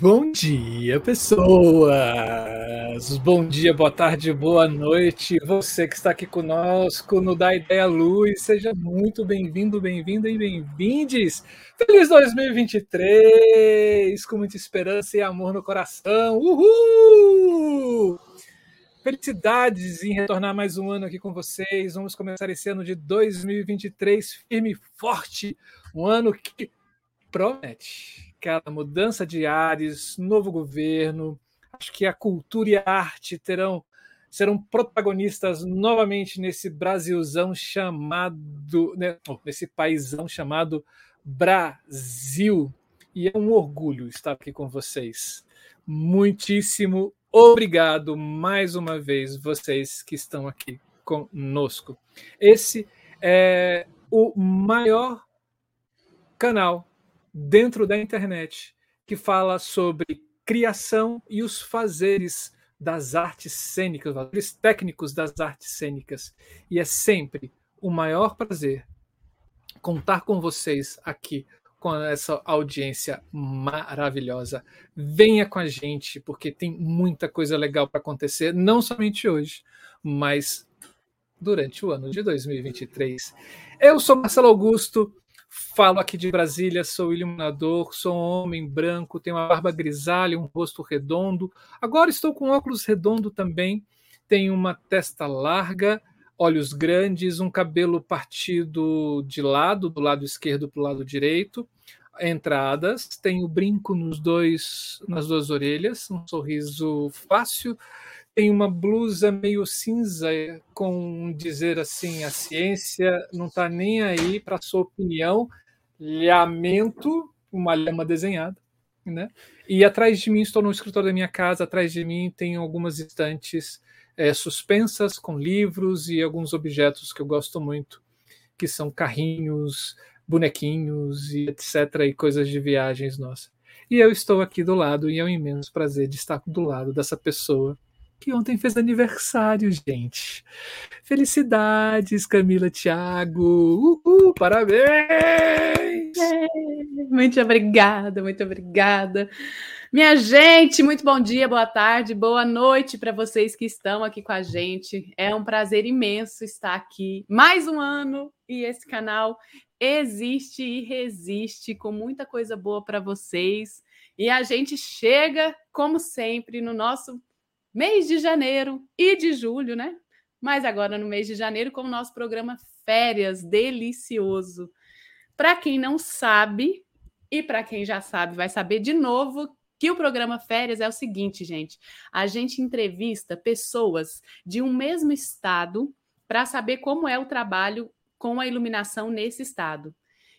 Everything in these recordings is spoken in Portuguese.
Bom dia, pessoas! Bom dia, boa tarde, boa noite. Você que está aqui conosco no Da Ideia Luz, seja muito bem-vindo, bem-vinda e bem-vindes. Feliz 2023, com muita esperança e amor no coração. Uhul! Felicidades em retornar mais um ano aqui com vocês. Vamos começar esse ano de 2023 firme e forte, um ano que promete aquela mudança de ares, novo governo. Acho que a cultura e a arte terão serão protagonistas novamente nesse Brasilzão chamado, né, nesse paísão chamado Brasil. E é um orgulho estar aqui com vocês. Muitíssimo obrigado mais uma vez, vocês que estão aqui conosco. Esse é o maior canal dentro da internet que fala sobre criação e os fazeres das artes cênicas, os fazeres técnicos das artes cênicas. E é sempre o maior prazer contar com vocês aqui com essa audiência maravilhosa. Venha com a gente, porque tem muita coisa legal para acontecer, não somente hoje, mas durante o ano de 2023. Eu sou Marcelo Augusto, Falo aqui de Brasília, sou iluminador, sou um homem branco, tenho uma barba grisalha, um rosto redondo. Agora estou com óculos redondo também, tenho uma testa larga, olhos grandes, um cabelo partido de lado, do lado esquerdo para o lado direito, entradas, tenho brinco nos dois, nas duas orelhas, um sorriso fácil, tem uma blusa meio cinza, com dizer assim, a ciência não está nem aí para sua opinião, lamento, uma lama desenhada, né? E atrás de mim, estou no escritório da minha casa, atrás de mim tem algumas estantes é, suspensas com livros e alguns objetos que eu gosto muito, que são carrinhos, bonequinhos e etc. e coisas de viagens nossa. E eu estou aqui do lado e é um imenso prazer de estar do lado dessa pessoa que ontem fez aniversário, gente. Felicidades, Camila Thiago. Uhul, parabéns! Muito obrigada, muito obrigada. Minha gente, muito bom dia, boa tarde, boa noite para vocês que estão aqui com a gente. É um prazer imenso estar aqui mais um ano e esse canal existe e resiste com muita coisa boa para vocês. E a gente chega, como sempre, no nosso mês de janeiro e de julho, né? Mas agora no mês de janeiro com o nosso programa Férias delicioso. Para quem não sabe e para quem já sabe, vai saber de novo que o programa Férias é o seguinte, gente. A gente entrevista pessoas de um mesmo estado para saber como é o trabalho com a iluminação nesse estado.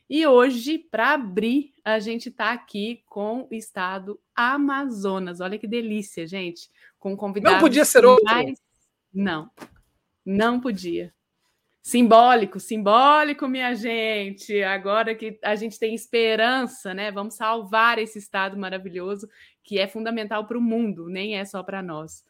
E hoje, para abrir, a gente está aqui com o estado Amazonas. Olha que delícia, gente. Com convidados. Não podia ser outro. Mais... Não, não podia. Simbólico, simbólico, minha gente. Agora que a gente tem esperança, né? Vamos salvar esse estado maravilhoso que é fundamental para o mundo, nem é só para nós.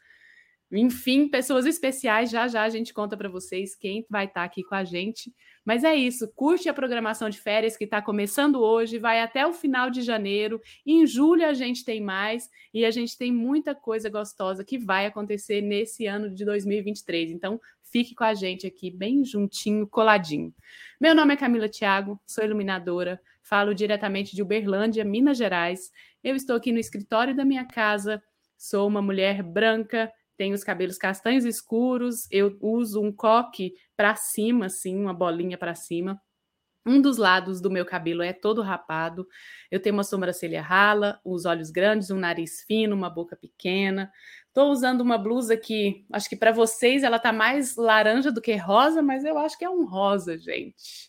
Enfim, pessoas especiais, já já a gente conta para vocês quem vai estar tá aqui com a gente. Mas é isso, curte a programação de férias que está começando hoje, vai até o final de janeiro. Em julho a gente tem mais e a gente tem muita coisa gostosa que vai acontecer nesse ano de 2023. Então, fique com a gente aqui, bem juntinho, coladinho. Meu nome é Camila Thiago, sou iluminadora, falo diretamente de Uberlândia, Minas Gerais. Eu estou aqui no escritório da minha casa, sou uma mulher branca tenho os cabelos castanhos escuros, eu uso um coque para cima, assim, uma bolinha para cima. Um dos lados do meu cabelo é todo rapado. Eu tenho uma sobrancelha rala, os olhos grandes, um nariz fino, uma boca pequena. Estou usando uma blusa que acho que para vocês ela tá mais laranja do que rosa, mas eu acho que é um rosa, gente.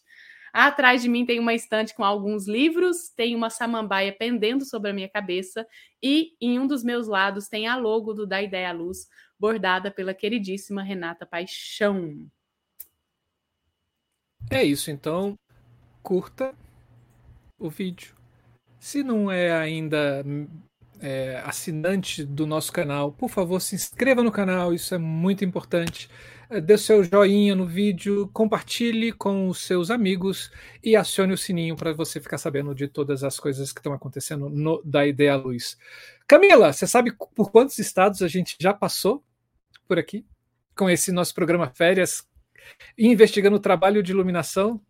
Atrás de mim tem uma estante com alguns livros, tem uma samambaia pendendo sobre a minha cabeça e em um dos meus lados tem a logo do Da Ideia à Luz, bordada pela queridíssima Renata Paixão. É isso, então curta o vídeo. Se não é ainda é, assinante do nosso canal, por favor, se inscreva no canal, isso é muito importante. Dê seu joinha no vídeo, compartilhe com os seus amigos e acione o sininho para você ficar sabendo de todas as coisas que estão acontecendo no, da Ideia Luz. Camila, você sabe por quantos estados a gente já passou por aqui com esse nosso programa Férias, investigando o trabalho de iluminação?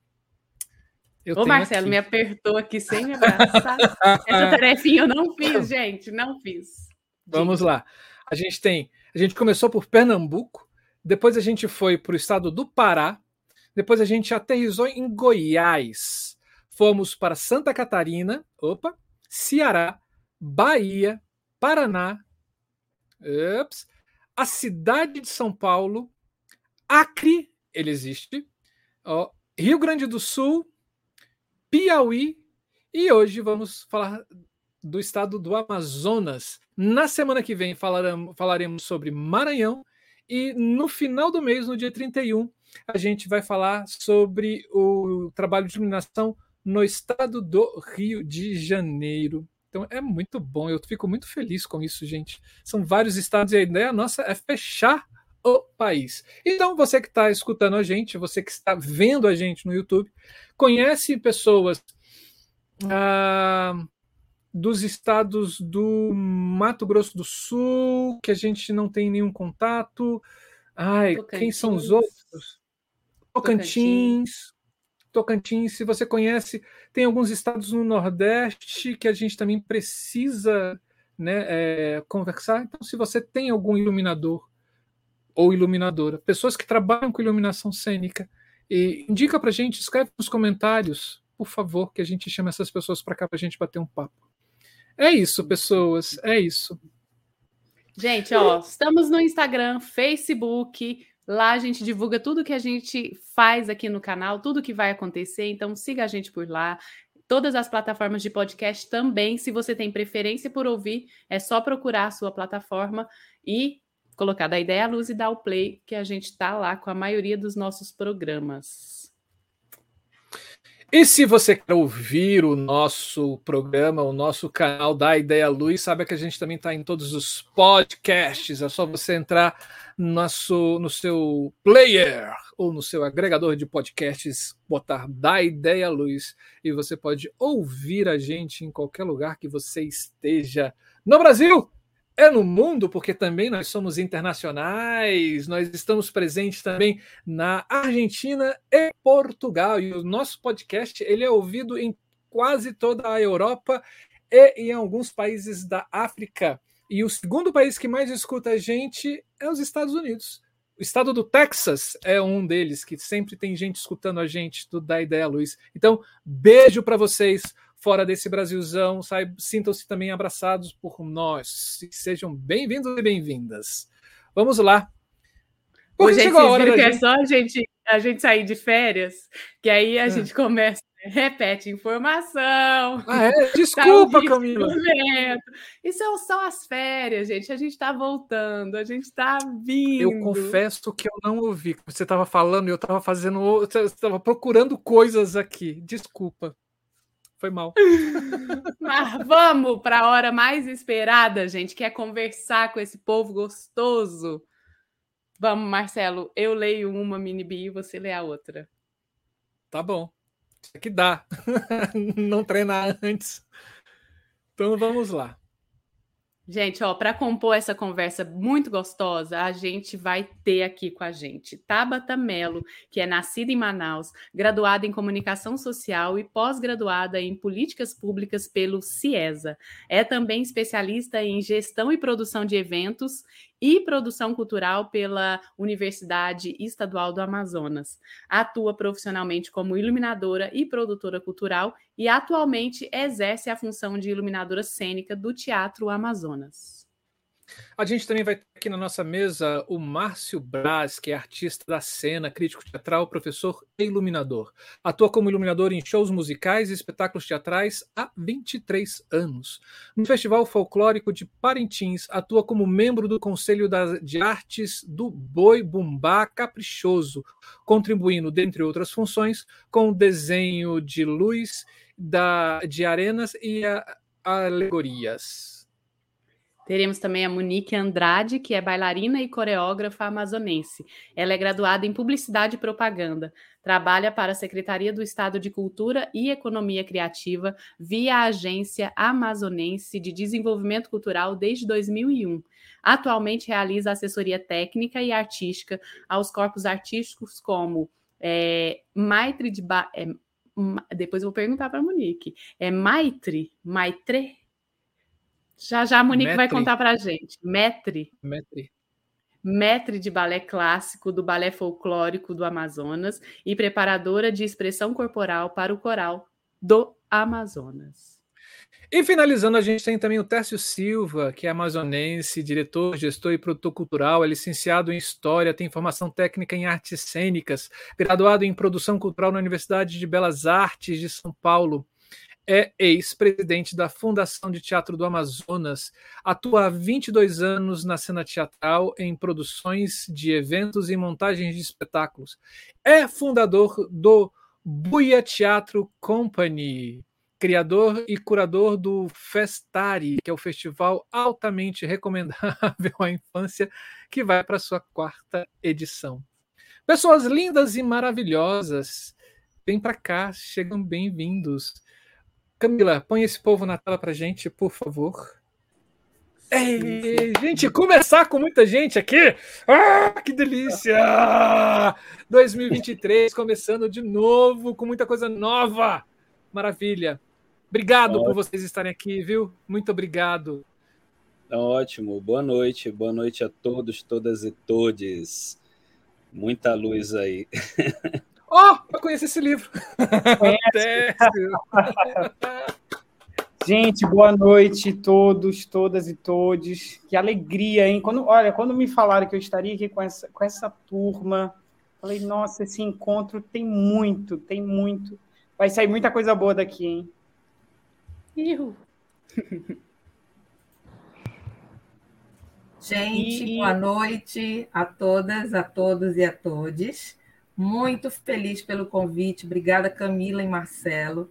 Eu Ô, Marcelo, aqui. me apertou aqui sem me abraçar. Essa tarefinha eu não fiz, gente, não fiz. Vamos lá. A gente tem, a gente começou por Pernambuco, depois a gente foi para o estado do Pará, depois a gente aterrizou em Goiás, fomos para Santa Catarina, opa, Ceará, Bahia, Paraná, ups, a cidade de São Paulo, Acre, ele existe, ó, Rio Grande do Sul, Piauí e hoje vamos falar do estado do Amazonas. Na semana que vem falaremos, falaremos sobre Maranhão e no final do mês, no dia 31, a gente vai falar sobre o trabalho de iluminação no estado do Rio de Janeiro. Então é muito bom, eu fico muito feliz com isso, gente. São vários estados e a ideia nossa é fechar o país. Então, você que está escutando a gente, você que está vendo a gente no YouTube, conhece pessoas ah, dos estados do Mato Grosso do Sul, que a gente não tem nenhum contato. Ai, Tocantins. quem são os outros? Tocantins. Tocantins, se você conhece, tem alguns estados no Nordeste que a gente também precisa né, é, conversar. Então, se você tem algum iluminador ou iluminadora, pessoas que trabalham com iluminação cênica. E indica para a gente, escreve nos comentários, por favor, que a gente chame essas pessoas para cá para a gente bater um papo. É isso, pessoas, é isso. Gente, ó, estamos no Instagram, Facebook, lá a gente divulga tudo que a gente faz aqui no canal, tudo que vai acontecer, então siga a gente por lá. Todas as plataformas de podcast também, se você tem preferência por ouvir, é só procurar a sua plataforma e colocar da ideia à luz e dar o play, que a gente está lá com a maioria dos nossos programas. E se você quer ouvir o nosso programa, o nosso canal da Ideia Luz, sabe que a gente também está em todos os podcasts. É só você entrar no, seu player ou no seu agregador de podcasts, botar da Ideia Luz e você pode ouvir a gente em qualquer lugar que você esteja no Brasil, é no mundo, porque também nós somos internacionais, nós estamos presentes também na Argentina e Portugal, e o nosso podcast ele é ouvido em quase toda a Europa e em alguns países da África. E o segundo país que mais escuta a gente é os Estados Unidos. O estado do Texas é um deles, que sempre tem gente escutando a gente do Da Ideia Luz. Então, beijo para vocês fora desse Brasilzão, sintam-se também abraçados por nós. Sejam bem-vindos e bem-vindas. Vamos lá. Hoje gente, chegou a hora que é só a gente, a gente sair de férias, que aí a é. gente começa, repete informação. Ah, é? Desculpa, tá Camila. Isso são as férias, gente. A gente está voltando, a gente está vindo. Eu confesso que eu não ouvi. Você estava falando e eu estava fazendo, estava procurando coisas aqui. Desculpa. Foi mal. Mas vamos para a hora mais esperada, gente, que é conversar com esse povo gostoso. Vamos, Marcelo. Eu leio uma mini bi e você lê a outra. Tá bom. É que dá. Não treinar antes. Então vamos lá. Gente, ó, para compor essa conversa muito gostosa, a gente vai ter aqui com a gente Tabata Mello, que é nascida em Manaus, graduada em comunicação social e pós-graduada em políticas públicas pelo CIESA. É também especialista em gestão e produção de eventos e produção cultural pela Universidade Estadual do Amazonas. Atua profissionalmente como iluminadora e produtora cultural e atualmente exerce a função de iluminadora cênica do Teatro Amazonas. A gente também vai ter aqui na nossa mesa o Márcio Braz, que é artista da cena, crítico teatral, professor e iluminador. Atua como iluminador em shows musicais e espetáculos teatrais há 23 anos. No Festival Folclórico de Parintins, atua como membro do Conselho de Artes do Boi Bumbá Caprichoso, contribuindo, dentre outras funções, com o desenho de luz da, de arenas e a, alegorias. Teremos também a Monique Andrade, que é bailarina e coreógrafa amazonense. Ela é graduada em Publicidade e Propaganda. Trabalha para a Secretaria do Estado de Cultura e Economia Criativa via a Agência Amazonense de Desenvolvimento Cultural desde 2001. Atualmente realiza assessoria técnica e artística aos corpos artísticos como é, Maitre de ba... é, depois eu vou perguntar para a Monique. É Maitre? Maitre? Já já a Monique Metri. vai contar para a gente. Metre. Metre de balé clássico do balé folclórico do Amazonas e preparadora de expressão corporal para o coral do Amazonas. E finalizando, a gente tem também o Tércio Silva, que é amazonense, diretor, gestor e produtor cultural, é licenciado em História, tem formação técnica em artes cênicas, graduado em produção cultural na Universidade de Belas Artes de São Paulo é ex-presidente da Fundação de Teatro do Amazonas, atua há 22 anos na cena teatral em produções de eventos e montagens de espetáculos. É fundador do Buia Teatro Company, criador e curador do Festari, que é o festival altamente recomendável à infância, que vai para sua quarta edição. Pessoas lindas e maravilhosas, vem para cá, chegam bem-vindos. Camila, põe esse povo na tela pra gente, por favor. Ei, gente, começar com muita gente aqui. Ah, que delícia! 2023 começando de novo com muita coisa nova. Maravilha. Obrigado Ótimo. por vocês estarem aqui, viu? Muito obrigado. Ótimo. Boa noite. Boa noite a todos, todas e todes. Muita luz aí. Ó, oh, eu conheço esse livro. Gente, boa noite todos, todas e todos. Que alegria, hein? Quando, olha, quando me falaram que eu estaria aqui com essa, com essa turma, falei, nossa, esse encontro tem muito, tem muito. Vai sair muita coisa boa daqui, hein? Ihu. Gente, boa noite a todas, a todos e a todes. Muito feliz pelo convite. Obrigada, Camila e Marcelo.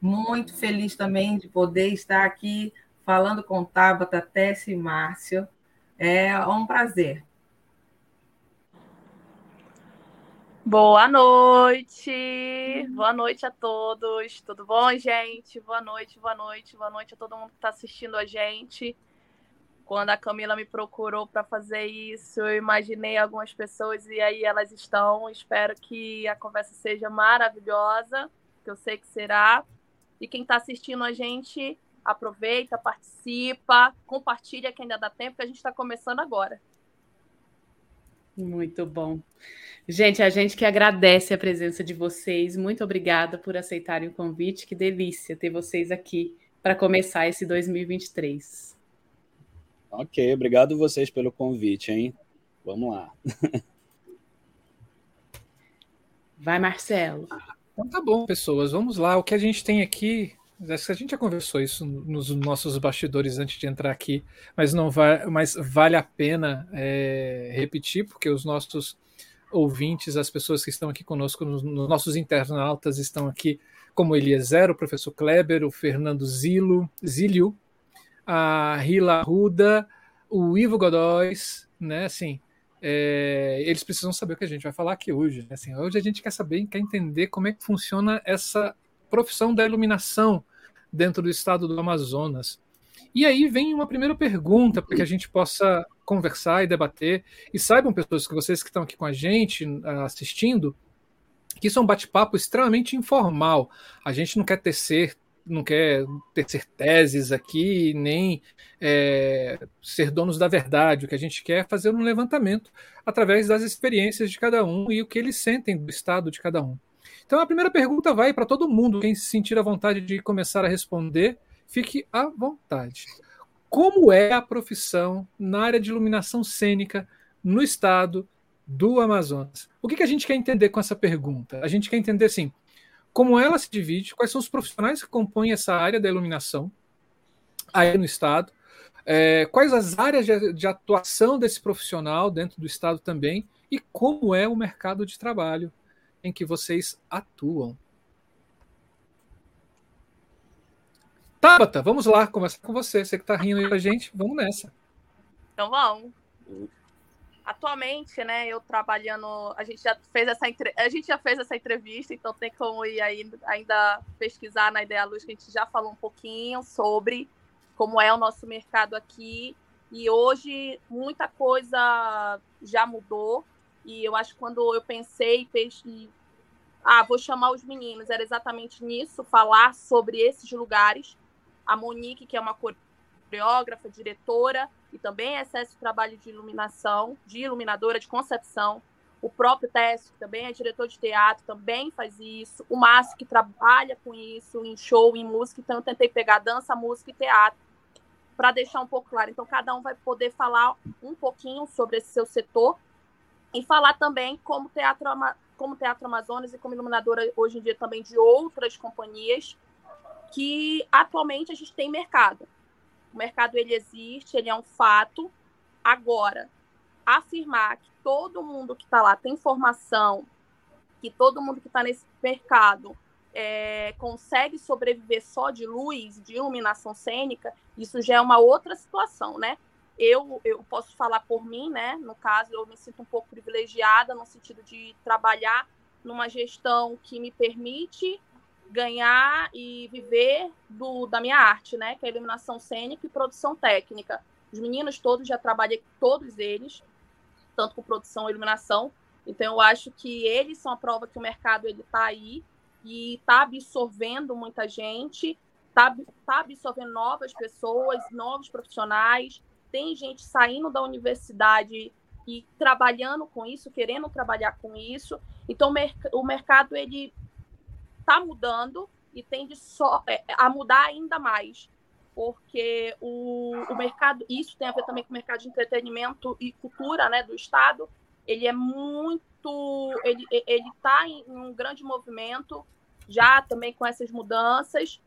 Muito feliz também de poder estar aqui falando com Tabata, Tessa e Márcio. É um prazer. Boa noite, boa noite a todos. Tudo bom, gente? Boa noite, boa noite, boa noite a todo mundo que está assistindo a gente. Quando a Camila me procurou para fazer isso, eu imaginei algumas pessoas e aí elas estão. Espero que a conversa seja maravilhosa, que eu sei que será. E quem está assistindo a gente, aproveita, participa, compartilha que ainda dá tempo, que a gente está começando agora. Muito bom. Gente, a gente que agradece a presença de vocês. Muito obrigada por aceitarem o convite. Que delícia ter vocês aqui para começar esse 2023. Ok, obrigado vocês pelo convite, hein? Vamos lá. Vai, Marcelo. Então tá bom, pessoas. Vamos lá. O que a gente tem aqui. A gente já conversou isso nos nossos bastidores antes de entrar aqui, mas não vai, mas vale a pena é, repetir, porque os nossos ouvintes, as pessoas que estão aqui conosco, nos, nos nossos internautas estão aqui, como Eliezer, o professor Kleber, o Fernando Zilo, Zílio, a Rila Ruda, o Ivo Godóis, né? Assim, é, eles precisam saber o que a gente vai falar aqui hoje. Né? Assim, hoje a gente quer saber, quer entender como é que funciona essa profissão da iluminação dentro do estado do Amazonas. E aí vem uma primeira pergunta para que a gente possa conversar e debater. E saibam, pessoas, que vocês que estão aqui com a gente assistindo, que isso é um bate-papo extremamente informal. A gente não quer tecer não quer ter teses aqui, nem é, ser donos da verdade. O que a gente quer é fazer um levantamento através das experiências de cada um e o que eles sentem do estado de cada um. Então a primeira pergunta vai para todo mundo. Quem se sentir à vontade de começar a responder, fique à vontade. Como é a profissão na área de iluminação cênica no estado do Amazonas? O que, que a gente quer entender com essa pergunta? A gente quer entender assim como ela se divide, quais são os profissionais que compõem essa área da iluminação aí no Estado, é, quais as áreas de, de, atuação desse profissional dentro do Estado também, e como é o mercado de trabalho em que vocês atuam. Tabata, vamos lá, começa com você. Você que está rindo aí com a gente, vamos nessa. Então vamos. Atualmente, né, eu trabalhando, a gente já fez essa a gente já fez essa entrevista, então tem como ir aí ainda pesquisar na Ideia Luz, que a gente já falou um pouquinho sobre como é o nosso mercado aqui. E hoje muita coisa já mudou. E eu acho que quando eu pensei, pensei ah, vou chamar os meninos, era exatamente nisso, falar sobre esses lugares. A Monique, que é uma coreógrafa, diretora, e também excesso de trabalho de iluminação, de iluminadora, de concepção. O próprio Tess, que também é diretor de teatro, também faz isso. O Márcio, que trabalha com isso em show, em música. Então, eu tentei pegar dança, música e teatro para deixar um pouco claro. Então, cada um vai poder falar um pouquinho sobre esse seu setor e falar também como teatro, como teatro Amazonas e como iluminadora hoje em dia também de outras companhias que atualmente a gente tem mercado. O mercado ele existe, ele é um fato. Agora, afirmar que todo mundo que está lá tem formação, que todo mundo que está nesse mercado é, consegue sobreviver só de luz, de iluminação cênica, isso já é uma outra situação, né? Eu, eu posso falar por mim, né? No caso, eu me sinto um pouco privilegiada no sentido de trabalhar numa gestão que me permite ganhar e viver do, da minha arte, né? Que é iluminação cênica e produção técnica. Os meninos todos já trabalhei todos eles, tanto com produção e iluminação. Então eu acho que eles são a prova que o mercado está aí e está absorvendo muita gente, está tá absorvendo novas pessoas, novos profissionais. Tem gente saindo da universidade e trabalhando com isso, querendo trabalhar com isso. Então o mercado ele está mudando e tende só é, a mudar ainda mais, porque o, o mercado, isso tem a ver também com o mercado de entretenimento e cultura, né, do estado. Ele é muito, ele está em um grande movimento já também com essas mudanças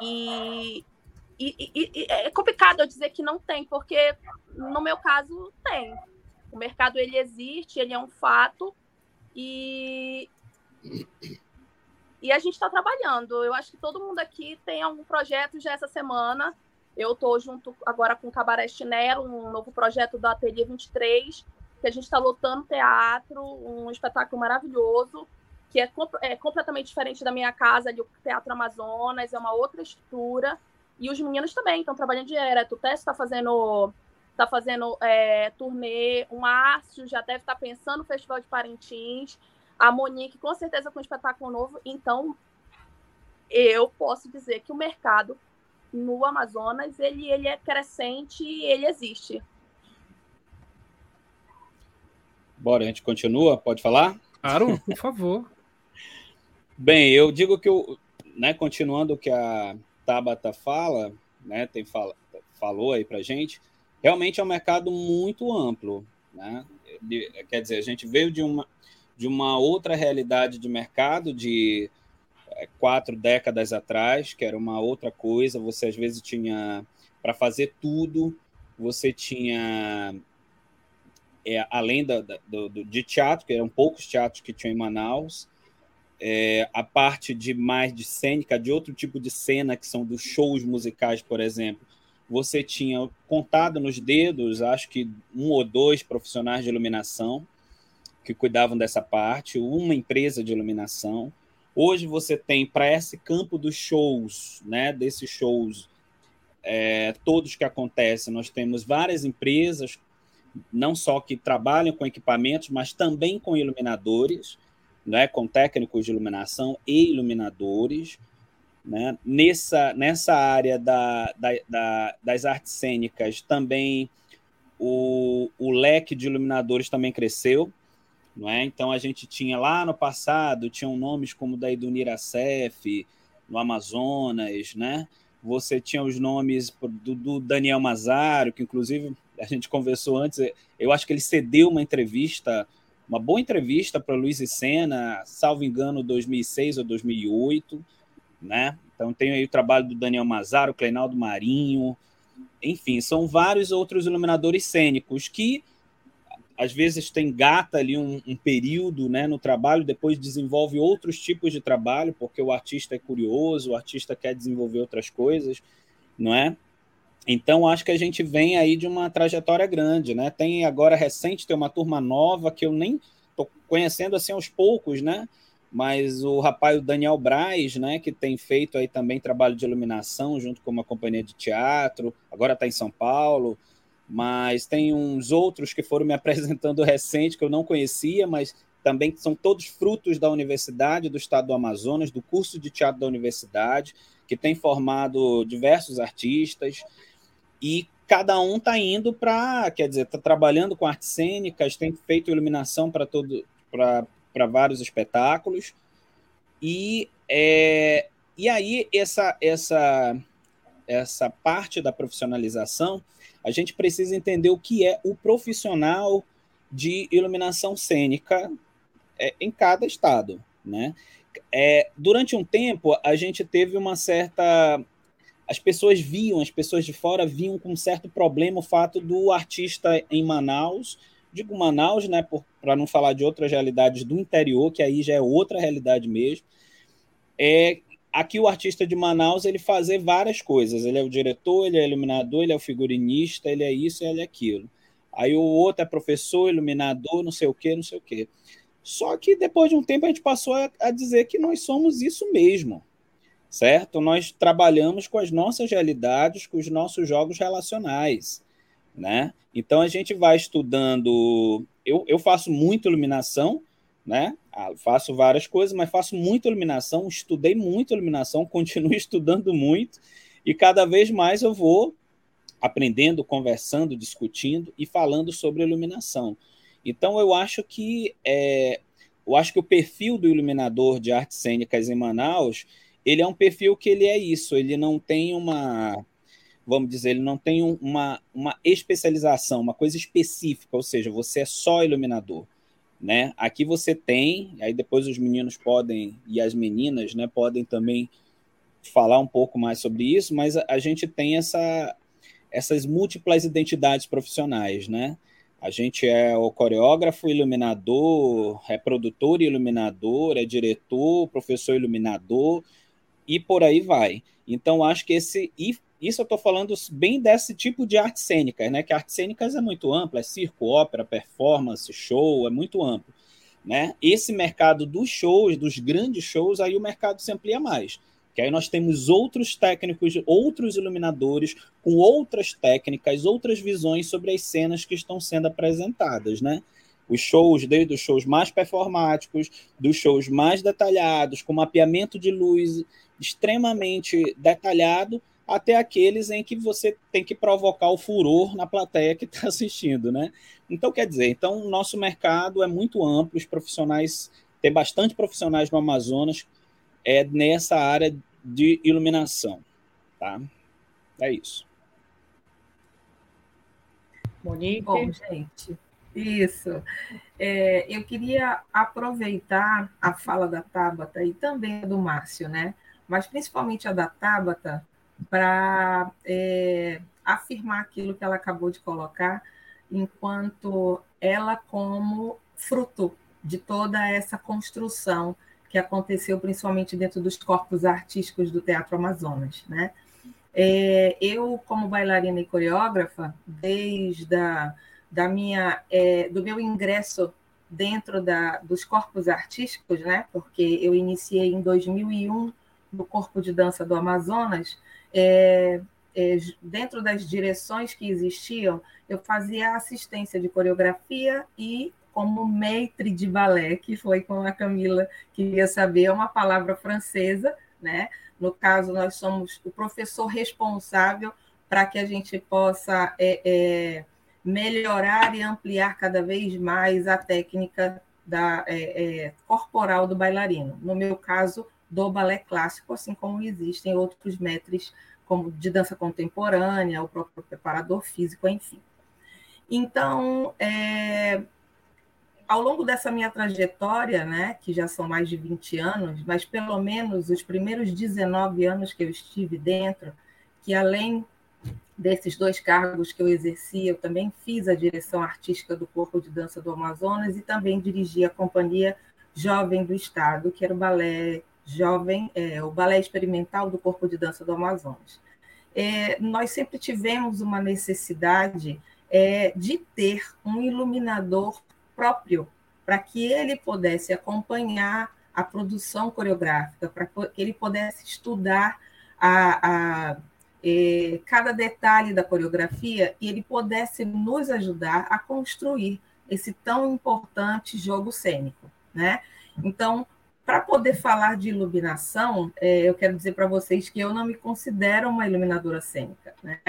e, e, e, e é complicado eu dizer que não tem, porque no meu caso tem. O mercado ele existe, ele é um fato e e a gente está trabalhando. Eu acho que todo mundo aqui tem algum projeto já essa semana. Eu estou junto agora com o Cabaré Chinelo, um novo projeto da Ateliê 23, que a gente está lotando teatro, um espetáculo maravilhoso, que é, é, completamente diferente da minha casa, ali, o Teatro Amazonas, é uma outra estrutura. E os meninos também estão trabalhando direto. O Tess está fazendo, tá fazendo é, turnê, o Márcio já deve estar tá pensando no Festival de Parintins a Monique com certeza com um espetáculo novo. Então, eu posso dizer que o mercado no Amazonas ele, ele é crescente e ele existe. Bora, a gente continua? Pode falar? Claro, por favor. Bem, eu digo que eu, né, continuando o que a Tabata fala, né, tem fala, falou aí pra gente, realmente é um mercado muito amplo, né? Quer dizer, a gente veio de uma de uma outra realidade de mercado de é, quatro décadas atrás, que era uma outra coisa. Você às vezes tinha para fazer tudo, você tinha é, além da, da, do, de teatro, que eram poucos teatros que tinham em Manaus, é, a parte de mais de cênica, de outro tipo de cena, que são dos shows musicais, por exemplo, você tinha contado nos dedos, acho que um ou dois profissionais de iluminação que cuidavam dessa parte, uma empresa de iluminação. Hoje você tem para esse campo dos shows, né, desses shows, é, todos que acontecem, nós temos várias empresas, não só que trabalham com equipamentos, mas também com iluminadores, né, com técnicos de iluminação e iluminadores. Né? Nessa, nessa área da, da, da, das artes cênicas, também o, o leque de iluminadores também cresceu não é? Então a gente tinha lá no passado, tinham nomes como da Idunira Cef, no Amazonas, né? Você tinha os nomes do, do, Daniel Mazaro, que inclusive a gente conversou antes, eu acho que ele cedeu uma entrevista, uma boa entrevista para Luiz e Sena, salvo engano, 2006 ou 2008, né? Então tem aí o trabalho do Daniel Mazaro, Cleinaldo Marinho, enfim, são vários outros iluminadores cênicos que às vezes tem gata ali um, um, período né, no trabalho, depois desenvolve outros tipos de trabalho, porque o artista é curioso, o artista quer desenvolver outras coisas, não é? Então, acho que a gente vem aí de uma trajetória grande, né? Tem agora recente, tem uma turma nova que eu nem estou conhecendo assim aos poucos, né? Mas o rapaz o Daniel Braz, né, que tem feito aí também trabalho de iluminação junto com uma companhia de teatro, agora está em São Paulo, mas tem uns outros que foram me apresentando recente que eu não conhecia, mas também são todos frutos da universidade do estado do Amazonas, do curso de teatro da universidade, que tem formado diversos artistas. E cada um está indo para, quer dizer, está trabalhando com artes cênicas, tem feito iluminação para todo, para vários espetáculos. E é, e aí essa essa essa parte da profissionalização a gente precisa entender o que é o profissional de iluminação cênica é, em cada estado, né? É, durante um tempo a gente teve uma certa as pessoas viam, as pessoas de fora viam com um certo problema o fato do artista em Manaus, digo Manaus, né, para não falar de outras realidades do interior, que aí já é outra realidade mesmo, é aqui o artista de Manaus ele fazer várias coisas, ele é o diretor, ele é iluminador, ele é o figurinista, ele é isso, ele é aquilo. Aí o outro é professor, iluminador, não sei o quê, não sei o quê. Só que depois de um tempo a gente passou a, a dizer que nós somos isso mesmo certo? Nós trabalhamos com as nossas realidades, com os nossos jogos relacionais, né? Então a gente vai estudando. Eu, eu faço muita iluminação, né? Ah, faço várias coisas, mas faço muita iluminação, estudei muito iluminação, continuo estudando muito, e cada vez mais eu vou aprendendo, conversando, discutindo e falando sobre iluminação. Então eu acho que é, eu acho que o perfil do iluminador de artes cênicas em Manaus ele é um perfil que ele é isso, ele não tem uma, vamos dizer, ele não tem uma, uma especialização, uma coisa específica, ou seja, você é só iluminador. Né? Aqui você tem, aí depois os meninos podem, e as meninas, né, podem também falar um pouco mais sobre isso, mas a, a gente tem essa, essas múltiplas identidades profissionais, né? A gente é o coreógrafo, iluminador, é produtor e iluminador, é diretor, professor iluminador, e por aí vai. Então, acho que esse. Isso eu estou falando bem desse tipo de artes cênicas, né? Que artes cênicas é muito ampla, é circo, ópera, performance, show, é muito amplo. Né? Esse mercado dos shows, dos grandes shows, aí o mercado se amplia mais. Que aí nós temos outros técnicos, outros iluminadores com outras técnicas, outras visões sobre as cenas que estão sendo apresentadas, né? Os shows, desde os shows mais performáticos, dos shows mais detalhados, com mapeamento de luz extremamente detalhado, até aqueles em que você tem que provocar o furor na plateia que está assistindo, né? Então, quer dizer, então o nosso mercado é muito amplo, os profissionais, tem bastante profissionais no Amazonas é, nessa área de iluminação, tá? É isso. Monique? Bom, gente, isso. É, eu queria aproveitar a fala da Tabata e também do Márcio, né? Mas principalmente a da Tabata, para é, afirmar aquilo que ela acabou de colocar, enquanto ela como fruto de toda essa construção que aconteceu principalmente dentro dos corpos artísticos do Teatro Amazonas, né? É, eu, como bailarina e coreógrafa, desde a da minha, é, do meu ingresso dentro da, dos corpos artísticos, né? Porque eu iniciei em 2001 no Corpo de Dança do Amazonas. É, é, dentro das direções que existiam, eu fazia assistência de coreografia e como maître de balé, que foi com a Camila queria saber, é uma palavra francesa, né? No caso, nós somos o professor responsável para que a gente possa é, é, melhorar e ampliar cada vez mais a técnica da, é, é, corporal do bailarino. No meu caso, do balé clássico, assim como existem outros mestres como de dança contemporânea, o próprio preparador físico, enfim. Então, é, ao longo dessa minha trajetória, né, que já são mais de 20 anos, mas pelo menos os primeiros 19 anos que eu estive dentro, que além desses dois cargos que eu exerci, eu também fiz a direção artística do Corpo de Dança do Amazonas e também dirigi a Companhia Jovem do Estado, que era o balé jovem, é, o balé experimental do Corpo de Dança do Amazonas. É, nós sempre tivemos uma necessidade é, de ter um iluminador próprio para que ele pudesse acompanhar a produção coreográfica, para que ele pudesse estudar a, a é, cada detalhe da coreografia e ele pudesse nos ajudar a construir esse tão importante jogo cênico, né? Então, para poder falar de iluminação, é, eu quero dizer para vocês que eu não me considero uma iluminadora cênica, né?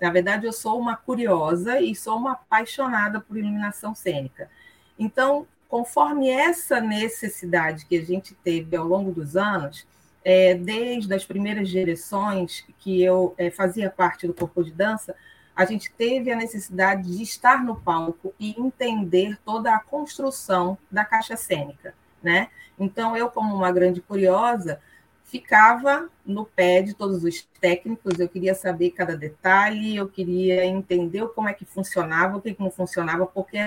Na verdade, eu sou uma curiosa e sou uma apaixonada por iluminação cênica. Então, conforme essa necessidade que a gente teve ao longo dos anos, é, desde as primeiras direções que eu é, fazia parte do corpo de dança, a gente teve a necessidade de estar no palco e entender toda a construção da caixa cênica, né? Então, eu, como uma grande curiosa, ficava no pé de todos os técnicos, eu queria saber cada detalhe, eu queria entender como é que funcionava, o que não funcionava, por que,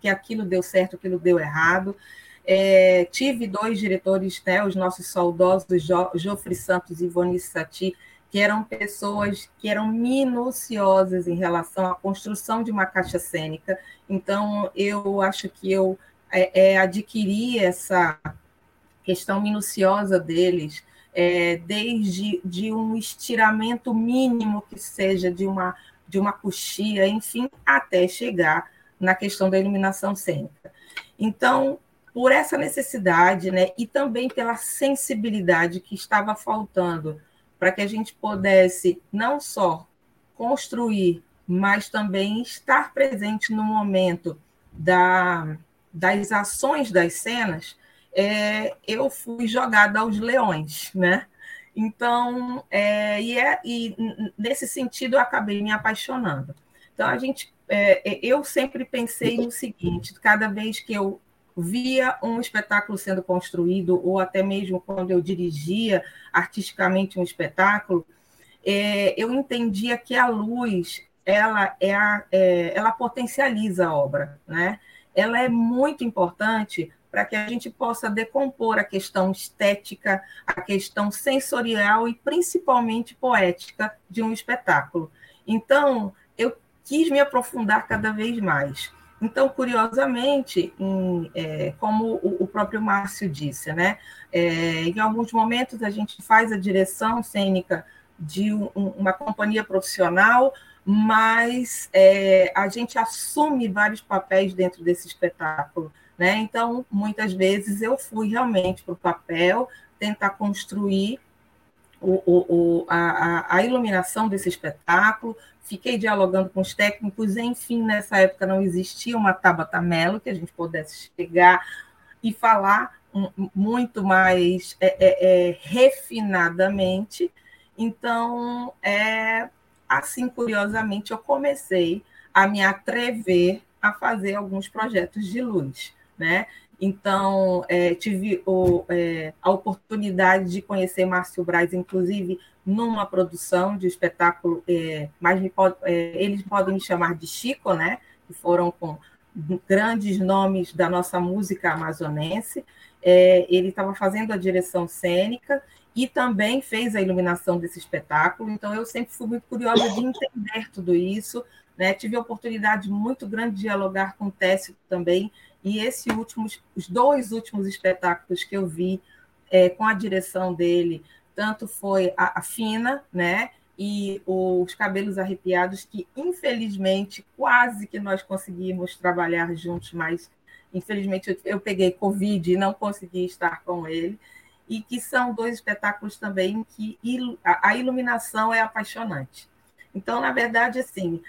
que aquilo deu certo, aquilo deu errado. É, tive dois diretores, né, os nossos saudosos jo, Jofre Santos e Ivone Sati, que eram pessoas que eram minuciosas em relação à construção de uma caixa cênica. Então, eu acho que eu é, é, adquiri essa questão minuciosa deles, é, desde de um estiramento mínimo que seja de uma, de uma coxia, enfim, até chegar na questão da iluminação cênica. Então, por essa necessidade, né, e também pela sensibilidade que estava faltando para que a gente pudesse não só construir, mas também estar presente no momento da, das ações das cenas, é, eu fui jogada aos leões, né? Então, é, e, é, e nesse sentido eu acabei me apaixonando. Então, a gente, é, é eu sempre pensei no seguinte: cada vez que eu via um espetáculo sendo construído, ou até mesmo quando eu dirigia artisticamente um espetáculo, é, eu entendia que a luz ela, é a, é, ela potencializa a obra, né? Ela é muito importante para que a gente possa decompor a questão estética, a questão sensorial e principalmente poética de um espetáculo. Então, eu quis me aprofundar cada vez mais. Então, curiosamente, em, é, como o, o, próprio Márcio disse, né, é, em alguns momentos a gente faz a direção cênica de um, uma companhia profissional, mas é, a gente assume vários papéis dentro desse espetáculo. Né? Então, muitas vezes eu fui realmente para o papel tentar construir o, o, a, a, iluminação desse espetáculo, fiquei dialogando com os técnicos, enfim, nessa época não existia uma Tabata Melo que a gente pudesse chegar e falar muito mais é, é, é, refinadamente. Então, é, assim, curiosamente, eu comecei a me atrever a fazer alguns projetos de luz, né? Então, é, tive o, é, a oportunidade de conhecer Márcio Braz, inclusive numa produção de espetáculo, é, mas é, eles podem me chamar de Chico, né? Que foram com grandes nomes da nossa música amazonense. É, ele estava fazendo a direção cênica e também fez a iluminação desse espetáculo. Então, eu sempre fui muito curiosa de entender tudo isso. Né? Tive a oportunidade muito grande de dialogar com o Técio também, e esse últimos, os dois últimos espetáculos que eu vi é, com a direção dele, tanto foi a, a Fina, né? E os Cabelos Arrepiados, que infelizmente quase que nós conseguimos trabalhar juntos, mas infelizmente eu, eu peguei Covid e não consegui estar com ele e que são dois espetáculos também que a iluminação é apaixonante. Então, na verdade, assim,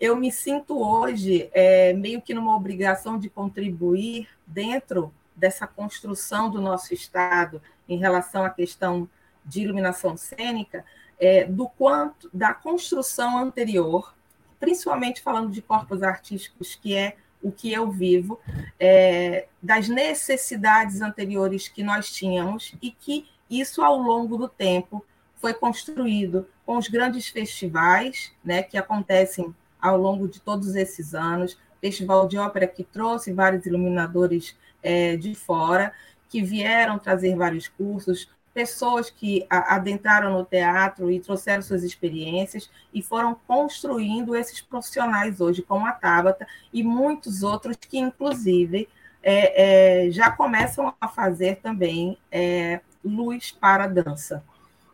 eu me sinto hoje é, meio que numa obrigação de contribuir dentro dessa construção do nosso Estado em relação à questão de iluminação cênica, é, do quanto da construção anterior, principalmente falando de corpos artísticos, que é o que eu vivo, é, das necessidades anteriores que nós tínhamos e que isso, ao longo do tempo, foi construído com os grandes festivais né, que acontecem ao longo de todos esses anos. Festival de Ópera que trouxe vários iluminadores é, de fora, que vieram trazer vários cursos, pessoas que adentraram no teatro e trouxeram suas experiências e foram construindo esses profissionais hoje, como a Tabata e muitos outros que, inclusive, é, é, já começam a fazer também é, luz para a dança.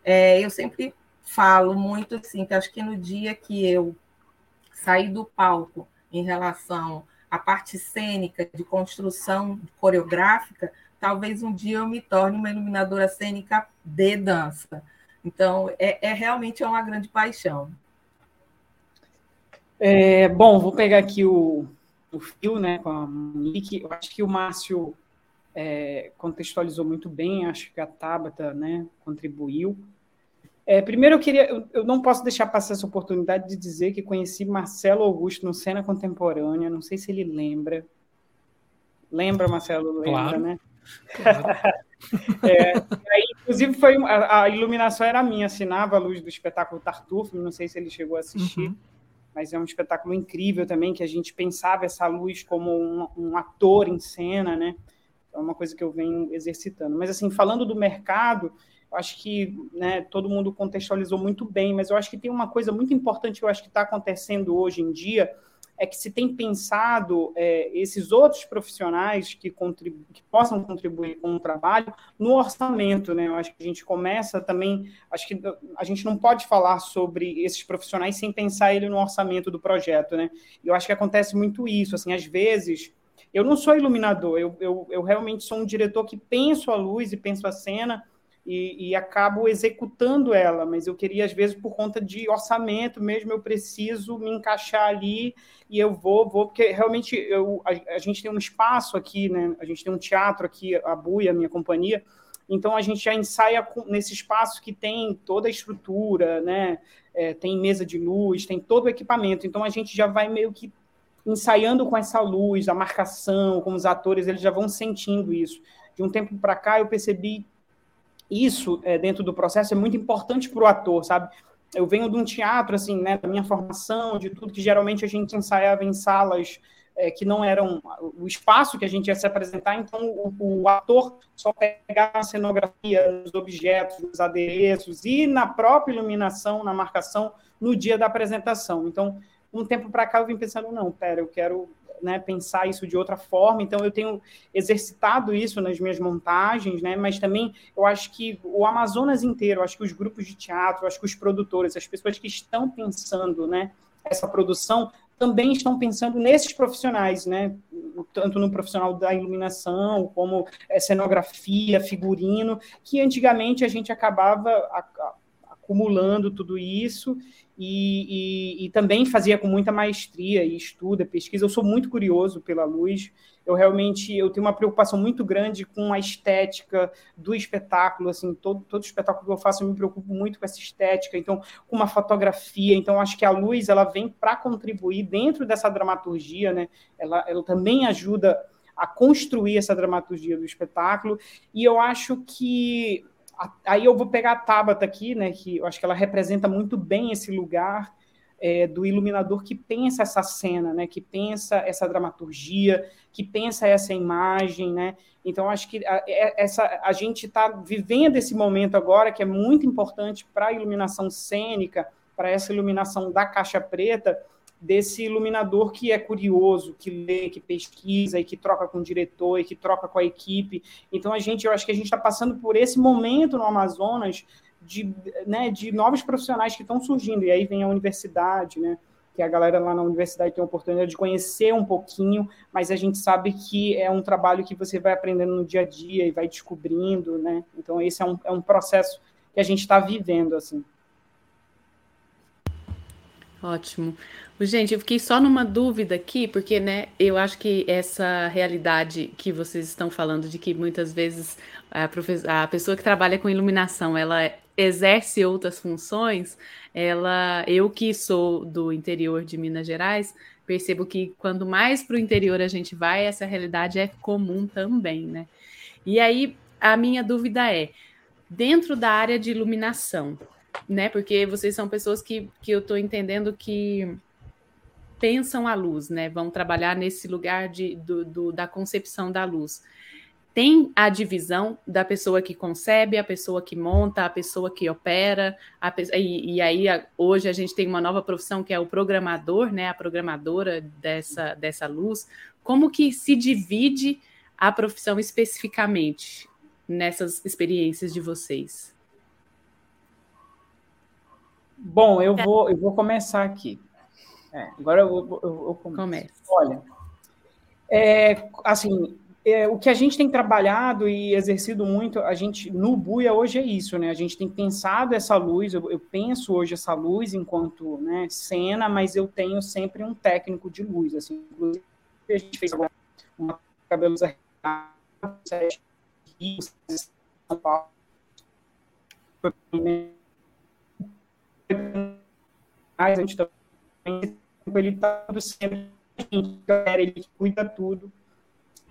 É, eu sempre falo muito assim, que acho que no dia que eu saí do palco em relação à parte cênica de construção coreográfica, talvez um dia eu me torne uma iluminadora cênica de dança. Então, é, é realmente uma grande paixão. É, bom, vou pegar aqui o, o fio né, com a Monique. Eu acho que o Márcio é, contextualizou muito bem, acho que a Tabata né, contribuiu. É, primeiro, eu queria, eu, eu, não posso deixar passar essa oportunidade de dizer que conheci Marcelo Augusto no Cena Contemporânea, não sei se ele lembra. Lembra, Marcelo? Lembra, claro. né? É, aí, inclusive, foi a, a, iluminação era minha, assinava a luz do espetáculo Tartufo, não sei se ele chegou a assistir, uhum. mas é um espetáculo incrível também, que a gente pensava essa luz como um, um ator em cena, né? É uma coisa que eu venho exercitando. Mas, assim, falando do mercado, eu acho que né, todo mundo contextualizou muito bem, mas eu acho que tem uma coisa muito importante que eu acho que está acontecendo hoje em dia, é que se tem pensado é, esses outros profissionais que, que, possam contribuir com o trabalho no orçamento, né? Eu acho que a gente começa também, acho que a gente não pode falar sobre esses profissionais sem pensar ele no orçamento do projeto, né? Eu acho que acontece muito isso, assim, às vezes eu não sou iluminador, eu, eu, eu realmente sou um diretor que penso a luz e penso a cena, e, e, acabo executando ela, mas eu queria, às vezes, por conta de orçamento mesmo, eu preciso me encaixar ali e eu vou, vou, porque realmente eu, a, a gente tem um espaço aqui, né? A gente tem um teatro aqui, a Buia, a minha companhia, então a gente já ensaia com, nesse espaço que tem toda a estrutura, né? É, tem mesa de luz, tem todo o equipamento, então a gente já vai meio que ensaiando com essa luz, a marcação, como os atores, eles já vão sentindo isso. De um tempo para cá eu percebi isso é, dentro do processo é muito importante para o ator, sabe? Eu venho de um teatro, assim, né, da minha formação, de tudo que geralmente a gente ensaiava em salas é, que não eram o espaço que a gente ia se apresentar, então o, o ator só pegava a cenografia, os objetos, os adereços e na própria iluminação, na marcação, no dia da apresentação. Então, um tempo para cá eu vim pensando, não, pera, eu quero né, pensar isso de outra forma. Então, eu tenho exercitado isso nas minhas montagens, né, mas também eu acho que o Amazonas inteiro, acho que os grupos de teatro, acho que os produtores, as pessoas que estão pensando né, essa produção, também estão pensando nesses profissionais, né? tanto no profissional da iluminação, como é, cenografia, figurino, que antigamente a gente acabava acumulando tudo isso e, e, e, também fazia com muita maestria e estuda, pesquisa. Eu sou muito curioso pela luz. Eu realmente eu tenho uma preocupação muito grande com a estética do espetáculo. Assim, todo, todo espetáculo que eu faço eu me preocupo muito com essa estética. Então, com uma fotografia. Então, acho que a luz ela vem para contribuir dentro dessa dramaturgia, né? Ela, ela também ajuda a construir essa dramaturgia do espetáculo. E eu acho que aí eu vou pegar a Tabata aqui, né, que eu acho que ela representa muito bem esse lugar é, do iluminador que pensa essa cena, né, que pensa essa dramaturgia, que pensa essa imagem, né. Então acho que a, é, essa a gente está vivendo esse momento agora que é muito importante para a iluminação cênica, para essa iluminação da caixa preta desse iluminador que é curioso, que lê, que pesquisa e que troca com o diretor e que troca com a equipe. Então a gente, eu acho que a gente está passando por esse momento no Amazonas de, né, de novos profissionais que estão surgindo. E aí vem a universidade, né? Que a galera lá na universidade tem a oportunidade de conhecer um pouquinho, mas a gente sabe que é um trabalho que você vai aprendendo no dia a dia e vai descobrindo, né? Então esse é um, é um processo que a gente está vivendo, assim. Ótimo. Gente, eu fiquei só numa dúvida aqui, porque, né, eu acho que essa realidade que vocês estão falando de que muitas vezes a, a pessoa que trabalha com iluminação, ela exerce outras funções, ela, eu que sou do interior de Minas Gerais, percebo que quando mais para o interior a gente vai, essa realidade é comum também, né? E aí a minha dúvida é, dentro da área de iluminação, né? Porque vocês são pessoas que, que eu estou entendendo que pensam a luz, né? Vão trabalhar nesse lugar de, do, do, da concepção da luz. Tem a divisão da pessoa que concebe, a pessoa que monta, a pessoa que opera, a, e, e, aí a, hoje a gente tem uma nova profissão que é o programador, né? A programadora dessa, dessa luz. Como que se divide a profissão especificamente nessas experiências de vocês? Bom, eu vou, eu vou começar aqui. É, agora eu, eu, eu começo. Olha, é, assim, é, o que a gente tem trabalhado e exercido muito, a gente no Buia hoje é isso, né? A gente tem pensado essa luz, eu, eu penso hoje essa luz enquanto né, cena, mas eu tenho sempre um técnico de luz, assim, inclusive a gente fez agora uma cabelos são Paulo. A gente também ele está sempre ele cuida tudo.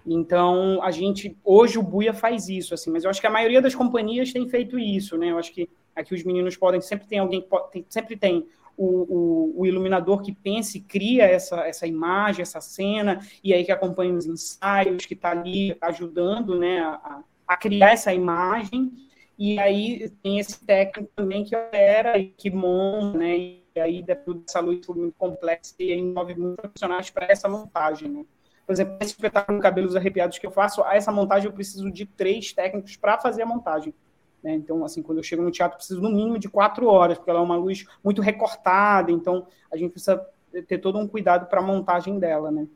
Então, a gente, hoje o Buia faz isso, assim, mas eu acho que a maioria das companhias tem feito isso, né? Eu acho que aqui os meninos podem, sempre tem alguém que pode, tem, sempre tem o, o, o, iluminador que pensa e cria essa, essa imagem, essa cena, e aí que acompanha os ensaios, que está ali ajudando, né, a, a criar essa imagem, e aí tem esse técnico também que opera e que monta, né, e aí dessa luz muito complexa e envolve muitos profissionais para essa montagem, né. Por exemplo, esse espetáculo Cabelos Arrepiados que eu faço, a essa montagem eu preciso de três técnicos para fazer a montagem. Né? Então, assim, quando eu chego no teatro, preciso no mínimo de quatro horas, porque ela é uma luz muito recortada, então a gente precisa ter todo um cuidado para a montagem dela, né?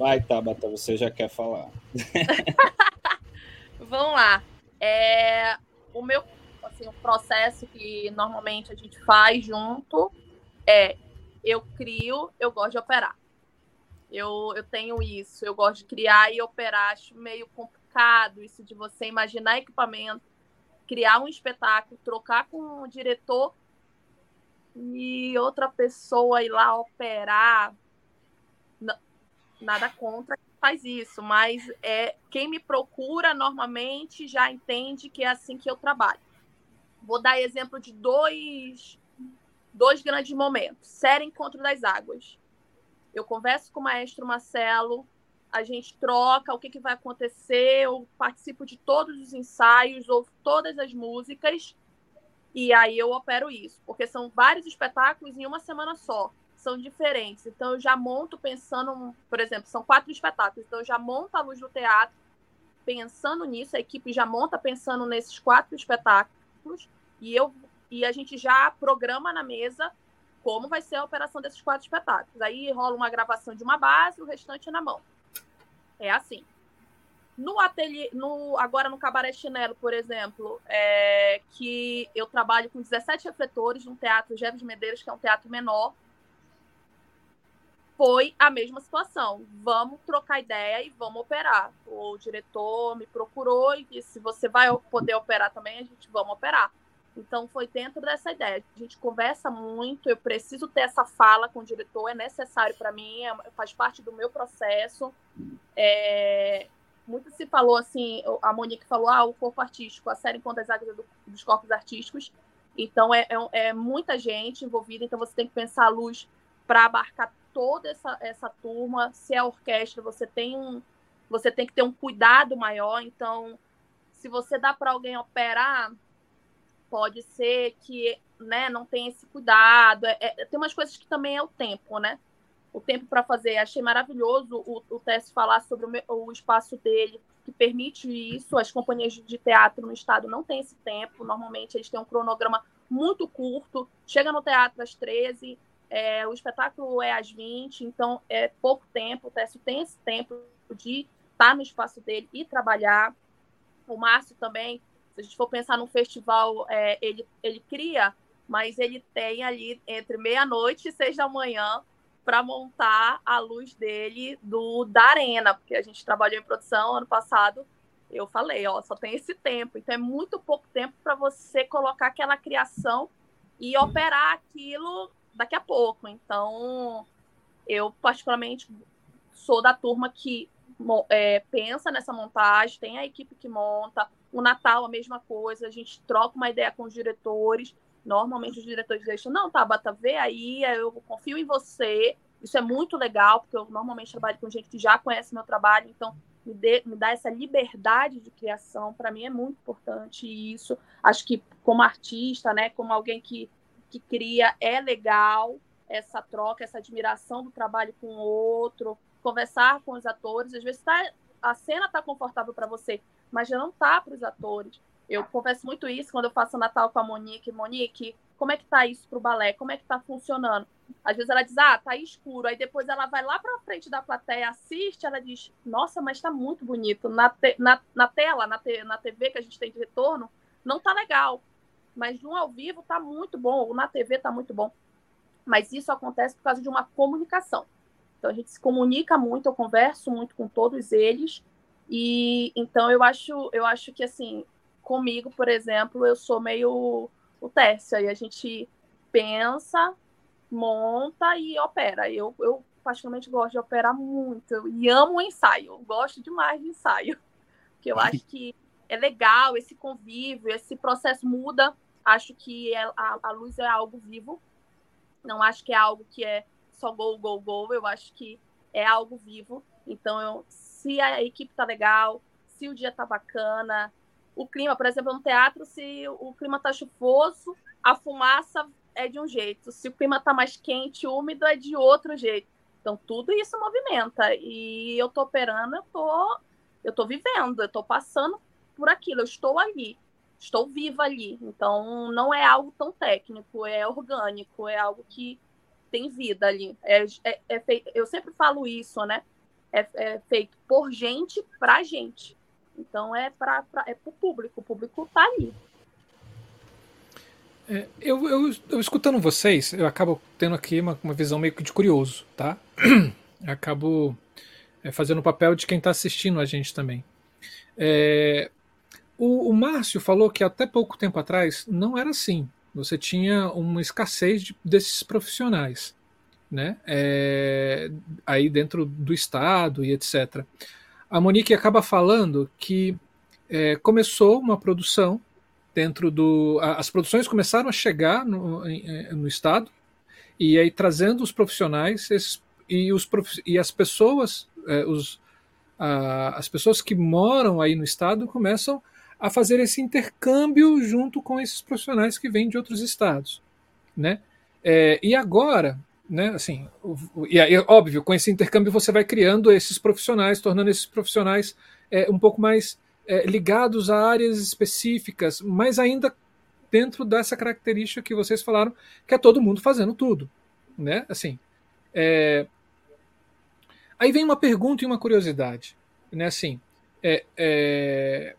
Vai, Tabata, você já quer falar. Vamos lá. É, o meu assim, o processo que normalmente a gente faz junto é eu crio, eu gosto de operar. Eu, eu tenho isso, eu gosto de criar e operar. Acho meio complicado isso de você imaginar equipamento, criar um espetáculo, trocar com o diretor e outra pessoa ir lá operar. Nada contra quem faz isso, mas é quem me procura normalmente já entende que é assim que eu trabalho. Vou dar exemplo de dois dois grandes momentos. Série Encontro das Águas. Eu converso com o maestro Marcelo, a gente troca o que, que vai acontecer, eu participo de todos os ensaios, ouço todas as músicas, e aí eu opero isso, porque são vários espetáculos em uma semana só, são diferentes. Então eu já monto pensando, por exemplo, são quatro espetáculos, então eu já monto a luz do teatro pensando nisso, a equipe já monta pensando nesses quatro espetáculos, e eu e a gente já programa na mesa como vai ser a operação desses quatro espetáculos. Aí rola uma gravação de uma base, o restante na mão. É assim. No ateliê, no, agora no Cabaré Chinelo, por exemplo, é, que eu trabalho com 17 refletores no Teatro Geves Medeiros, que é um teatro menor, foi a mesma situação. Vamos trocar ideia e vamos operar. O diretor me procurou e disse: se você vai poder operar também, a gente vamos operar. Então, foi dentro dessa ideia. A gente conversa muito, eu preciso ter essa fala com o diretor, é necessário para mim, é, faz parte do meu processo. É, muito se falou assim, a Monique falou, ah, o corpo artístico, a série Enquanto as Águas dos Corpos Artísticos. Então, é, é, é, muita gente envolvida, então você tem que pensar a luz para abarcar toda essa, essa turma. Se é orquestra, você tem um, você tem que ter um cuidado maior. Então, se você dá para alguém operar, pode ser que né, não tenha esse cuidado. É, é, tem umas coisas que também é o tempo, né? O tempo para fazer. Achei maravilhoso o, o Tess falar sobre o, o, espaço dele, que permite isso. As companhias de teatro no estado não têm esse tempo. Normalmente eles têm um cronograma muito curto. Chega no teatro às 13, é, o espetáculo é às 20, então é pouco tempo. O Tess tem esse tempo de estar no espaço dele e trabalhar. O Márcio também se a gente for pensar num festival, é, ele, ele cria, mas ele tem ali entre meia-noite e seis da manhã para montar a luz dele do da arena, porque a gente trabalhou em produção ano passado. Eu falei, ó, só tem esse tempo, então é muito pouco tempo para você colocar aquela criação e operar aquilo daqui a pouco. Então, eu particularmente sou da turma que é, pensa nessa montagem, tem a equipe que monta. O Natal, a mesma coisa, a gente troca uma ideia com os diretores. Normalmente os diretores deixam, não, Tabata, vê aí, eu confio em você. Isso é muito legal, porque eu normalmente trabalho com gente que já conhece meu trabalho, então me, dê, me dá essa liberdade de criação, para mim é muito importante isso. Acho que como artista, né, como alguém que, que cria, é legal essa troca, essa admiração do trabalho com o outro, conversar com os atores. Às vezes tá, a cena está confortável para você, mas já não tá para os atores. Eu converso muito isso quando eu faço Natal com a Monique. Monique, como é que tá isso pro balé? Como é que tá funcionando? Às vezes ela diz, ah, tá escuro. Aí depois ela vai lá para frente da plateia, assiste, ela diz, nossa, mas tá muito bonito. Na, te na, na tela, na, te na TV que a gente tem de retorno, não tá legal. Mas no ao vivo tá muito bom, ou na TV tá muito bom. Mas isso acontece por causa de uma comunicação. Então a gente se comunica muito, eu converso muito com todos eles. E então eu acho, eu acho que assim, comigo, por exemplo, eu sou meio o Tércio, aí a gente pensa, monta e opera. Eu, eu particularmente gosto de operar muito e amo o ensaio, gosto demais de ensaio, porque eu acho que é legal esse convívio, esse processo muda. Acho que é, a, a luz é algo vivo, não acho que é algo que é só gol, gol, gol. Eu acho que é algo vivo. Então, eu, se a equipe tá legal, se o dia tá bacana, o clima, por exemplo, no teatro, se o clima tá chuvoso, a fumaça é de um jeito. Se o clima tá mais quente, úmido, é de outro jeito. Então, tudo isso movimenta. E eu tô operando, eu tô, eu tô vivendo, eu tô passando por aquilo, eu estou ali, estou viva ali. Então, não é algo tão técnico, é orgânico, é algo que tem vida ali. É, é, é feito, eu sempre falo isso, né? É, é feito por gente para gente. Então é para é o público, o público está ali. É, eu, eu, eu, escutando vocês, eu acabo tendo aqui uma, uma visão meio que de curioso, tá? Eu acabo é, fazendo o papel de quem está assistindo a gente também. É, o, o Márcio falou que até pouco tempo atrás não era assim. Você tinha uma escassez de, desses profissionais, né? É, aí dentro do Estado e etc. A Monique acaba falando que é, começou uma produção dentro do. As produções começaram a chegar no, no Estado e aí trazendo os profissionais esses, e, os, e as pessoas, é, os, a, as pessoas que moram aí no Estado começam a fazer esse intercâmbio junto com esses profissionais que vêm de outros estados, né? É, e agora, né? Assim, e aí, óbvio, com esse intercâmbio você vai criando esses profissionais, tornando esses profissionais é, um pouco mais é, ligados a áreas específicas, mas ainda dentro dessa característica que vocês falaram, que é todo mundo fazendo tudo, né? Assim, é... aí vem uma pergunta e uma curiosidade, né? Assim, é, é,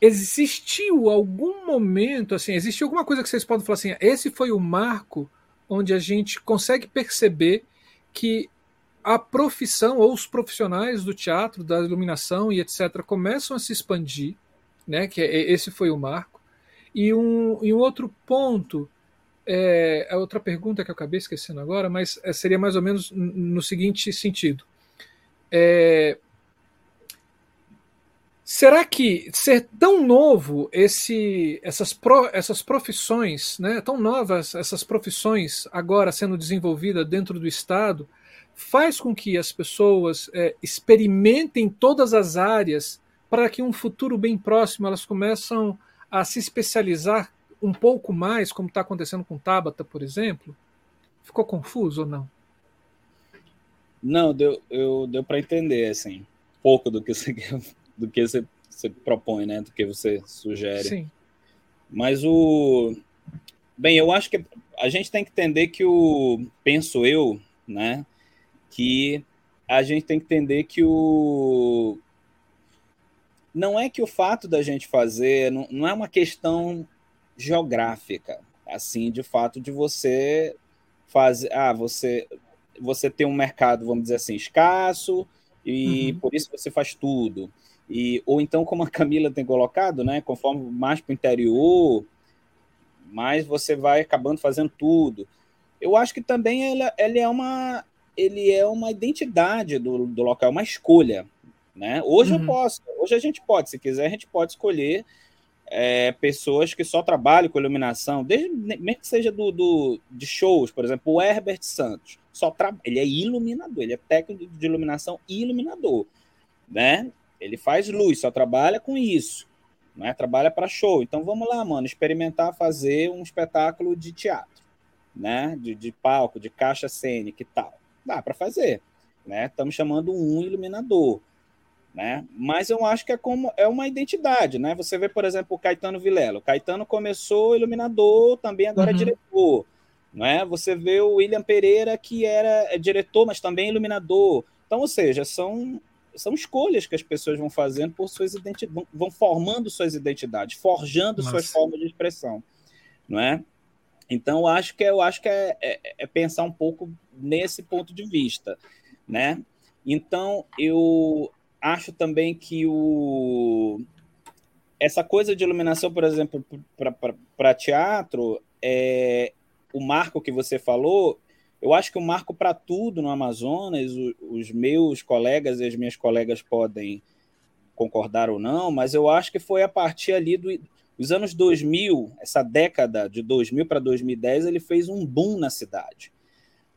existiu algum momento, assim, existiu alguma coisa que vocês podem falar assim, esse foi o marco onde a gente consegue perceber que a profissão ou os profissionais do teatro, da iluminação e etc começam a se expandir, né? Que é, esse foi o marco. E um, e um outro ponto é a outra pergunta que eu acabei esquecendo agora, mas é, seria mais ou menos no seguinte sentido. É, Será que ser tão novo esse, essas, pro, essas profissões, né, tão novas essas profissões agora sendo desenvolvidas dentro do Estado, faz com que as pessoas é, experimentem todas as áreas para que um futuro bem próximo elas começam a se especializar um pouco mais, como está acontecendo com Tabata, por exemplo? Ficou confuso ou não? Não, deu, eu, deu para entender assim, pouco do que você do que você, você propõe, né? Do que você sugere. Sim. Mas o. Bem, eu acho que a gente tem que entender que o. Penso eu, né? Que a gente tem que entender que o. Não é que o fato da gente fazer. Não, não é uma questão geográfica. Assim, de fato, de você fazer. Ah, você. Você tem um mercado, vamos dizer assim, escasso, e uhum. por isso você faz tudo. E, ou então, como a Camila tem colocado, né, conforme mais para o interior, mais você vai acabando fazendo tudo. Eu acho que também ela, ela é uma ele é uma identidade do, do local, uma escolha. Né? Hoje uhum. eu posso, hoje a gente pode, se quiser, a gente pode escolher é, pessoas que só trabalham com iluminação, desde, mesmo que seja do, do, de shows, por exemplo, o Herbert Santos, só tra... ele é iluminador, ele é técnico de iluminação e iluminador, né? Ele faz luz, só trabalha com isso, né? Trabalha para show. Então vamos lá, mano, experimentar fazer um espetáculo de teatro, né? De, de palco, de caixa cênica e tal. Dá para fazer, né? Estamos chamando um iluminador né? Mas eu acho que é como é uma identidade, né? Você vê, por exemplo, o Caetano Vilela. O Caetano começou iluminador, também agora é uhum. é diretor, não é? Você vê o William Pereira que era é diretor, mas também iluminador. Então, ou seja, são são escolhas que as pessoas vão fazendo por suas identidades, vão formando suas identidades, forjando Nossa. suas formas de expressão, não é? Então, eu acho que eu acho que é, é, é pensar um pouco nesse ponto de vista, né? Então, eu acho também que o essa coisa de iluminação, por exemplo, para teatro, é, o marco que você falou, eu acho que o marco para tudo no Amazonas, o, os meus colegas e as minhas colegas podem concordar ou não, mas eu acho que foi a partir ali do, dos anos 2000, essa década de 2000 para 2010, ele fez um boom na cidade,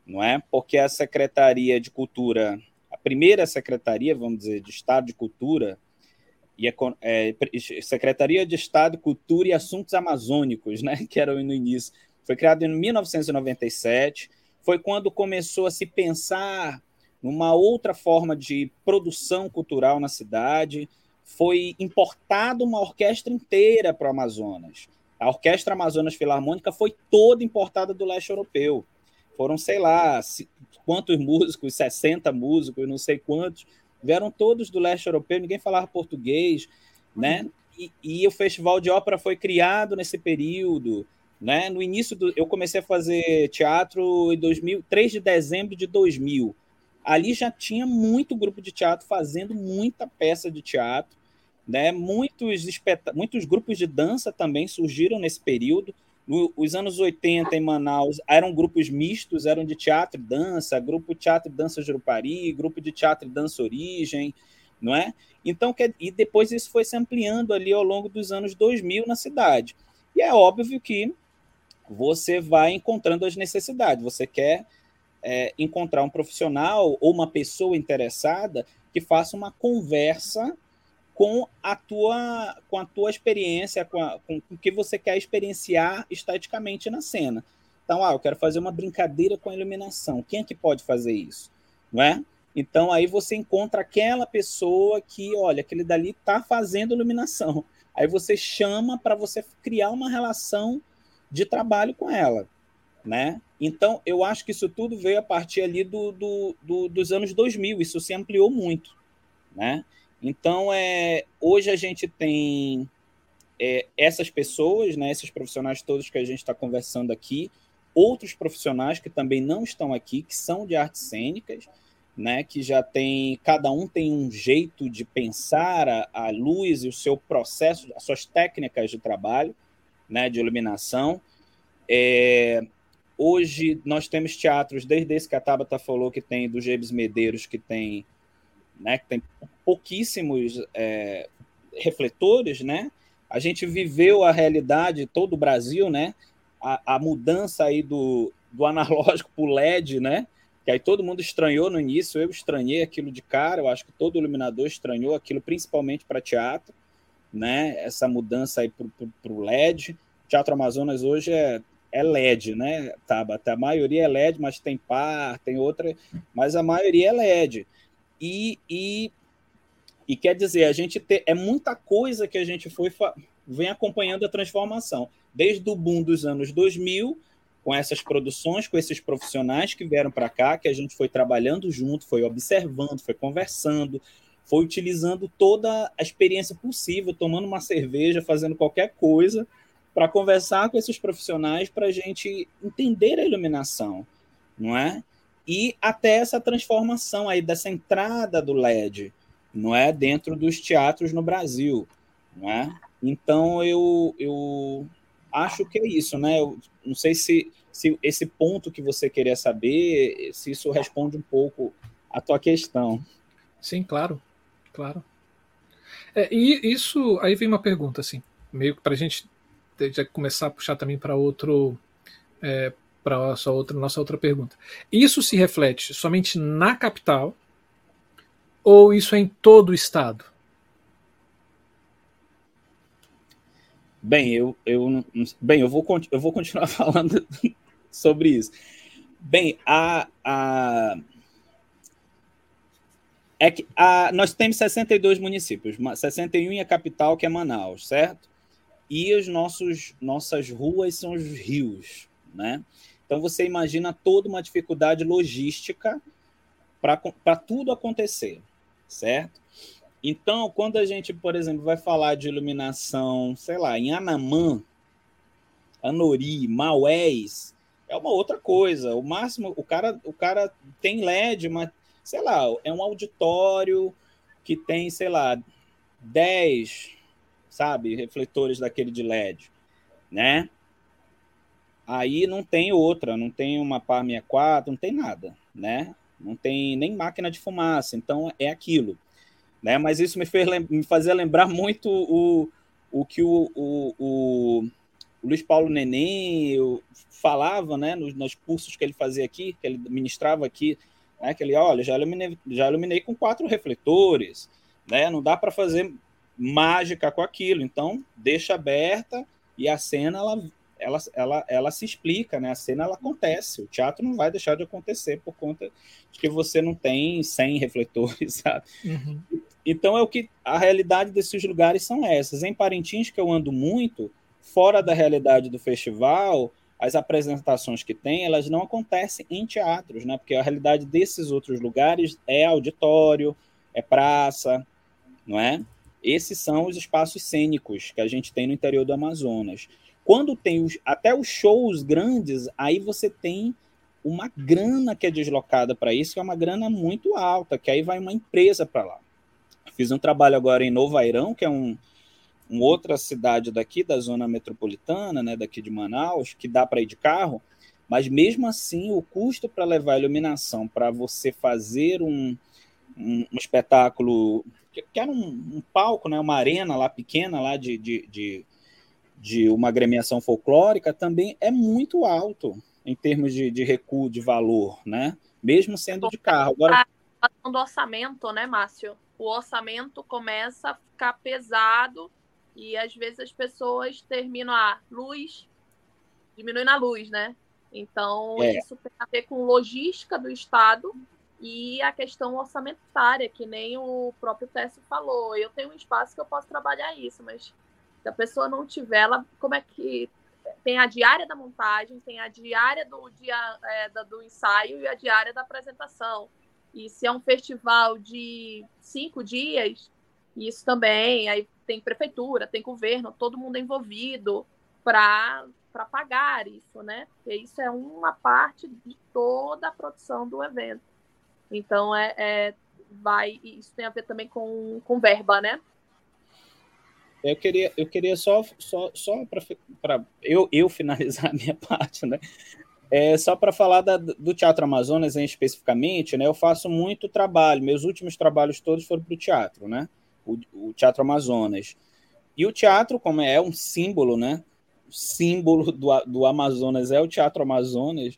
não é? Porque a Secretaria de Cultura primeira secretaria, vamos dizer, de Estado de Cultura, e é, Secretaria de Estado, Cultura e Assuntos Amazônicos, né, que era no início. Foi criado em 1997, foi quando começou a se pensar numa outra forma de produção cultural na cidade. Foi importada uma orquestra inteira para o Amazonas. A Orquestra Amazonas Filarmônica foi toda importada do leste europeu. Foram, sei lá, quantos músicos, 60 músicos, não sei quantos, vieram todos do leste europeu, ninguém falava português, né? E, e, o Festival de Ópera foi criado nesse período, né? No início do, eu comecei a fazer teatro em 2000, 3 de dezembro de 2000. Ali já tinha muito grupo de teatro fazendo muita peça de teatro, né? Muitos muitos grupos de dança também surgiram nesse período. Nos anos 80, em Manaus, eram grupos mistos, eram de teatro e dança, grupo teatro e dança Jurupari, grupo de teatro e dança Origem, não é? Então, e depois isso foi se ampliando ali ao longo dos anos 2000 na cidade. E é óbvio que você vai encontrando as necessidades. Você quer é, encontrar um profissional ou uma pessoa interessada que faça uma conversa com a tua, com a tua experiência, com, a, com o que você quer experienciar esteticamente na cena. Então, ah, eu quero fazer uma brincadeira com a iluminação. Quem é que pode fazer isso? Não é? Então, aí você encontra aquela pessoa que, olha, aquele dali está fazendo iluminação. Aí você chama para você criar uma relação de trabalho com ela, né? Então, eu acho que isso tudo veio a partir ali do, do, do dos anos 2000. Isso se ampliou muito, né? Então, é, hoje a gente tem é, essas pessoas, né, esses profissionais todos que a gente está conversando aqui, outros profissionais que também não estão aqui, que são de artes cênicas, né, que já tem, cada um tem um jeito de pensar a, a luz e o seu processo, as suas técnicas de trabalho, né, de iluminação. É, hoje nós temos teatros, desde esse que a Tabata falou, que tem do James Medeiros, que tem né, que tem pouquíssimos é, refletores, né? A gente viveu a realidade, todo o Brasil, né? A, a mudança aí do, do analógico para o LED, né? Que aí todo mundo estranhou no início, eu estranhei aquilo de cara, eu acho que todo iluminador estranhou aquilo, principalmente para teatro, né? Essa mudança aí para o LED. Teatro Amazonas hoje é, é LED, né? Tá, a maioria é LED, mas tem par, tem outra, mas a maioria é LED. E, e, e quer dizer, a gente é muita coisa que a gente foi vem acompanhando a transformação, desde o boom dos anos 2000, com essas produções, com esses profissionais que vieram para cá, que a gente foi trabalhando junto, foi observando, foi conversando, foi utilizando toda a experiência possível, tomando uma cerveja, fazendo qualquer coisa, para conversar com esses profissionais, para a gente entender a iluminação, não é? e até essa transformação aí dessa entrada do LED, não é, dentro dos teatros no Brasil, não é? Então eu eu acho que é isso, né? Eu não sei se se esse ponto que você queria saber, se isso responde um pouco a tua questão. Sim, claro, claro. É, e isso, aí vem uma pergunta, assim, meio que para a gente já começar a puxar também para outro, é, para nossa outra, nossa outra pergunta. Isso se reflete somente na capital ou isso é em todo o estado? Bem, eu, eu, bem, eu, vou, eu vou continuar falando sobre isso. Bem, a, a, é que a, nós temos 62 municípios, 61 em a capital, que é Manaus, certo? E os nossos nossas ruas são os rios, né? Então você imagina toda uma dificuldade logística para tudo acontecer, certo? Então, quando a gente, por exemplo, vai falar de iluminação, sei lá, em Anamã, Anori, Maués, é uma outra coisa. O máximo, o cara, o cara tem LED, mas, sei lá, é um auditório que tem, sei lá, 10, sabe, refletores daquele de LED, né? Aí não tem outra, não tem uma PAR 64, não tem nada, né? Não tem nem máquina de fumaça, então é aquilo. Né? Mas isso me, fez, me lembrar muito o, o que o, o, o Luiz Paulo Neném falava né, nos, nos cursos que ele fazia aqui, que ele ministrava aqui, né, que ele, olha, já iluminei, já iluminei com quatro refletores, né, não dá para fazer mágica com aquilo, então deixa aberta e a cena ela, ela, ela, ela se explica, né? A cena ela acontece, o teatro não vai deixar de acontecer por conta de que você não tem 100 refletores, sabe? Uhum. Então é o que a realidade desses lugares são essas. Em Parintins que eu ando muito, fora da realidade do festival, as apresentações que tem, elas não acontecem em teatros, né? Porque a realidade desses outros lugares é auditório, é praça, não é? Esses são os espaços cênicos que a gente tem no interior do Amazonas. Quando tem os, até os shows grandes, aí você tem uma grana que é deslocada para isso, que é uma grana muito alta, que aí vai uma empresa para lá. Fiz um trabalho agora em Novo Airão, que é um, uma outra cidade daqui, da zona metropolitana, né, daqui de Manaus, que dá para ir de carro, mas mesmo assim o custo para levar a iluminação para você fazer um, um, um espetáculo, que, era um, um, palco, né, uma arena lá pequena, lá de, de, de, de, uma agremiação folclórica, também é muito alto em termos de, de recuo de valor, né? mesmo sendo de carro. Agora, do orçamento, né, Márcio? o orçamento começa a ficar pesado e às vezes as pessoas terminam a luz, diminui na luz, né? Então, é. isso tem a ver com logística do Estado e a questão orçamentária, que nem o próprio Tércio falou. Eu tenho um espaço que eu posso trabalhar isso, mas se a pessoa não tiver, ela, como é que. Tem a diária da montagem, tem a diária do dia é, do ensaio e a diária da apresentação. E se é um festival de cinco dias, isso também, aí tem prefeitura, tem governo, todo mundo envolvido para pagar isso, né? Porque isso é uma parte de toda a produção do evento. Então, é, é vai isso tem a ver também com, com verba, né? Eu queria, eu queria só, só, só para eu, eu finalizar a minha parte, né? É, só para falar da, do Teatro Amazonas em especificamente, né, eu faço muito trabalho. Meus últimos trabalhos todos foram para o teatro, né? O, o, Teatro Amazonas. E o teatro, como é, é um símbolo, né? Símbolo do, do Amazonas é o Teatro Amazonas.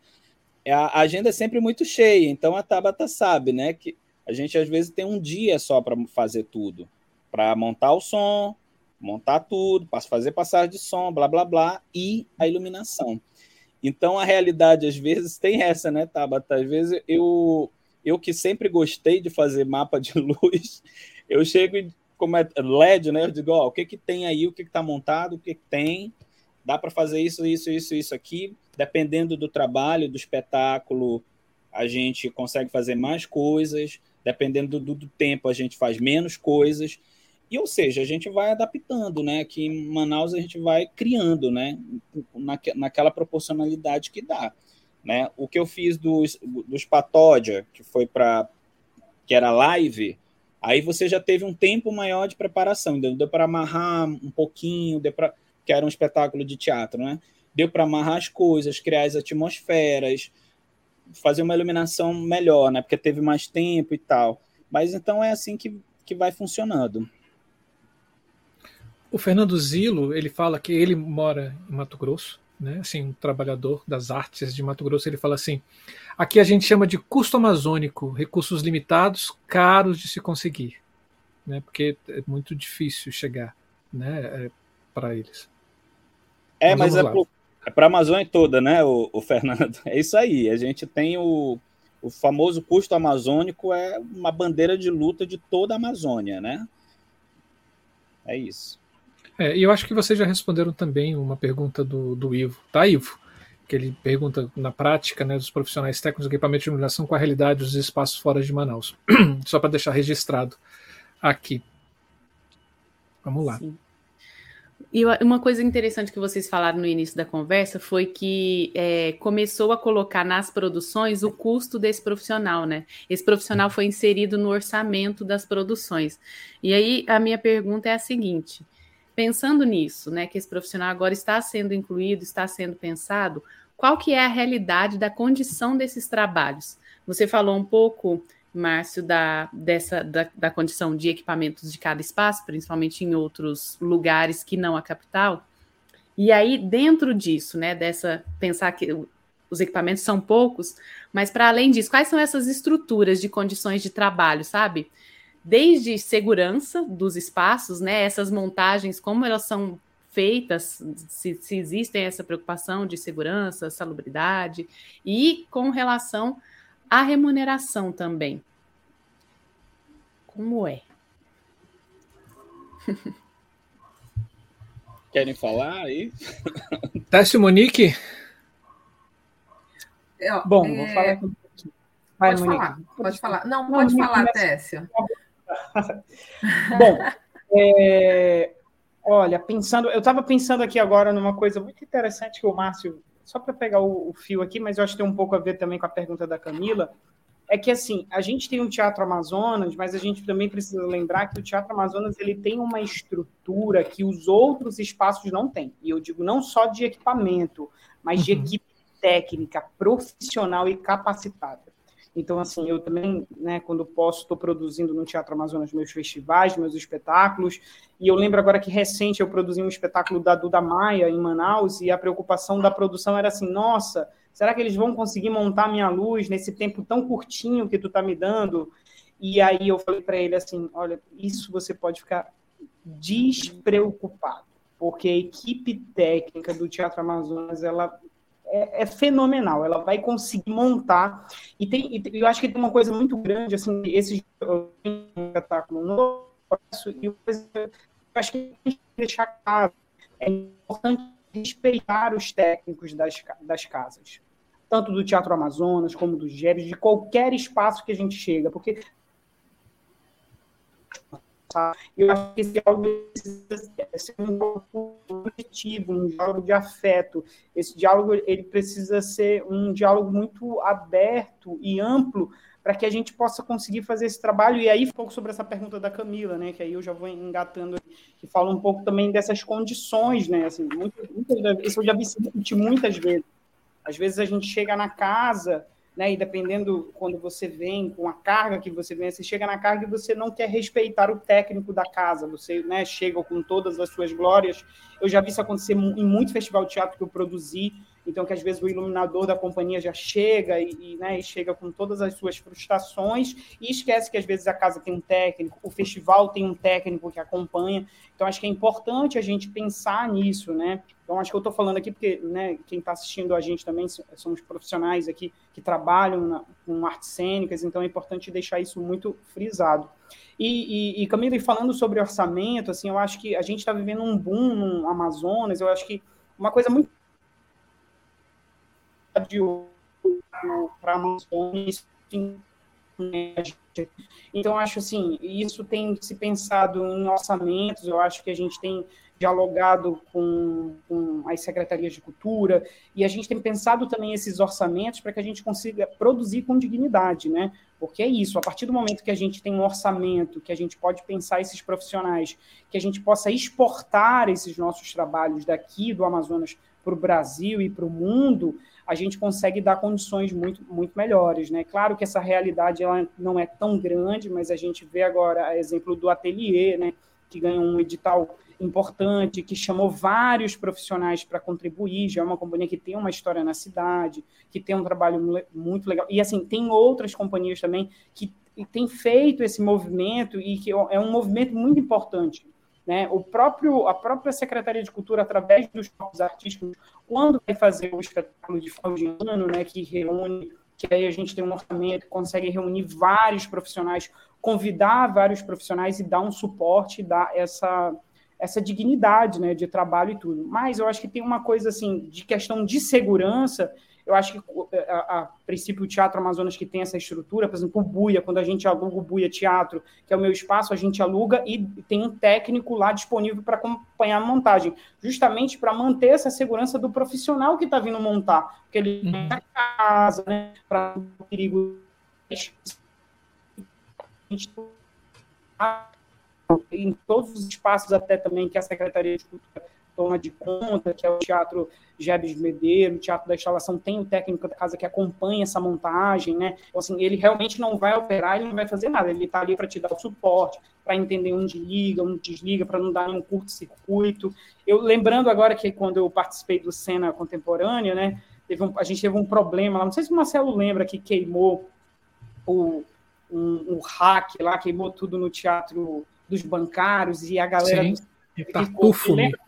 É, a agenda é sempre muito cheia, então a Tabata sabe, né? Que a gente às vezes tem um dia só para fazer tudo, para montar o som, montar tudo, para fazer passagem de som, blá blá blá, e a iluminação. Então a realidade às vezes tem essa, né, Tabata? Às vezes eu eu que sempre gostei de fazer mapa de luz, eu chego e como é LED, né? Eu digo, ó, o que que tem aí, o que que tá montado, o que que tem, dá para fazer isso, isso, isso, isso aqui, dependendo do trabalho, do espetáculo, a gente consegue fazer mais coisas, dependendo do, do tempo, a gente faz menos coisas. E, ou seja, a gente vai adaptando, né? Aqui em Manaus a gente vai criando, né? Naque, naquela proporcionalidade que dá, né? O que eu fiz dos, dos Patódia, que foi para que era live, aí você já teve um tempo maior de preparação, deu, deu para amarrar um pouquinho, deu para que era um espetáculo de teatro, né? deu para amarrar as coisas, criar as atmosferas, fazer uma iluminação melhor, né? Porque teve mais tempo e tal. Mas então é assim que, que vai funcionando. O Fernando Zilo, ele fala que ele mora em Mato Grosso, né? Assim, um trabalhador das artes de Mato Grosso, ele fala assim: aqui a gente chama de custo amazônico, recursos limitados, caros de se conseguir, né? Porque é muito difícil chegar, né? É, para eles. É, mas, mas é para a Amazônia toda, né, o, o, Fernando? É isso aí. A gente tem o, o famoso custo amazônico, é uma bandeira de luta de toda a Amazônia, né? É isso. É, e eu acho que vocês já responderam também uma pergunta do, do Ivo, tá, Ivo? Que ele pergunta na prática né, dos profissionais técnicos de equipamento de iluminação com a realidade dos espaços fora de Manaus. Só para deixar registrado aqui. Vamos lá. Sim. E uma coisa interessante que vocês falaram no início da conversa foi que é, começou a colocar nas produções o custo desse profissional, né? Esse profissional foi inserido no orçamento das produções. E aí a minha pergunta é a seguinte: pensando nisso, né, que esse profissional agora está sendo incluído, está sendo pensado, qual que é a realidade da condição desses trabalhos? Você falou um pouco, Márcio, da, dessa, da, da condição de equipamentos de cada espaço, principalmente em outros lugares que não a capital. E aí, dentro disso, né, dessa pensar que os equipamentos são poucos, mas para além disso, quais são essas estruturas de condições de trabalho, sabe? Desde segurança dos espaços, né? Essas montagens, como elas são feitas, se, se existem essa preocupação de segurança, salubridade, e com relação à remuneração também. Como é? Querem falar aí? Teste Monique? Bom, é... vou falar aqui. Vai, pode Monique. falar, pode falar. Não, pode Monique, falar, Téssia. Bom, é, olha, pensando, eu estava pensando aqui agora numa coisa muito interessante que o Márcio, só para pegar o, o, fio aqui, mas eu acho que tem um pouco a ver também com a pergunta da Camila, é que assim, a gente tem o Teatro Amazonas, mas a gente também precisa lembrar que o Teatro Amazonas ele tem uma estrutura que os outros espaços não têm. E eu digo não só de equipamento, mas de uhum. equipe técnica, profissional e capacitada. Então, assim, eu também, né, quando posso, estou produzindo no Teatro Amazonas meus festivais, meus espetáculos. E eu lembro agora que recente eu produzi um espetáculo da Duda Maia em Manaus e a preocupação da produção era assim: nossa, será que eles vão conseguir montar minha luz nesse tempo tão curtinho que tu está me dando? E aí eu falei para ele assim: olha, isso você pode ficar despreocupado, porque a equipe técnica do Teatro Amazonas ela é, é, fenomenal. Ela vai conseguir montar. E tem, e eu acho que tem uma coisa muito grande, assim, esse espetáculo novo, e eu acho que tem que deixar claro. É importante respeitar os técnicos das, das casas. Tanto do Teatro Amazonas, como do GEBS, de qualquer espaço que a gente chega, porque eu acho que esse diálogo precisa ser um diálogo positivo, um diálogo de afeto. Esse diálogo ele precisa ser um diálogo muito aberto e amplo para que a gente possa conseguir fazer esse trabalho. E aí, um pouco sobre essa pergunta da Camila, né? Que aí eu já vou engatando, que fala um pouco também dessas condições, né? Assim, muitas, muitas, isso eu já vi muitas vezes. Às vezes a gente chega na casa né? E dependendo quando você vem com a carga que você vem, você chega na carga e você não quer respeitar o técnico da casa, você, né, chega com todas as suas glórias. Eu já vi isso acontecer em muito festival de teatro que eu produzi, então que às vezes o iluminador da companhia já chega e, e, né, e chega com todas as suas frustrações e esquece que às vezes a casa tem um técnico, o festival tem um técnico que acompanha. Então acho que é importante a gente pensar nisso, né? Então acho que eu estou falando aqui porque né, quem está assistindo a gente também somos profissionais aqui que trabalham na, com artes cênicas, então é importante deixar isso muito frisado. E, e, e Camila, falando sobre orçamento, assim, eu acho que a gente está vivendo um boom no Amazonas, eu acho que uma coisa muito para a Amazônia. Então, acho assim, isso tem se pensado em orçamentos, eu acho que a gente tem dialogado com, com as secretarias de cultura e a gente tem pensado também esses orçamentos para que a gente consiga produzir com dignidade, né? Porque é isso, a partir do momento que a gente tem um orçamento, que a gente pode pensar esses profissionais, que a gente possa exportar esses nossos trabalhos daqui do Amazonas para o Brasil e para o mundo, a gente consegue dar condições muito, muito melhores. Né? Claro que essa realidade ela não é tão grande, mas a gente vê agora exemplo do Atelier, né, que ganhou um edital importante, que chamou vários profissionais para contribuir, já é uma companhia que tem uma história na cidade, que tem um trabalho muito legal. E assim, tem outras companhias também que têm feito esse movimento e que é um movimento muito importante. Né? O próprio, a própria Secretaria de Cultura, através dos corpos artísticos, quando vai fazer o espetáculo de final de ano, né, que reúne, que aí a gente tem um orçamento, consegue reunir vários profissionais, convidar vários profissionais e dar um suporte, dar essa, essa dignidade né, de trabalho e tudo. Mas eu acho que tem uma coisa assim, de questão de segurança, eu acho que, a, a, princípio, o Teatro Amazonas que tem essa estrutura, por exemplo, o Buia, quando a gente aluga o Buia Teatro, que é o meu espaço, a gente aluga e tem um técnico lá disponível para acompanhar a montagem, justamente para manter essa segurança do profissional que está vindo montar, porque ele uhum. a casa, né, para o perigo. Em todos os espaços, até também que a Secretaria de Cultura toma de conta, que é o Teatro Jebes Medeiro, o Teatro da Instalação tem o técnico da casa que acompanha essa montagem, né? Então, assim, ele realmente não vai operar, ele não vai fazer nada, ele está ali para te dar o suporte, para entender onde liga, onde desliga, para não dar nenhum curto-circuito. Eu lembrando agora que quando eu participei do Cena Contemporânea, né, um, a gente teve um problema lá, não sei se o Marcelo lembra que queimou o, um, um hack lá, queimou tudo no Teatro dos Bancários e a galera Sim. Do Tartufo. Lembra,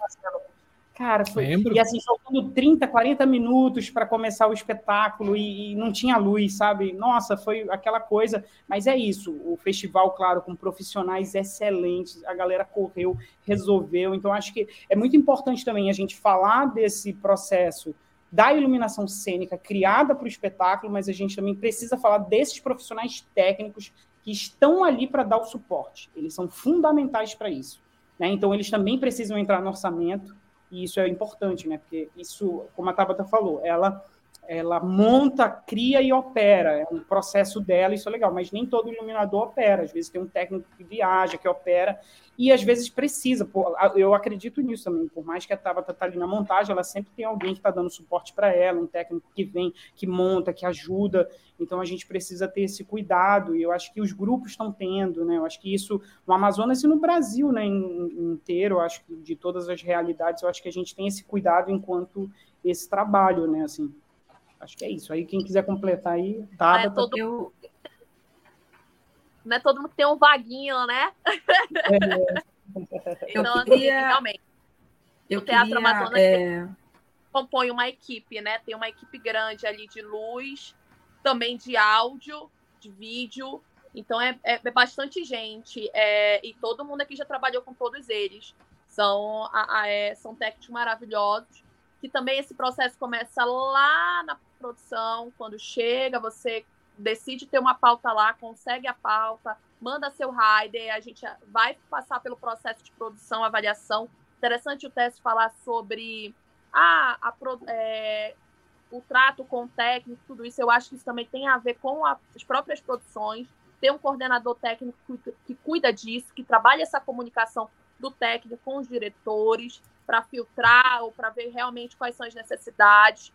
Cara, foi. Lembro. E assim, faltando 30, 40 minutos para começar o espetáculo e, e, não tinha luz, sabe? Nossa, foi aquela coisa. Mas é isso. O festival, claro, com profissionais excelentes, a galera correu, resolveu. Então, acho que é muito importante também a gente falar desse processo da iluminação cênica criada para o espetáculo, mas a gente também precisa falar desses profissionais técnicos que estão ali para dar o suporte. Eles são fundamentais para isso. Né? Então, eles também precisam entrar no orçamento, e isso é importante, né? Porque isso, como a Tabata falou, ela ela monta, cria e opera. É um processo dela, isso é legal, mas nem todo iluminador opera. Às vezes tem um técnico que viaja, que opera, e às vezes precisa. Eu acredito nisso também. Por mais que a Tabata está ali na montagem, ela sempre tem alguém que está dando suporte para ela, um técnico que vem, que monta, que ajuda. Então a gente precisa ter esse cuidado, e eu acho que os grupos estão tendo, né? Eu acho que isso no Amazonas e no Brasil, né, inteiro, eu acho que de todas as realidades, eu acho que a gente tem esse cuidado enquanto esse trabalho, né, assim. Acho que é isso. Aí quem quiser completar aí, tá. É todo... Eu... Não é todo mundo que tem um vaguinho, né? É. então, assim, queria... assim, realmente. Eu o Teatro queria, Amazonas é... compõe uma equipe, né? Tem uma equipe grande ali de luz, também de áudio, de vídeo. Então é, é, é bastante gente. É, e todo mundo aqui já trabalhou com todos eles. São, a, a, é, são técnicos maravilhosos. Que também esse processo começa lá na produção, quando chega, você decide ter uma pauta lá, consegue a pauta, manda seu rider, a gente vai passar pelo processo de produção, avaliação. Interessante o teste falar sobre ah, a, é, o trato com o técnico, tudo isso. Eu acho que isso também tem a ver com a, as próprias produções. Ter um coordenador técnico que, que cuida disso, que trabalha essa comunicação do técnico com os diretores, para filtrar ou para ver realmente quais são as necessidades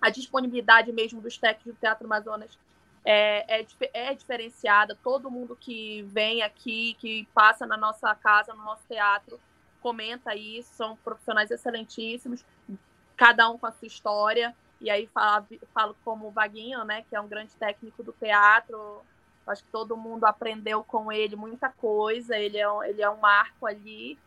a disponibilidade mesmo dos técnicos do Teatro Amazonas é, é, é, diferenciada. Todo mundo que vem aqui, que passa na nossa casa, no nosso teatro, comenta isso. São profissionais excelentíssimos, cada um com a sua história. E aí falo, falo como o Vaguinho, né, que é um grande técnico do teatro. Acho que todo mundo aprendeu com ele muita coisa. Ele é ele é um marco ali.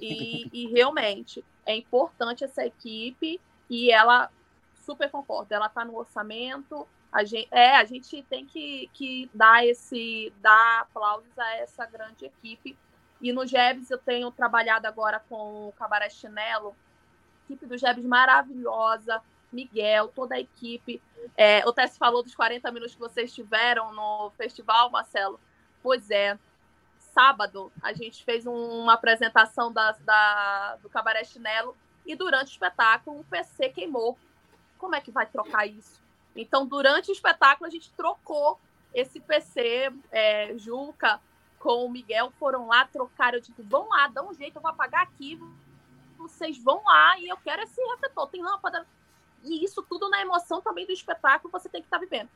E, e realmente é importante essa equipe e ela super concordo. Ela está no orçamento. A gente, é, a gente tem que, que dar esse dar aplausos a essa grande equipe. E no Jebs eu tenho trabalhado agora com o Cabaré Chinelo, equipe do Jebs maravilhosa, Miguel, toda a equipe. É, o Tess falou dos 40 minutos que vocês tiveram no festival, Marcelo. Pois é, sábado a gente fez um, uma apresentação da, da, do Cabaré Chinelo e durante o espetáculo um PC queimou como é que vai trocar isso? Então, durante o espetáculo, a gente trocou esse PC, é, Juca com o Miguel foram lá, trocaram, eu disse, vão lá, dá um jeito, eu vou apagar aqui, vocês vão lá e eu quero esse refletor. Tem lâmpada. E isso tudo na emoção também do espetáculo você tem que estar tá vivendo.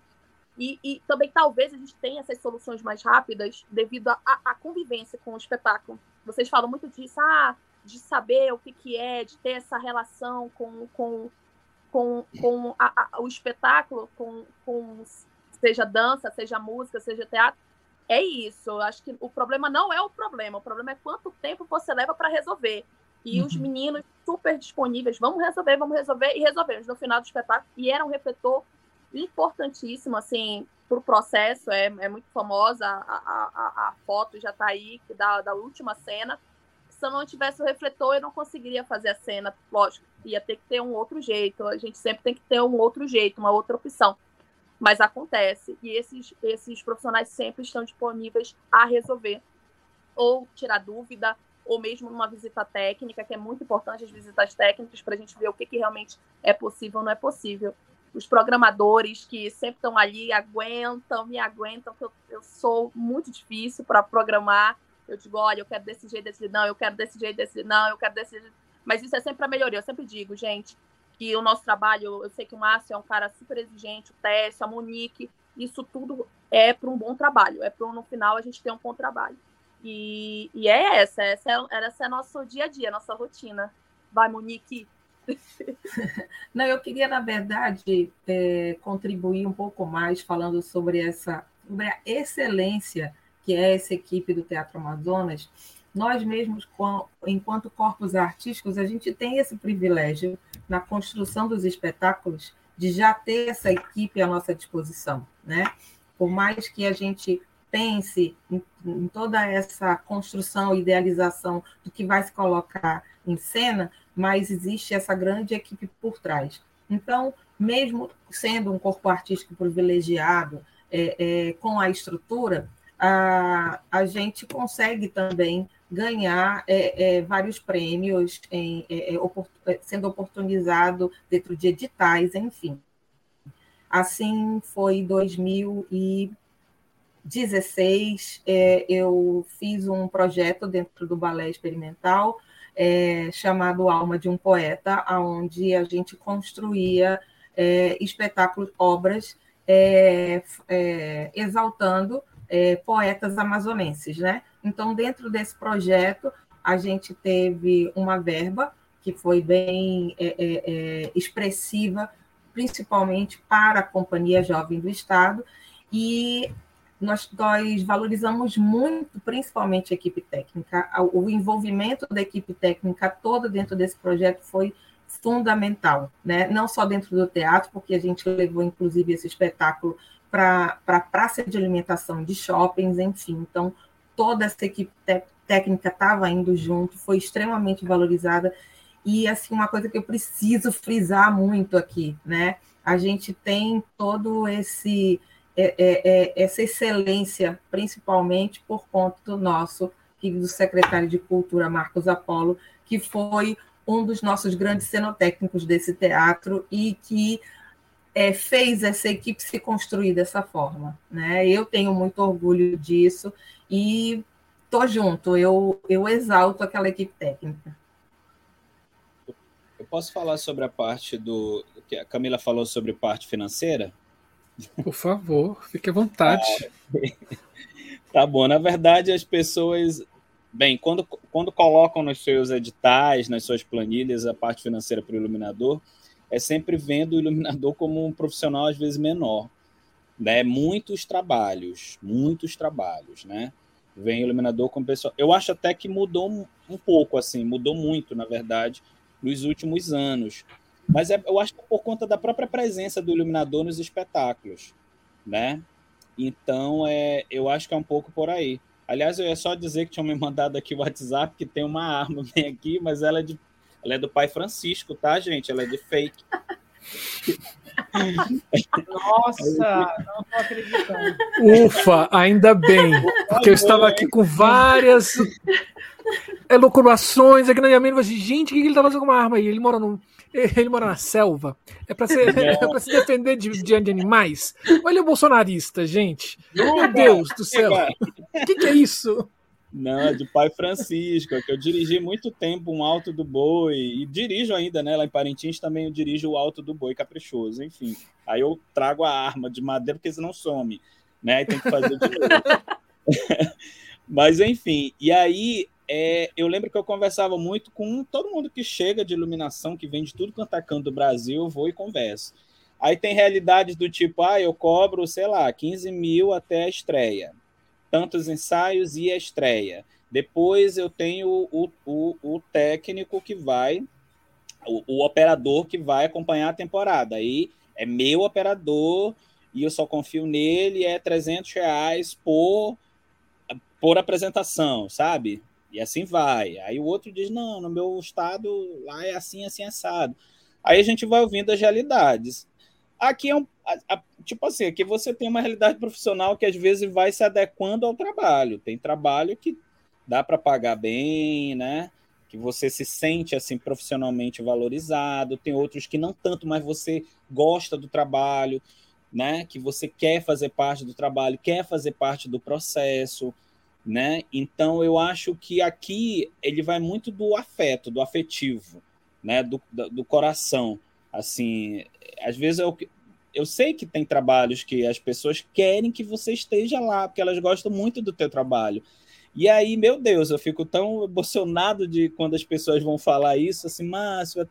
E, e, também talvez a gente tenha essas soluções mais rápidas devido à convivência com o espetáculo. Vocês falam muito disso, ah, de saber o que, que é, de ter essa relação com, com, com, com a, a, o espetáculo, com, com seja dança, seja música, seja teatro. É isso. Eu acho que o problema não é o problema, o problema é quanto tempo você leva para resolver. E uhum. os meninos super disponíveis, vamos resolver, vamos resolver, e resolvemos no final do espetáculo. E era um refletor importantíssimo, assim, para o processo. É, é muito famosa, a, a, a foto já está aí, da, da última cena. Se eu não tivesse o refletor, eu não conseguiria fazer a cena. Lógico, ia ter que ter um outro jeito. A gente sempre tem que ter um outro jeito, uma outra opção. Mas acontece. E esses, esses profissionais sempre estão disponíveis a resolver. Ou tirar dúvida, ou mesmo numa visita técnica, que é muito importante as visitas técnicas para a gente ver o que, que realmente é possível ou não é possível. Os programadores que sempre estão ali, aguentam, me aguentam, que eu, eu sou muito difícil para programar. Eu digo, olha, eu quero desse jeito, desse jeito, não, eu quero desse jeito, desse não, eu quero desse jeito. Mas isso é sempre para melhoria. Eu sempre digo, gente, que o nosso trabalho, eu sei que o Márcio é um cara super exigente, o Tess, a Monique, isso tudo é para um bom trabalho, é para no final a gente ter um bom trabalho. E, e é essa, essa é, essa é nosso dia a dia, nossa rotina. Vai, Monique. Não, eu queria, na verdade, é, contribuir um pouco mais falando sobre essa sobre a excelência que é essa equipe do Teatro Amazonas. Nós mesmos, enquanto corpos artísticos, a gente tem esse privilégio na construção dos espetáculos de já ter essa equipe à nossa disposição, né? Por mais que a gente pense em, em toda essa construção, idealização do que vai se colocar em cena, mas existe essa grande equipe por trás. Então, mesmo sendo um corpo artístico privilegiado é, é, com a estrutura, a, a gente consegue também ganhar é, é vários prêmios, em, é, é, sendo oportunizado dentro de editais, enfim. Assim foi 2000 e 16, é, eu fiz um projeto dentro do Balé Experimental é, chamado Alma de um Poeta, onde a gente construía é, espetáculos, obras é, é, exaltando é, poetas amazonenses. Né? Então, dentro desse projeto, a gente teve uma verba que foi bem expressiva, principalmente para a Companhia Jovem do Estado, e nós, nós valorizamos muito, principalmente a equipe técnica. O envolvimento da equipe técnica toda dentro desse projeto foi fundamental, né? não só dentro do teatro, porque a gente levou, inclusive, esse espetáculo para a praça de alimentação de shoppings, enfim. Então, toda essa equipe técnica estava indo junto, foi extremamente valorizada. E, assim, uma coisa que eu preciso frisar muito aqui, né? A gente tem todo esse é, é, é, essa excelência, principalmente por conta do nosso querido secretário de Cultura, Marcos Apolo, que foi um dos nossos grandes cenotécnicos desse teatro e que é, fez essa equipe se construir dessa forma. Né? Eu tenho muito orgulho disso e estou junto, eu, eu exalto aquela equipe técnica. Eu posso falar sobre a parte do que a Camila falou sobre parte financeira? Por favor, fique à vontade. Ah, tá bom. Na verdade, as pessoas. Bem, quando, quando colocam nos seus editais, nas suas planilhas, a parte financeira para o iluminador, é sempre vendo o iluminador como um profissional, às vezes, menor. Né? Muitos trabalhos, muitos trabalhos, né? Vem iluminador como pessoal. Eu acho até que mudou um pouco, assim, mudou muito, na verdade, nos últimos anos. Mas é, eu acho que é por conta da própria presença do iluminador nos espetáculos, né? Então, é, eu acho que é um pouco por aí. Aliás, eu ia só dizer que tinham me mandado aqui o WhatsApp que tem uma arma bem aqui, mas ela é, de, ela é do pai Francisco, tá, gente? Ela é de fake. Nossa, não tô acreditando. Ufa, ainda bem, porque eu estava aqui com várias elucubrações aqui na minha mente. Assim, gente, o que ele tá fazendo com uma arma aí? Ele mora no, ele mora na selva? É para é se defender de, de, de animais? Olha o bolsonarista, gente. Meu Deus do céu. O que, que, é isso? Não, é de Pai Francisco, que eu dirigi muito tempo um Alto do Boi, e dirijo ainda, né? Lá em Parintins também eu dirijo o Alto do Boi Caprichoso, enfim. Aí eu trago a arma de madeira, porque senão some, né? Aí tem que fazer de novo. Mas, enfim, e aí é, eu lembro que eu conversava muito com todo mundo que chega de iluminação, que vem de tudo quanto é canto do Brasil, eu vou e converso. Aí tem realidades do tipo, ah, eu cobro, sei lá, 15 mil até a estreia tantos ensaios e a estreia. Depois eu tenho o, o, o técnico que vai, o, o, operador que vai acompanhar a temporada. Aí é meu operador e eu só confio nele, é 300 reais por, por apresentação, sabe? E assim vai. Aí o outro diz, não, no meu estado lá é assim, assim, assado. Aí a gente vai ouvindo as realidades. Aqui é um, a, a, tipo assim, aqui você tem uma realidade profissional que às vezes vai se adequando ao trabalho. Tem trabalho que dá para pagar bem, né? Que você se sente assim profissionalmente valorizado. Tem outros que não tanto, mas você gosta do trabalho, né? Que você quer fazer parte do trabalho, quer fazer parte do processo, né? Então eu acho que aqui ele vai muito do afeto, do afetivo, né? Do, do, coração assim, às vezes eu, eu sei que tem trabalhos que as pessoas querem que você esteja lá, porque elas gostam muito do teu trabalho. E aí, meu Deus, eu fico tão emocionado de quando as pessoas vão falar isso, assim, Márcio, é,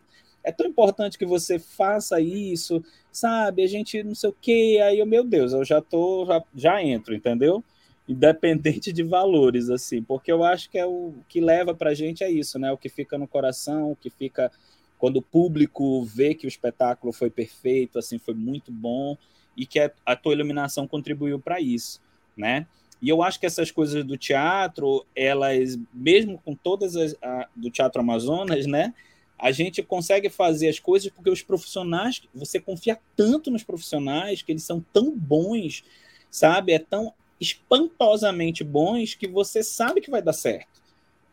é tão importante que você faça isso, sabe? A gente não sei o quê. Aí eu, meu Deus, eu já tô, já, já entro, entendeu? Independente de valores, assim, porque eu acho que é o que leva pra gente é isso, né? O que fica no coração, o que fica quando o público vê que o espetáculo foi perfeito, assim, foi muito bom e que a, a tua iluminação contribuiu para isso, né? E eu acho que essas coisas do teatro, elas, mesmo com todas as a, do Teatro Amazonas, né? A gente consegue fazer as coisas porque os profissionais, você confia tanto nos profissionais que eles são tão bons, sabe? É tão espantosamente bons que você sabe que vai dar certo,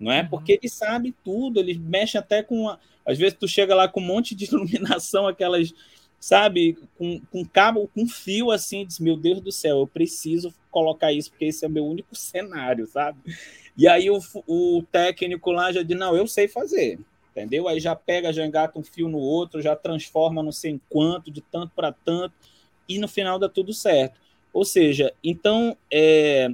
não é? Uhum. Porque eles sabem tudo, eles mexem até com a, às vezes tu chega lá com um monte de iluminação, aquelas, sabe, com, com cabo, com fio assim, diz, meu Deus do céu, eu preciso colocar isso, porque esse é o meu único cenário, sabe? E aí o, o técnico lá já diz, não, eu sei fazer, entendeu? Aí já pega, já engata um fio no outro, já transforma não sei em quanto, de tanto para tanto, e no final dá tudo certo. Ou seja, então, é,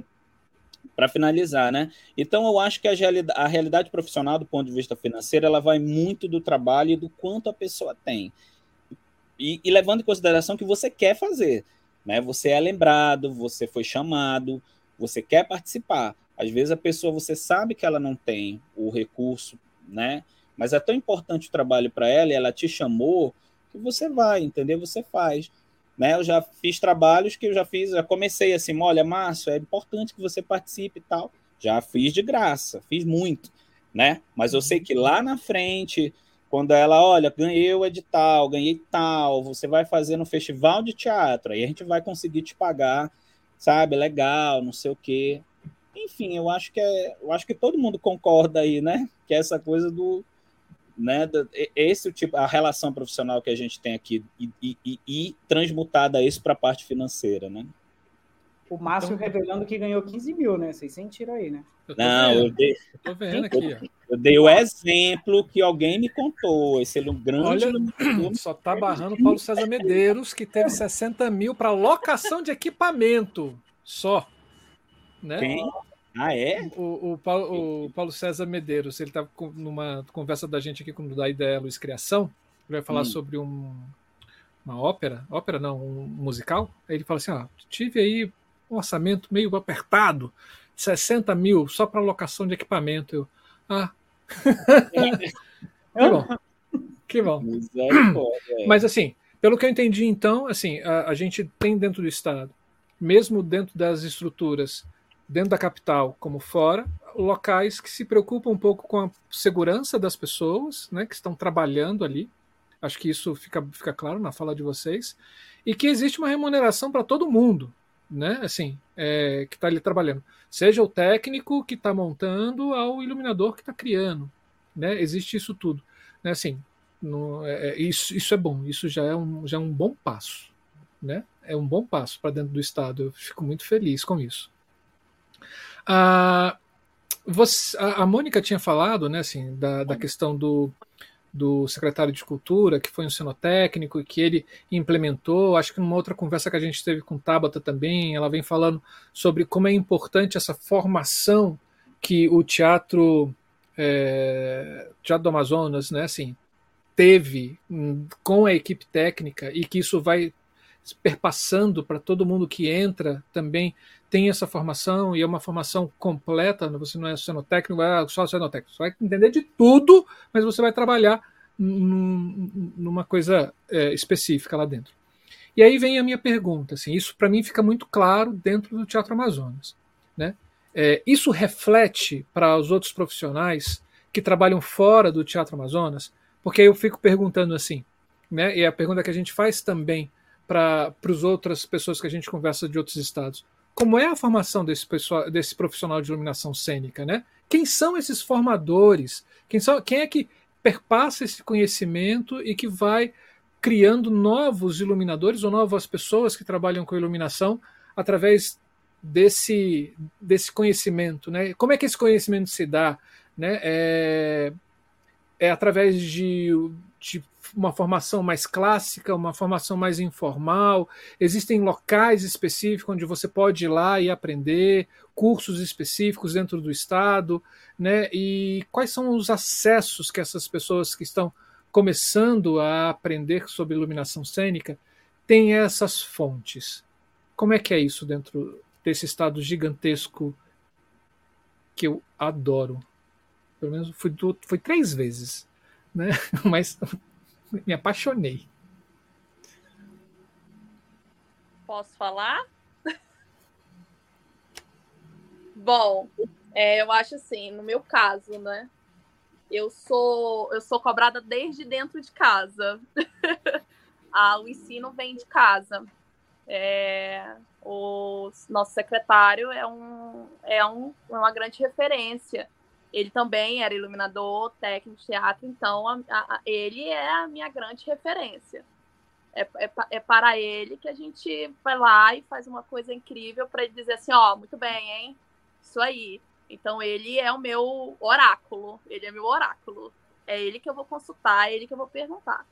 para finalizar, né? Então eu acho que a realidade, a realidade, profissional do ponto de vista financeiro, ela vai muito do trabalho e do quanto a pessoa tem. E, e, levando em consideração que você quer fazer, né? Você é lembrado, você foi chamado, você quer participar. Às vezes a pessoa você sabe que ela não tem o recurso, né? Mas é tão importante o trabalho para ela, e ela te chamou, que você vai, entendeu? Você faz. Né? Eu já fiz trabalhos que eu já fiz, já comecei assim, olha, Márcio, é importante que você participe e tal. Já fiz de graça, fiz muito, né? Mas eu sei que lá na frente, quando ela, olha, ganhei o edital, ganhei tal, você vai fazer no festival de teatro, aí a gente vai conseguir te pagar, sabe? Legal, não sei o quê. Enfim, eu acho que é, eu acho que todo mundo concorda aí, né? Que é essa coisa do né? Esse é o tipo, a relação profissional que a gente tem aqui e, e, e transmutada isso para a parte financeira, né? O Márcio então, revelando que ganhou 15 mil, né? Vocês sentiram aí, né? Eu Não, vendo. eu dei, eu, vendo aqui, eu, eu dei o exemplo que alguém me contou. Esse é um grande. Olha, só tá barrando Paulo César Medeiros, que teve 60 mil para locação de equipamento. Só. Né? Quem? Ah, é? O, o, Paulo, o Paulo César Medeiros, ele estava numa conversa da gente aqui com da Ideia Luz Criação, ele vai falar hum. sobre um, uma ópera, ópera não, um musical. Aí ele fala assim: ó, tive aí um orçamento meio apertado, 60 mil só para locação de equipamento. Eu, ah. que bom. Que bom. Mas assim, pelo que eu entendi, então, assim, a, a gente tem dentro do Estado, mesmo dentro das estruturas dentro da capital como fora, locais que se preocupam um pouco com a segurança das pessoas, né, que estão trabalhando ali. Acho que isso fica, fica claro na fala de vocês. E que existe uma remuneração para todo mundo, né? Assim, é, que está ali trabalhando. Seja o técnico que está montando ao iluminador que está criando. Né? Existe isso tudo. Né? Assim, no, é, é isso, isso é bom, isso já é um, já é um bom passo. Né? É um bom passo para dentro do Estado. Eu fico muito feliz com isso. Ah, você, a, a Mônica tinha falado, né, assim, da, da questão do, do secretário de Cultura, que foi um cenotécnico e que ele implementou. Acho que numa outra conversa que a gente teve com Tabata também, ela vem falando sobre como é importante essa formação que o teatro, é, teatro do Amazonas, né, assim, teve hum, com a equipe técnica e que isso vai perpassando para todo mundo que entra também tem essa formação e é uma formação completa, você não é cenotécnico, é só cenotécnico, você vai entender de tudo, mas você vai trabalhar num, numa coisa é, específica lá dentro. E aí vem a minha pergunta, assim, isso para mim fica muito claro dentro do Teatro Amazonas, né? É, isso reflete para os outros profissionais que trabalham fora do Teatro Amazonas, porque eu fico perguntando assim, né? E a pergunta que a gente faz também para as outras pessoas que a gente conversa de outros estados como é a formação desse, pessoal, desse profissional de iluminação cênica, né? Quem são esses formadores? Quem, são, quem é que perpassa esse conhecimento e que vai criando novos iluminadores ou novas pessoas que trabalham com iluminação através desse, desse conhecimento, né? Como é que esse conhecimento se dá, né? É, é através de, de uma formação mais clássica, uma formação mais informal? Existem locais específicos onde você pode ir lá e aprender, cursos específicos dentro do Estado, né? E quais são os acessos que essas pessoas que estão começando a aprender sobre iluminação cênica têm essas fontes? Como é que é isso dentro desse estado gigantesco que eu adoro? Pelo menos fui, três vezes, né? Mas me apaixonei. Posso falar? Bom, é, eu acho assim, no meu caso, né? Eu sou eu sou cobrada desde dentro de casa. ah, o ensino vem de casa. É, o nosso secretário é, um, é um, uma grande referência ele também era iluminador, técnico de teatro, então a, a, ele é a minha grande referência. É, é, é, para ele que a gente vai lá e faz uma coisa incrível para ele dizer assim, ó, oh, muito bem, hein? Isso aí. Então ele é o meu oráculo, ele é meu oráculo. É ele que eu vou consultar, é ele que eu vou perguntar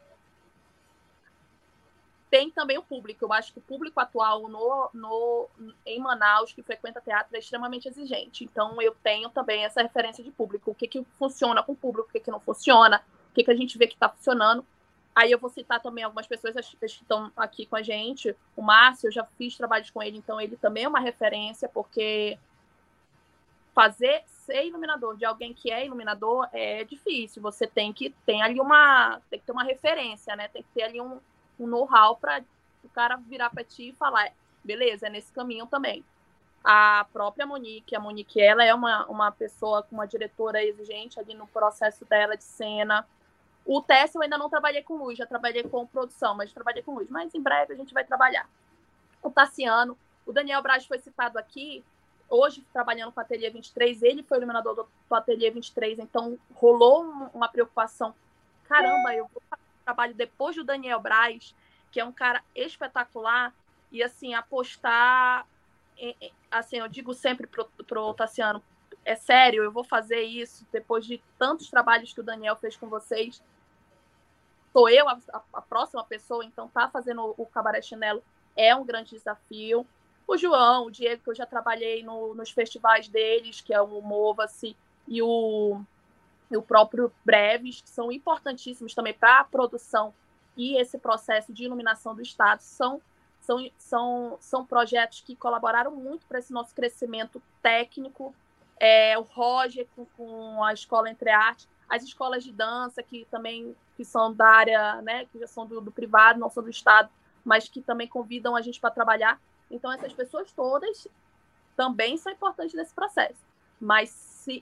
tem também o público. Eu acho que o público atual no, no, em Manaus, que frequenta teatro, é extremamente exigente. Então, eu tenho também essa referência de público. O que, que funciona com o público, o que, que não funciona, o que, que a gente vê que está funcionando. Aí eu vou citar também algumas pessoas que estão aqui com a gente. O Márcio, eu já fiz trabalhos com ele, então ele também é uma referência, porque fazer ser iluminador de alguém que é iluminador é difícil. Você tem que ter ali uma, tem que ter uma referência, né? Tem que ter ali um, um know-how para o cara virar para ti e falar, beleza, é nesse caminho também. A própria Monique, a Monique, ela é uma, uma pessoa com uma diretora exigente ali no processo dela de cena. O Tess eu ainda não trabalhei com luz, já trabalhei com produção, mas trabalhei com luz. Mas em breve a gente vai trabalhar. O Tassiano, o Daniel Braz foi citado aqui, hoje trabalhando com o Ateliê 23, ele foi iluminador do, do Ateliê 23, então rolou uma preocupação. Caramba, eu vou trabalho depois do Daniel Braz, que é um cara espetacular, e assim, apostar, assim, eu digo sempre pro, pro Tassiano, é sério, eu vou fazer isso depois de tantos trabalhos que o Daniel fez com vocês. Sou eu a, a próxima pessoa, então tá fazendo o, o Cabaré Chinelo é um grande desafio. O João, o Diego, que eu já trabalhei no, nos festivais deles, que é o Mova-se, e o e o próprio Breves, que são importantíssimos também para a produção e esse processo de iluminação do Estado, são, são, são, são projetos que colaboraram muito para esse nosso crescimento técnico. É, o Roger com, com, a Escola Entre Artes, as escolas de dança, que também que são da área, né, que já são do, do privado, não são do Estado, mas que também convidam a gente para trabalhar. Então, essas pessoas todas também são importantes nesse processo. Mas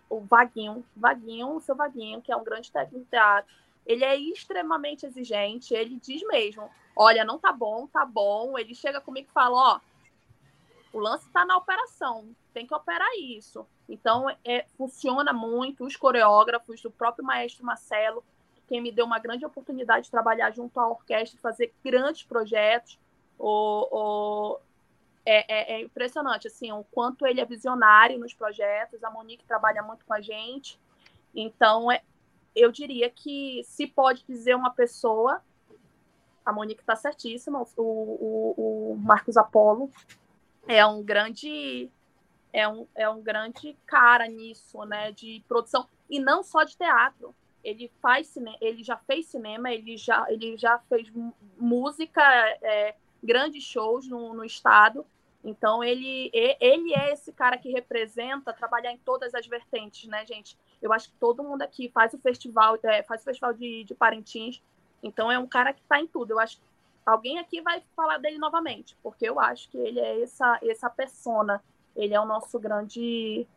o Vaguinho, Vaguinho, o seu Vaguinho, que é um grande técnico de teatro, ele é extremamente exigente, ele diz mesmo, olha, não tá bom, tá bom, ele chega comigo e fala, ó, o lance está na operação, tem que operar isso. Então, é, funciona muito, os coreógrafos, o próprio maestro Marcelo, quem me deu uma grande oportunidade de trabalhar junto à orquestra, fazer grandes projetos, o, o é, é, é, impressionante, assim, o quanto ele é visionário nos projetos. A Monique trabalha muito com a gente. Então, é, eu diria que se pode dizer uma pessoa, a Monique está certíssima, o, o, o Marcos Apolo é um grande é um, é um grande cara nisso, né, de produção e não só de teatro. Ele faz ele já fez cinema, ele já ele já fez música, é, grandes shows no, no estado. Então ele ele é esse cara que representa trabalhar em todas as vertentes, né, gente? Eu acho que todo mundo aqui faz o festival, é, faz o festival de, de Parintins. Então é um cara que está em tudo. Eu acho que alguém aqui vai falar dele novamente, porque eu acho que ele é essa essa persona. Ele é o nosso grande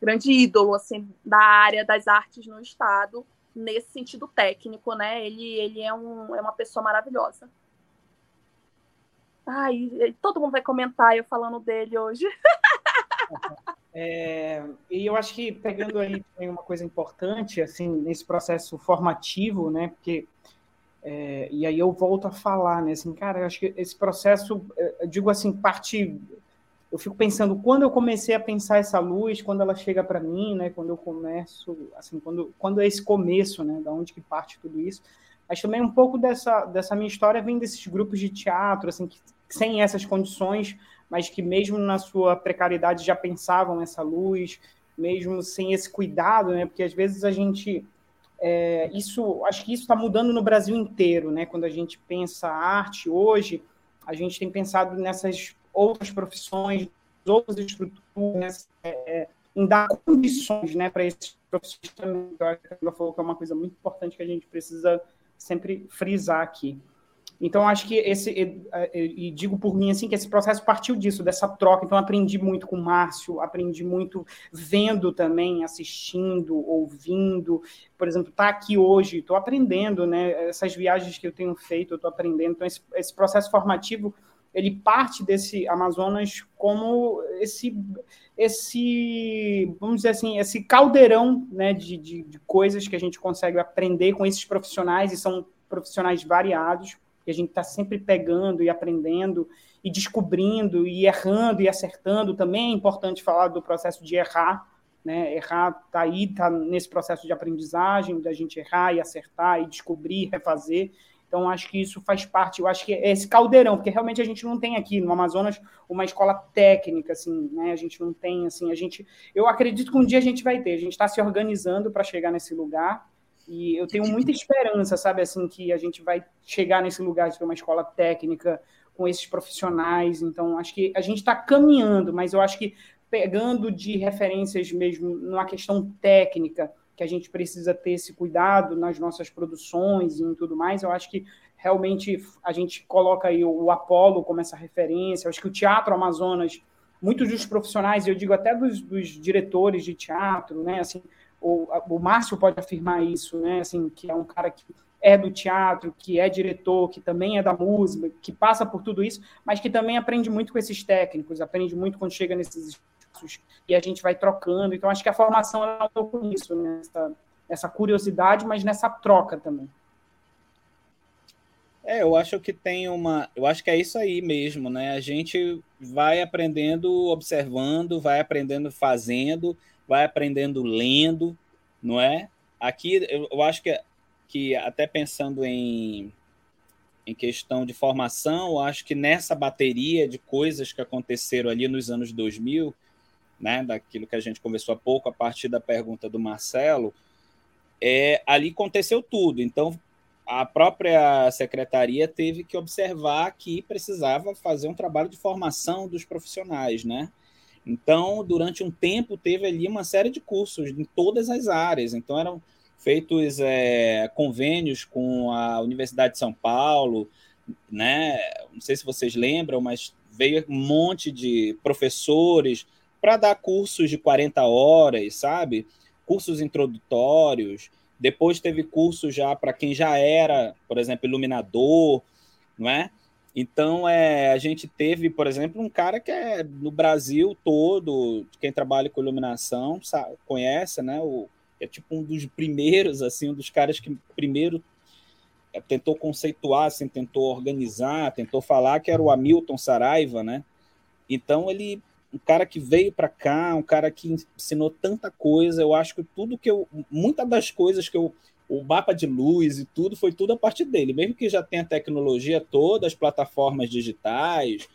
grande ídolo assim da área das artes no estado nesse sentido técnico, né? Ele ele é um é uma pessoa maravilhosa. Ai, todo mundo vai comentar eu falando dele hoje. É, e eu acho que pegando aí também uma coisa importante, assim, nesse processo formativo, né? Porque é, e aí eu volto a falar, né? Assim, cara, eu acho que esse processo, é, eu digo assim, parte. Eu fico pensando quando eu comecei a pensar essa luz, quando ela chega para mim, né? Quando eu começo, assim, quando quando é esse começo, né? Da onde que parte tudo isso. Mas também um pouco dessa dessa minha história vem desses grupos de teatro, assim, que sem essas condições mas que mesmo na sua precariedade já pensavam essa luz, mesmo sem esse cuidado, né? Porque às vezes a gente é, isso, acho que isso está mudando no Brasil inteiro, né? Quando a gente pensa arte hoje, a gente tem pensado nessas outras profissões, outras estruturas, é, é, em dar condições, né, para esses profissionais também. Eu falou que é uma coisa muito importante que a gente precisa sempre frisar aqui. Então, acho que esse, e, e, digo por mim assim, que esse processo partiu disso, dessa troca. Então, aprendi muito com o Márcio, aprendi muito vendo também, assistindo, ouvindo. Por exemplo, estar tá aqui hoje, estou aprendendo, né? Essas viagens que eu tenho feito, eu estou aprendendo. Então, esse, esse processo formativo ele parte desse Amazonas como esse esse vamos dizer assim esse caldeirão né, de, de, de coisas que a gente consegue aprender com esses profissionais e são profissionais variados que a gente está sempre pegando e aprendendo e descobrindo e errando e acertando. Também é importante falar do processo de errar, né? Errar está aí, está nesse processo de aprendizagem, da gente errar e acertar e descobrir, refazer. Então, acho que isso faz parte, eu acho que é esse caldeirão, porque realmente a gente não tem aqui no Amazonas uma escola técnica, assim, né? A gente não tem, assim, a gente. Eu acredito que um dia a gente vai ter, a gente está se organizando para chegar nesse lugar, e eu tenho muita esperança, sabe, assim, que a gente vai chegar nesse lugar de ter uma escola técnica com esses profissionais. Então, acho que a gente está caminhando, mas eu acho que pegando de referências mesmo numa questão técnica, que a gente precisa ter esse cuidado nas nossas produções e em tudo mais, eu acho que realmente a gente coloca aí o Apolo como essa referência. Eu acho que o Teatro Amazonas, muitos dos profissionais, eu digo até dos, dos diretores de teatro, né, assim, o, o Márcio pode afirmar isso, né? Assim, que é um cara que é do teatro, que é diretor, que também é da música, que passa por tudo isso, mas que também aprende muito com esses técnicos, aprende muito quando chega nesses espaços e a gente vai trocando. Então, acho que a formação é um pouco isso, nessa, nessa curiosidade, mas nessa troca também. É, eu acho que tem uma. Eu acho que é isso aí mesmo, né? A gente vai aprendendo observando, vai aprendendo fazendo, vai aprendendo lendo, não é? Aqui eu, acho que, que até pensando em, em questão de formação, eu acho que nessa bateria de coisas que aconteceram ali nos anos 2000, né, daquilo que a gente conversou há pouco, a partir da pergunta do Marcelo, é, ali aconteceu tudo. Então, a própria secretaria teve que observar que precisava fazer um trabalho de formação dos profissionais, né? Então, durante um tempo, teve ali uma série de cursos em todas as áreas. Então, eram feitos é, convênios com a Universidade de São Paulo, né? Não sei se vocês lembram, mas veio um monte de professores para dar cursos de 40 horas, sabe? Cursos introdutórios. Depois teve curso já para quem já era, por exemplo, iluminador, não é? Então, é, a gente teve, por exemplo, um cara que é no Brasil todo, quem trabalha com iluminação, sabe, conhece, né? O, é tipo um dos primeiros, assim, um dos caras que primeiro tentou conceituar, assim, tentou organizar, tentou falar, que era o Hamilton Saraiva, né? Então ele, um cara que veio para cá, um cara que ensinou tanta coisa, eu acho que tudo que eu, muitas das coisas que eu, o mapa de luz e tudo foi tudo a partir dele, mesmo que já tenha a tecnologia toda, as plataformas digitais,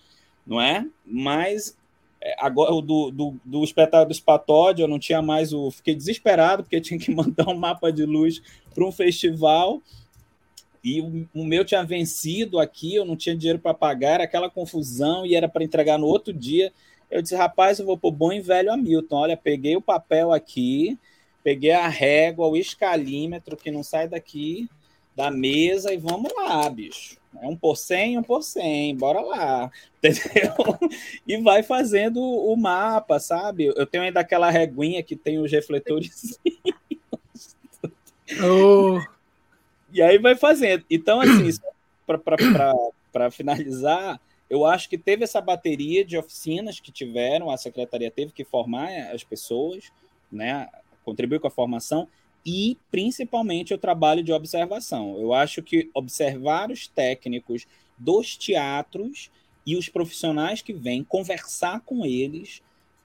não é? Mas é, agora o do, do, do espetáculo do Spatódio, eu não tinha mais o. Fiquei desesperado, porque tinha que mandar um mapa de luz para um festival. E o, o, meu tinha vencido aqui, eu não tinha dinheiro para pagar, era aquela confusão e era para entregar no outro dia. Eu disse, rapaz, eu vou pôr bom e velho Hamilton. Olha, peguei o papel aqui, peguei a régua, o escalímetro, que não sai daqui da mesa, e vamos lá, bicho. É um por cem, um por cem, bora lá, entendeu? E vai fazendo o mapa, sabe? Eu tenho ainda aquela reguinha que tem os refletores. Oh. E aí vai fazendo. Então, assim, para finalizar, eu acho que teve essa bateria de oficinas que tiveram, a secretaria teve que formar as pessoas, né? Contribuir com a formação e principalmente o trabalho de observação. Eu acho que observar os técnicos dos teatros e os profissionais que vêm, conversar com eles,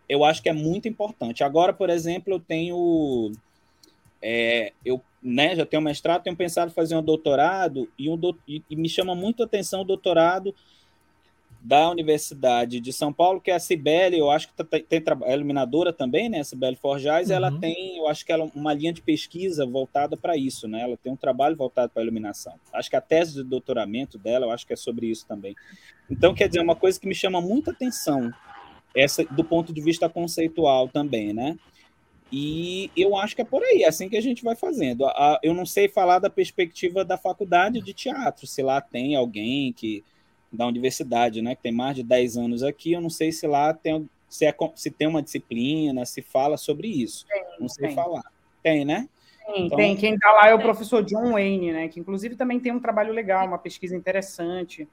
eu acho que é muito importante. Agora, por exemplo, eu tenho. É, eu né, já tenho mestrado, tenho pensado em fazer um doutorado, e, um do, e, e me chama muito a atenção o doutorado da Universidade de São Paulo, que é a Cibele, eu acho que tá, tem, tem é iluminadora também, né? A Cibele Forjaz, uhum. ela tem, eu acho que ela é uma linha de pesquisa voltada para isso, né? Ela tem um trabalho voltado para a iluminação. Acho que a tese de doutoramento dela, eu acho que é sobre isso também. Então, quer dizer, uma coisa que me chama muita atenção, essa do ponto de vista conceitual também, né? E eu acho que é por aí, é assim que a gente vai fazendo. Eu não sei falar da perspectiva da faculdade de teatro, se lá tem alguém que da universidade, né, que tem mais de 10 anos aqui, eu não sei se lá tem, se, é, se tem uma disciplina, se fala sobre isso. Tem, não sei tem. falar. Tem, né? Tem, então, tem. Quem está lá é o professor John Wayne, né, que inclusive também tem um trabalho legal, uma pesquisa interessante.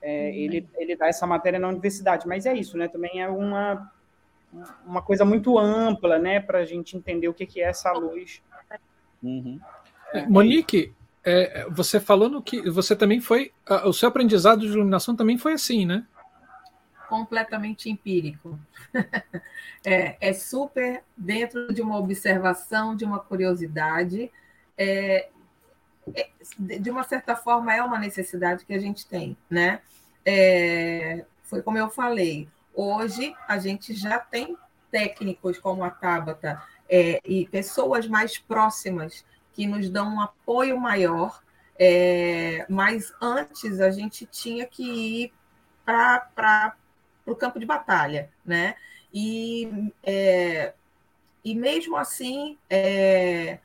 É, uhum. ele, ele dá essa matéria na universidade, mas é isso, né? Também é uma, uma coisa muito ampla, né, para a gente entender o que, que é essa luz. Uhum. É, Monique, é, você falando que você também foi. O seu aprendizado de iluminação também foi assim, né? Completamente empírico. é, é, super dentro de uma observação, de uma curiosidade. É, é, de uma certa forma, é uma necessidade que a gente tem, né? É, foi como eu falei. Hoje a gente já tem técnicos como a Tabata é, e pessoas mais próximas que nos dão um apoio maior, é, mas antes a gente tinha que ir para o campo de batalha, né? E, é, e mesmo assim, é,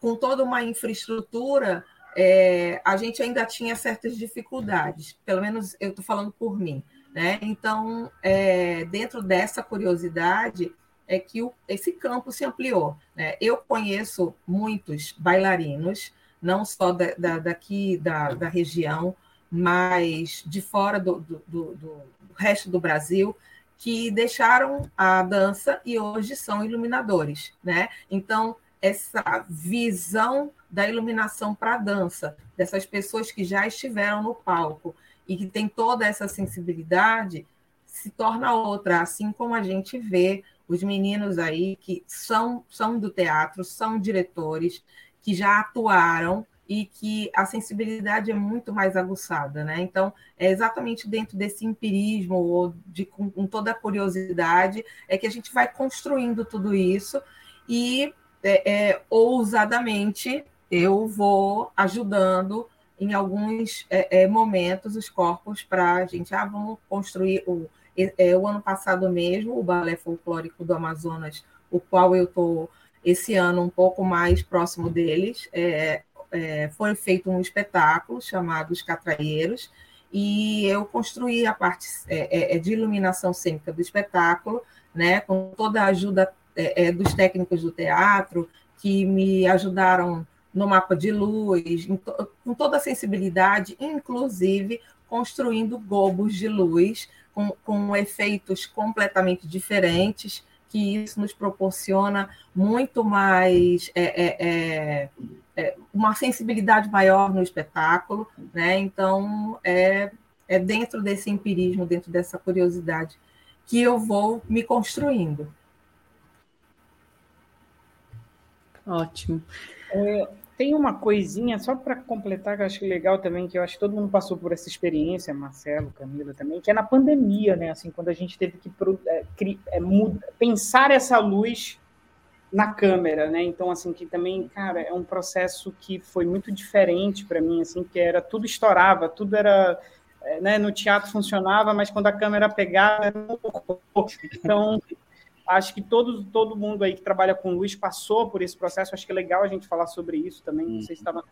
com toda uma infraestrutura, é, a gente ainda tinha certas dificuldades, pelo menos eu estou falando por mim. Né? Então, é, dentro dessa curiosidade, é que o, esse campo se ampliou. Né? Eu conheço muitos bailarinos, não só da, da, daqui da, da região, mas de fora do, do, do, do, resto do Brasil, que deixaram a dança e hoje são iluminadores. Né? Então, essa visão da iluminação para a dança, dessas pessoas que já estiveram no palco e que tem toda essa sensibilidade, se torna outra, assim como a gente vê os meninos aí que são, são do teatro, são diretores, que já atuaram e que a sensibilidade é muito mais aguçada, né? Então, é exatamente dentro desse empirismo ou de com, com toda a curiosidade é que a gente vai construindo tudo isso e é, é, ousadamente eu vou ajudando em alguns é, é momentos os corpos para a gente, ah, vamos construir o é, o ano passado mesmo, o Balé Folclórico do Amazonas, o qual eu estou esse ano um pouco mais próximo deles, é, é, foi feito um espetáculo chamado Os Catraieiros, e eu construí a parte é, é, é de iluminação cênica do espetáculo, né, com toda a ajuda é, dos técnicos do teatro, que me ajudaram no mapa de luz, com toda a sensibilidade, inclusive construindo globos de luz com, com efeitos completamente diferentes, que isso nos proporciona muito mais é, é, é, é, uma sensibilidade maior no espetáculo, né? Então é, é, dentro desse empirismo, dentro dessa curiosidade, que eu vou me construindo. Ótimo. É, tem uma coisinha, só para completar, que eu acho legal também, que eu acho que todo mundo passou por essa experiência, Marcelo, Camila também, que é na pandemia, né? Assim, quando a gente teve que é, é, pensar essa luz na câmera, né? Então, assim, que também, cara, é um processo que foi muito diferente para mim, assim, que era tudo estourava, tudo era, é, né? No teatro funcionava, mas quando a câmera pegava, então acho que todo, todo mundo aí que trabalha com luz passou por esse processo. Acho que é legal a gente falar sobre isso também. Não sei se estava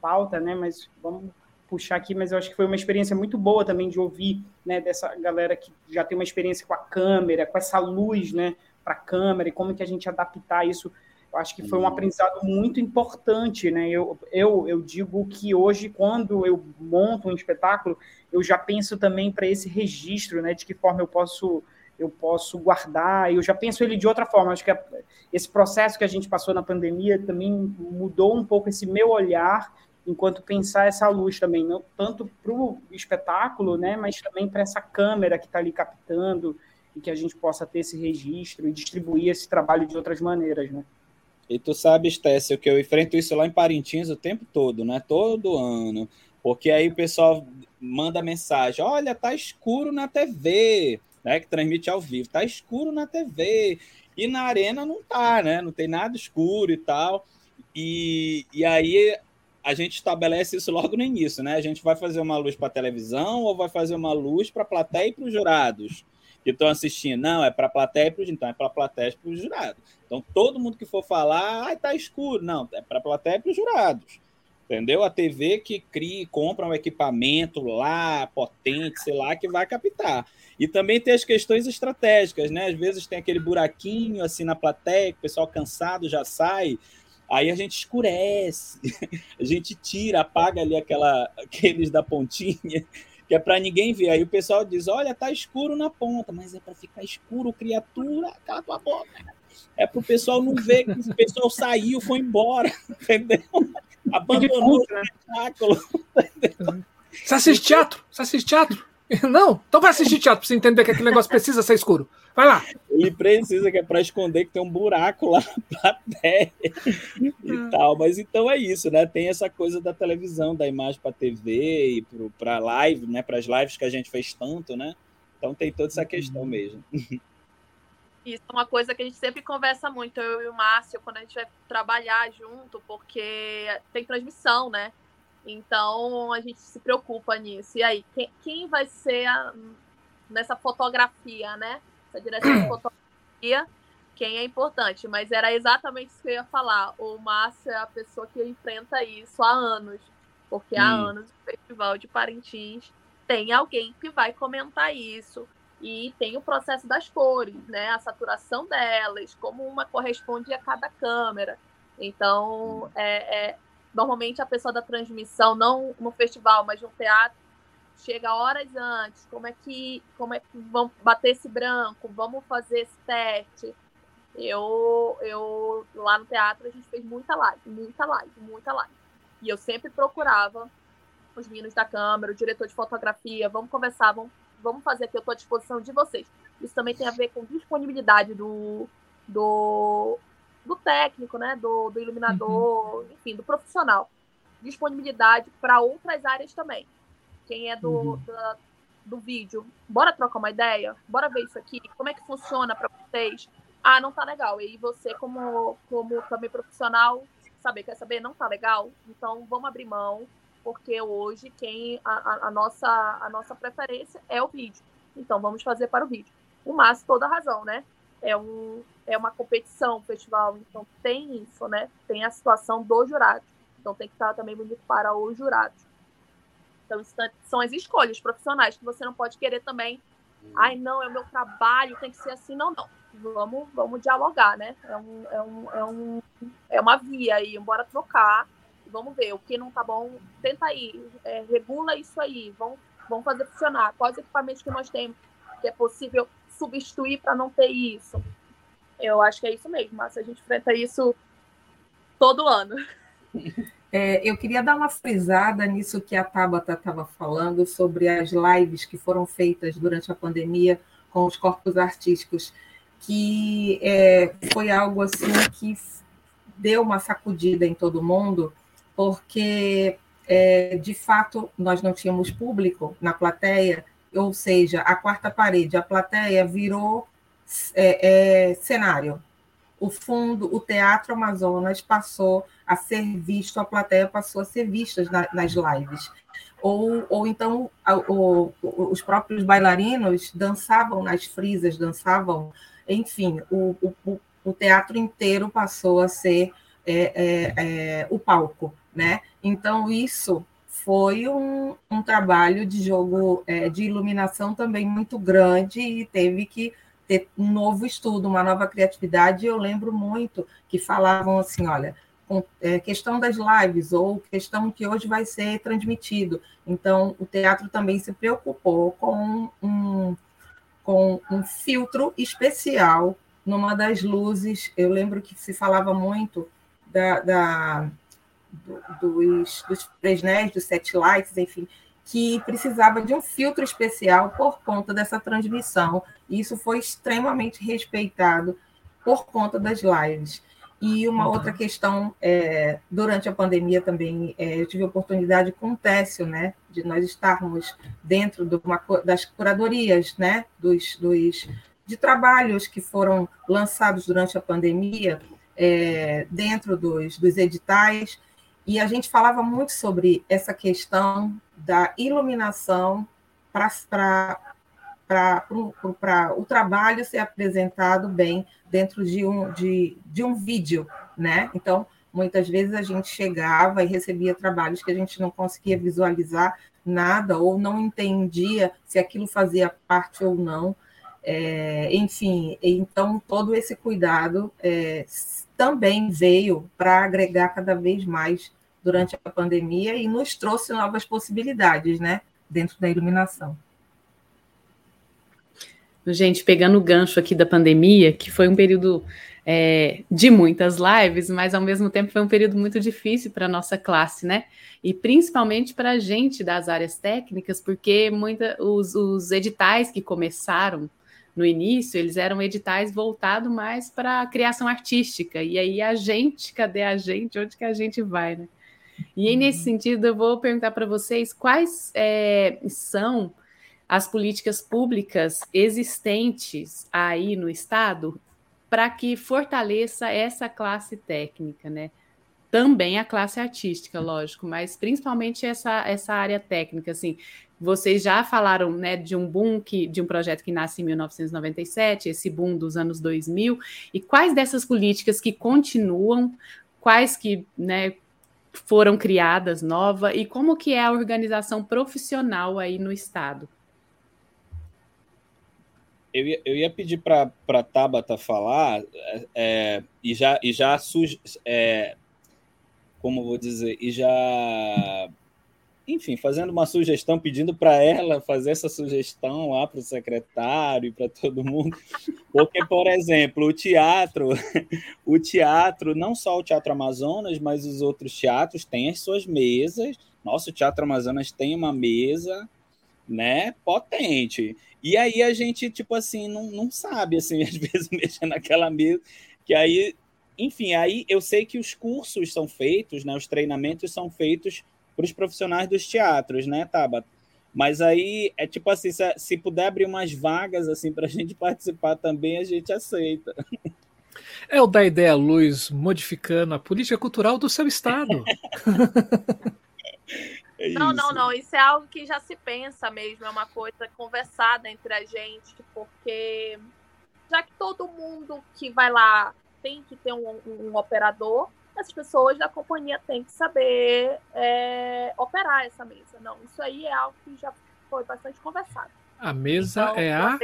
pauta, né? Mas vamos puxar aqui. Mas eu acho que foi uma experiência muito boa também de ouvir, né? Dessa galera que já tem uma experiência com a câmera, com essa luz, né? Para a câmera e como que a gente adaptar isso. Eu acho que foi um aprendizado muito importante, né? Eu, eu, eu digo que hoje, quando eu monto um espetáculo, eu já penso também para esse registro, né? De que forma eu posso eu posso guardar, eu já penso ele de outra forma. Acho que esse processo que a gente passou na pandemia também mudou um pouco esse meu olhar enquanto pensar essa luz também, não tanto para o espetáculo, né, mas também para essa câmera que está ali captando e que a gente possa ter esse registro e distribuir esse trabalho de outras maneiras, né? E tu sabe, Stécio, que eu enfrento isso lá em Parintins o tempo todo, né? Todo ano. Porque aí o pessoal manda mensagem: olha, tá escuro na TV né, que transmite ao vivo. Tá escuro na TV e na arena não tá, né? Não tem nada escuro e tal. E, e aí a gente estabelece isso logo no início, né? A gente vai fazer uma luz para televisão ou vai fazer uma luz para a plateia e para os jurados que estão assistindo? Não, é para a plateia e para os então é para plateia e para os jurados. Então todo mundo que for falar, ah, tá escuro, não, é para a plateia e para os jurados entendeu? A TV que cria, compra um equipamento lá, potente, sei lá, que vai captar. E também tem as questões estratégicas, né? Às vezes tem aquele buraquinho assim na plateia, que o pessoal cansado já sai, aí a gente escurece, a gente tira, apaga ali aquela, aqueles da pontinha, que é para ninguém ver. Aí o pessoal diz: olha, tá escuro na ponta, mas é para ficar escuro, criatura, cala tua boca. É para o pessoal não ver que o pessoal saiu, foi embora, entendeu? Abandonou o espetáculo. Você assiste teatro? Você assiste teatro? Não? Então vai assistir teatro para você entender que aquele negócio precisa ser escuro. Vai lá. Ele precisa, que é para esconder que tem um buraco lá na plateia e ah. tal. Mas então é isso, né? Tem essa coisa da televisão, da imagem para TV e para live, né? Para as lives que a gente fez tanto, né? Então tem toda essa questão uhum. mesmo. Isso é uma coisa que a gente sempre conversa muito, eu e o Márcio, quando a gente vai trabalhar junto, porque tem transmissão, né? Então a gente se preocupa nisso. E aí, quem, quem vai ser a, nessa fotografia, né? Essa direção de fotografia, quem é importante. Mas era exatamente isso que eu ia falar. O Márcio é a pessoa que enfrenta isso há anos. Porque hum. há anos o Festival de Parintins tem alguém que vai comentar isso e tem o processo das cores, né? A saturação delas, como uma corresponde a cada câmera. Então, é, é, normalmente a pessoa da transmissão, não no festival, mas no teatro, chega horas antes. Como é que, como é que vamos bater esse branco? Vamos fazer esse teste. Eu, eu lá no teatro a gente fez muita live, muita live, muita live. E eu sempre procurava os meninos da câmera, o diretor de fotografia, vamos conversar, vamos vamos fazer aqui, eu estou à disposição de vocês. Isso também tem a ver com disponibilidade do, do, do técnico, né? Do, do iluminador, uhum. enfim, do profissional. Disponibilidade para outras áreas também. Quem é do, uhum. da, do vídeo, bora trocar uma ideia? Bora ver isso aqui? Como é que funciona para vocês? Ah, não tá legal. E você, como, como também profissional, saber, quer saber? Não tá legal? Então vamos abrir mão porque hoje quem a, a, nossa, a nossa preferência é o vídeo. Então vamos fazer para o vídeo. O Márcio toda razão, né? É, um, é uma competição, um festival, então tem isso, né? Tem a situação do jurado. Então tem que estar também bonito para os jurados. Então tá, são as escolhas profissionais que você não pode querer também. Ai, não, é o meu trabalho, tem que ser assim. Não, não. Vamos, vamos dialogar, né? É, um, é, um, é, um, é uma via aí, bora trocar vamos ver, o que não tá bom, tenta aí, é, regula isso aí, vamos, vamos fazer funcionar. Quais equipamentos que nós temos que é possível substituir para não ter isso? Eu acho que é isso mesmo, mas a gente enfrenta isso todo ano. É, eu queria dar uma frisada nisso que a Tabata estava falando sobre as lives que foram feitas durante a pandemia com os corpos artísticos, que é, foi algo assim que deu uma sacudida em todo mundo, porque é, de fato nós não tínhamos público na plateia, ou seja, a quarta parede, a plateia virou é, é cenário, o fundo, o Teatro Amazonas passou a ser visto, a plateia passou a ser vista na, nas lives. Ou, ou então a, o, os próprios bailarinos dançavam nas frisas, dançavam, enfim, o, o, o teatro inteiro passou a ser é, é, é, o palco, né? Então isso foi um, um trabalho de jogo é, de iluminação também muito grande e teve que ter um novo estudo, uma nova criatividade. Eu lembro muito que falavam assim: olha, é, questão das lives ou questão que hoje vai ser transmitido. Então, o teatro também se preocupou com um, com um filtro especial numa das luzes. Eu lembro que se falava muito da, da dos, dos Fresnés, dos enfim, que precisava de um filtro especial por conta dessa transmissão. E isso foi extremamente respeitado por conta das lives. E uma uhum. outra questão, é, durante a pandemia também, é, eu tive a oportunidade com o Técio, né, de nós estarmos dentro de uma, das curadorias, né, dos, dos, de trabalhos que foram lançados durante a pandemia, é, dentro dos, dos editais, e a gente falava muito sobre essa questão da iluminação para o trabalho ser apresentado bem dentro de um, de, de um vídeo, né? Então, muitas vezes a gente chegava e recebia trabalhos que a gente não conseguia visualizar nada ou não entendia se aquilo fazia parte ou não. É, enfim, então todo esse cuidado é, também veio para agregar cada vez mais durante a pandemia e nos trouxe novas possibilidades, né, dentro da iluminação. Gente, pegando o gancho aqui da pandemia, que foi um período é, de muitas lives, mas ao mesmo tempo foi um período muito difícil para a nossa classe, né? E principalmente para a gente das áreas técnicas, porque muita, os, os editais que começaram no início, eles eram editais voltados mais para a criação artística. E aí a gente, cadê a gente? Onde que a gente vai, né? E aí, nesse uhum. sentido, eu vou perguntar para vocês quais é, são as políticas públicas existentes aí no Estado para que fortaleça essa classe técnica, né? Também a classe artística, lógico, mas principalmente essa, essa área técnica, assim. Vocês já falaram, né, de um boom que, de um projeto que nasce em 1997, esse boom dos anos 2000, e quais dessas políticas que continuam, quais que, né, foram criadas nova e como que é a organização profissional aí no estado? Eu ia, eu ia pedir para a Tabata falar é, e já, e já é, como vou dizer, e já enfim, fazendo uma sugestão, pedindo para ela fazer essa sugestão lá para o secretário e para todo mundo, porque, por exemplo, o teatro, o teatro, não só o Teatro Amazonas, mas os outros teatros têm as suas mesas. Nosso Teatro Amazonas tem uma mesa, né, potente. E aí a gente, tipo assim, não, não sabe, assim, às vezes mexer naquela mesa, que aí, enfim, aí eu sei que os cursos são feitos, né, os treinamentos são feitos para os profissionais dos teatros, né, Tabata? Mas aí é tipo assim, se, se puder abrir umas vagas assim para a gente participar também, a gente aceita. É o da ideia luz modificando a política cultural do seu estado. é não, não, não. Isso é algo que já se pensa mesmo, é uma coisa conversada entre a gente, porque já que todo mundo que vai lá tem que ter um, um operador, as pessoas da companhia têm que saber é, operar essa mesa. Não, isso aí é algo que já foi bastante conversado. A mesa então, é a.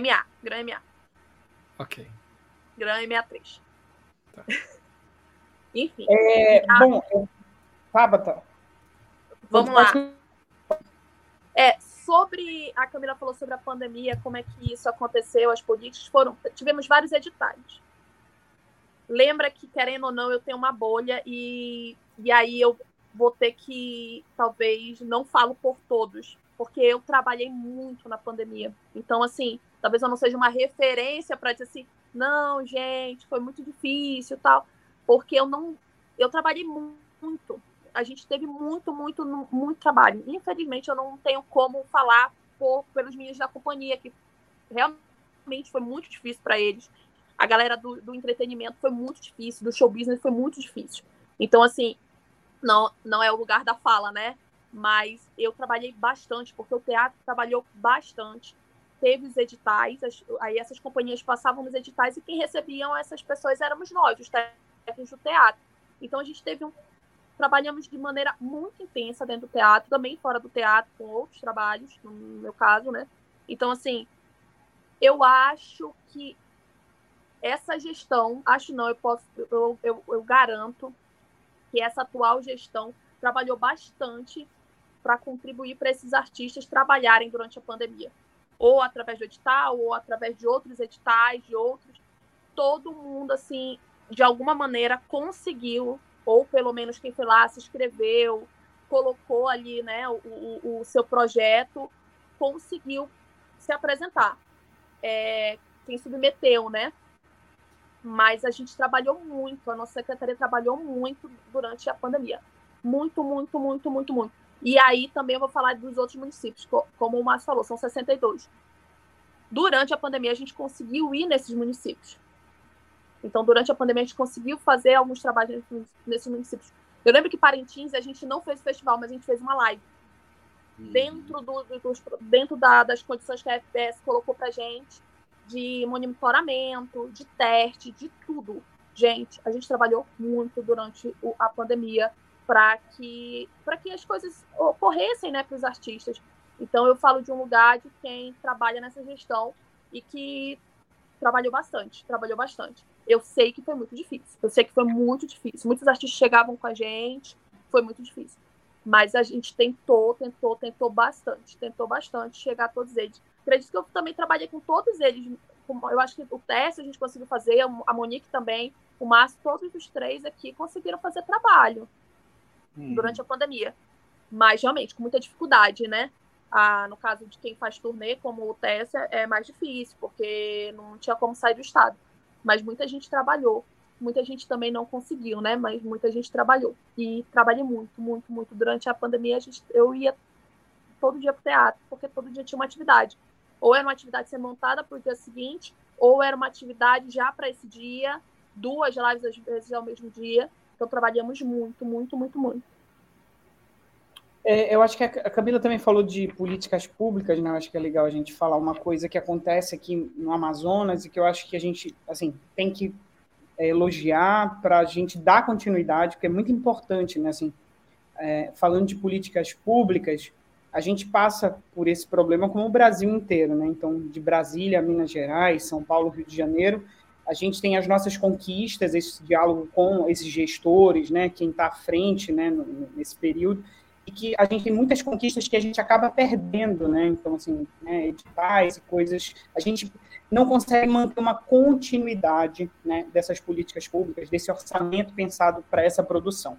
MA, Gran MA. Ok. Gran MA3. Tá. Enfim. É, a... Bom, Tabata. Vamos lá. É, sobre a Camila falou sobre a pandemia, como é que isso aconteceu, as políticas foram, tivemos vários editais lembra que, querendo ou não, eu tenho uma bolha e e aí eu vou ter que, talvez, não falo por todos, porque eu trabalhei muito na pandemia. Então, assim, talvez eu não seja uma referência para dizer assim, não, gente, foi muito difícil tal, porque eu não, eu trabalhei muito. A gente teve muito, muito, muito trabalho. Infelizmente, eu não tenho como falar por, pelos meninos da companhia, que realmente foi muito difícil para eles. A galera do, do entretenimento foi muito difícil, do show business foi muito difícil. Então, assim, não, não é o lugar da fala, né? Mas eu trabalhei bastante, porque o teatro trabalhou bastante. Teve os editais, as, aí essas companhias passavam nos editais e quem recebiam essas pessoas éramos nós, os técnicos do teatro. Então a gente teve um. Trabalhamos de maneira muito intensa dentro do teatro, também fora do teatro, com outros trabalhos, no meu caso, né? Então, assim, eu acho que essa gestão, acho não, eu posso, eu, eu, eu garanto que essa atual gestão trabalhou bastante para contribuir para esses artistas trabalharem durante a pandemia, ou através do edital, ou através de outros editais, de outros. Todo mundo, assim, de alguma maneira conseguiu, ou pelo menos quem foi lá se inscreveu, colocou ali, né, o, o, o seu projeto, conseguiu se apresentar. É, quem submeteu, né? Mas a gente trabalhou muito, a nossa secretaria trabalhou muito durante a pandemia. Muito, muito, muito, muito, muito. E aí também eu vou falar dos outros municípios, como o Márcio falou, são 62. Durante a pandemia, a gente conseguiu ir nesses municípios. Então, durante a pandemia, a gente conseguiu fazer alguns trabalhos nesses municípios. Eu lembro que Parintins, a gente não fez festival, mas a gente fez uma live. Hum. Dentro, do, do, dentro da, das condições que a FPS colocou pra gente de monitoramento, de teste, de tudo. Gente, a gente trabalhou muito durante a pandemia para que, que as coisas ocorressem né, para os artistas. Então, eu falo de um lugar de quem trabalha nessa gestão e que trabalhou bastante, trabalhou bastante. Eu sei que foi muito difícil, eu sei que foi muito difícil. Muitos artistas chegavam com a gente, foi muito difícil. Mas a gente tentou, tentou, tentou bastante, tentou bastante chegar a todos eles. Acredito que eu também trabalhei com todos eles. Eu acho que o teste a gente conseguiu fazer, a Monique também, o Márcio, todos os três aqui conseguiram fazer trabalho hum. durante a pandemia. Mas realmente, com muita dificuldade, né? Ah, no caso de quem faz turnê, como o Tessa, é mais difícil, porque não tinha como sair do estado. Mas muita gente trabalhou. Muita gente também não conseguiu, né? Mas muita gente trabalhou. E trabalhei muito, muito, muito. Durante a pandemia, a gente, eu ia todo dia para o teatro, porque todo dia tinha uma atividade. Ou era uma atividade ser montada para o dia seguinte, ou era uma atividade já para esse dia, duas lives às vezes ao mesmo dia. Então trabalhamos muito, muito, muito, muito. É, eu acho que a Camila também falou de políticas públicas, né? Eu acho que é legal a gente falar uma coisa que acontece aqui no Amazonas e que eu acho que a gente, assim, tem que é, elogiar para a gente dar continuidade, porque é muito importante, né? Assim, é, falando de políticas públicas, a gente passa por esse problema como o Brasil inteiro, né? Então, de Brasília Minas Gerais, São Paulo, Rio de Janeiro, a gente tem as nossas conquistas, esse diálogo com esses gestores, né? Quem está à frente, né? Nesse período e que a gente tem muitas conquistas que a gente acaba perdendo, né? Então, assim, né, editais e coisas, a gente não consegue manter uma continuidade né, dessas políticas públicas, desse orçamento pensado para essa produção.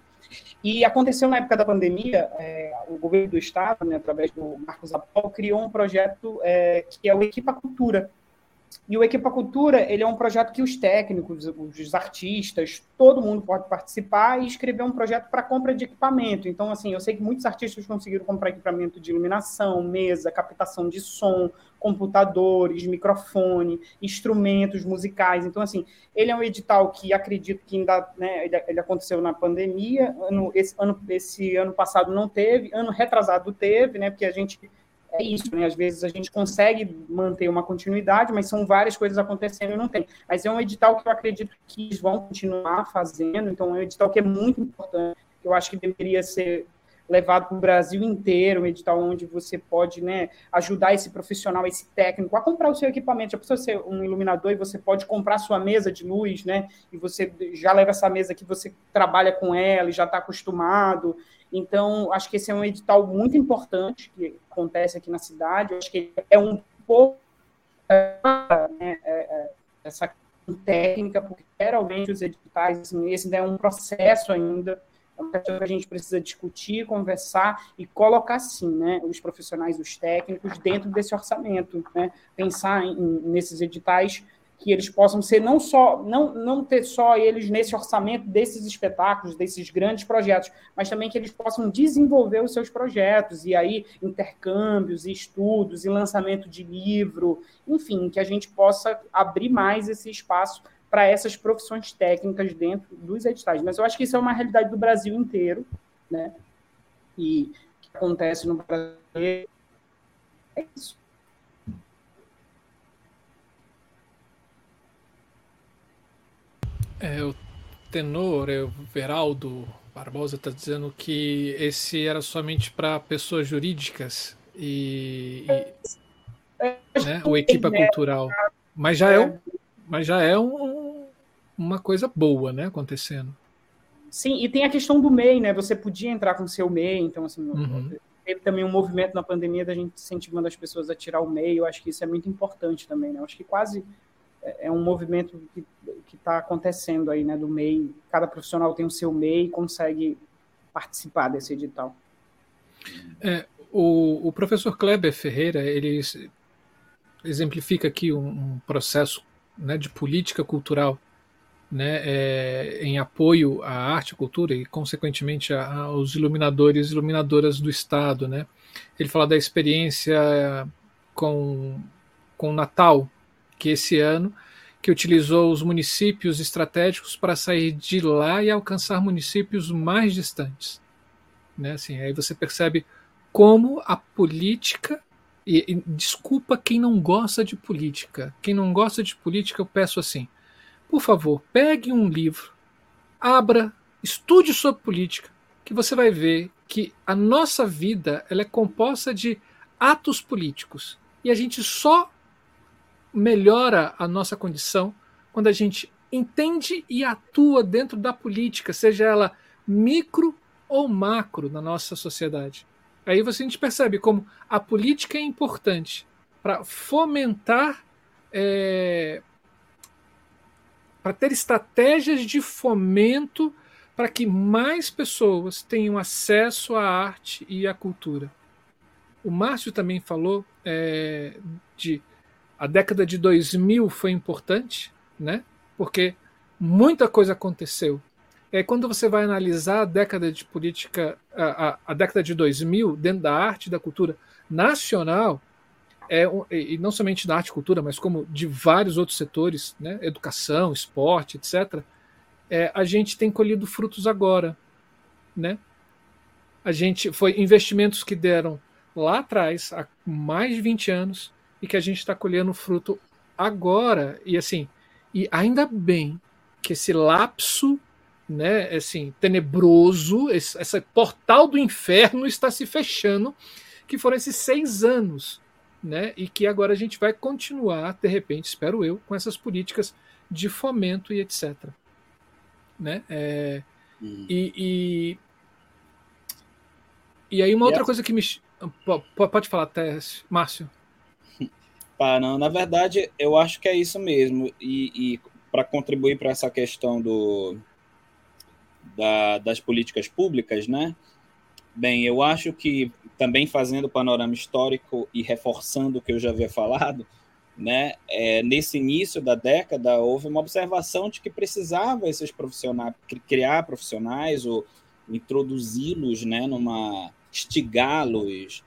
E aconteceu na época da pandemia, é, o governo do estado, né, através do Marcos Apol, criou um projeto é, que é o Equipa Cultura, e o Equipa Cultura, ele é um projeto que os técnicos, os artistas, todo mundo pode participar e escrever um projeto para compra de equipamento. Então, assim, eu sei que muitos artistas conseguiram comprar equipamento de iluminação, mesa, captação de som, computadores, microfone, instrumentos musicais. Então, assim, ele é um edital que acredito que ainda, né, ele, aconteceu na pandemia, ano, esse, ano, esse ano passado não teve, ano retrasado teve, né, porque a gente é isso, né? Às vezes a gente consegue manter uma continuidade, mas são várias coisas acontecendo e não tem. Mas é um edital que eu acredito que eles vão continuar fazendo, então é um edital que é muito importante, eu acho que deveria ser levado para o Brasil inteiro, um edital onde você pode né, ajudar esse profissional, esse técnico, a comprar o seu equipamento. Já precisa ser um iluminador e você pode comprar sua mesa de luz, né? E você já leva essa mesa que você trabalha com ela e já está acostumado. Então, acho que esse é um edital muito importante que acontece aqui na cidade. Acho que é um pouco né, é, é, essa técnica, porque geralmente os editais, assim, esse é um processo ainda, é uma questão que a gente precisa discutir, conversar e colocar, sim, né, os profissionais, os técnicos, dentro desse orçamento. Né? Pensar em, nesses editais que eles possam ser não só não, não ter só eles nesse orçamento desses espetáculos, desses grandes projetos, mas também que eles possam desenvolver os seus projetos e aí intercâmbios, e estudos e lançamento de livro, enfim, que a gente possa abrir mais esse espaço para essas profissões técnicas dentro dos editais. Mas eu acho que isso é uma realidade do Brasil inteiro, né? E que acontece no Brasil é isso. É, o tenor, é, o Veraldo Barbosa está dizendo que esse era somente para pessoas jurídicas e, e né, o equipa cultural. Mas já é, um, mas já é um, uma coisa boa, né, acontecendo. Sim, e tem a questão do MEI, né? Você podia entrar com seu MEI, então assim, uhum. teve também um movimento na pandemia da gente incentivando as pessoas a tirar o MEI. Eu acho que isso é muito importante também, né? Eu acho que quase é, um movimento que está acontecendo aí, né, do MEI. Cada profissional tem o seu MEI e consegue participar desse edital. É, o, o, professor Kleber Ferreira, ele exemplifica aqui um, um processo né, de política cultural né, é, em apoio à arte e cultura e, consequentemente, aos iluminadores e iluminadoras do Estado. Né? Ele fala da experiência com, com Natal, que esse ano que utilizou os municípios estratégicos para sair de lá e alcançar municípios mais distantes. Né? Assim, aí você percebe como a política. E, e, desculpa quem não gosta de política. Quem não gosta de política, eu peço assim: por favor, pegue um livro, abra, estude sobre política, que você vai ver que a nossa vida ela é composta de atos políticos. E a gente só melhora a nossa condição quando a gente entende e atua dentro da política, seja ela micro ou macro na nossa sociedade. Aí você a gente percebe como a política é importante para fomentar, é, para ter estratégias de fomento para que mais pessoas tenham acesso à arte e à cultura. O Márcio também falou é, de a década de 2000 foi importante, né? Porque muita coisa aconteceu. Aí, quando você vai analisar a década de política, a, a, a década de 2000, dentro da arte e da cultura nacional, é, e não somente da arte e cultura, mas como de vários outros setores, né? educação, esporte, etc., é, a gente tem colhido frutos agora. Né? A gente foi investimentos que deram lá atrás, há mais de 20 anos, e que a gente está colhendo fruto agora. E assim, e ainda bem que esse lapso, né, assim, tenebroso, esse, esse portal do inferno está se fechando, que foram esses seis anos, né, e que agora a gente vai continuar, de repente, espero eu, com essas políticas de fomento e etc. Né? É, hum. e, e, e aí uma outra coisa que me pode falar, Tess, Márcio. Na verdade, eu acho que é isso mesmo. E, e para contribuir para essa questão do, da, das políticas públicas, né? Bem, eu acho que também fazendo o panorama histórico e reforçando o que eu já havia falado, né? É, nesse início da década houve uma observação de que precisava esses profissionais criar profissionais ou introduzi-los, né? Numa estigá-los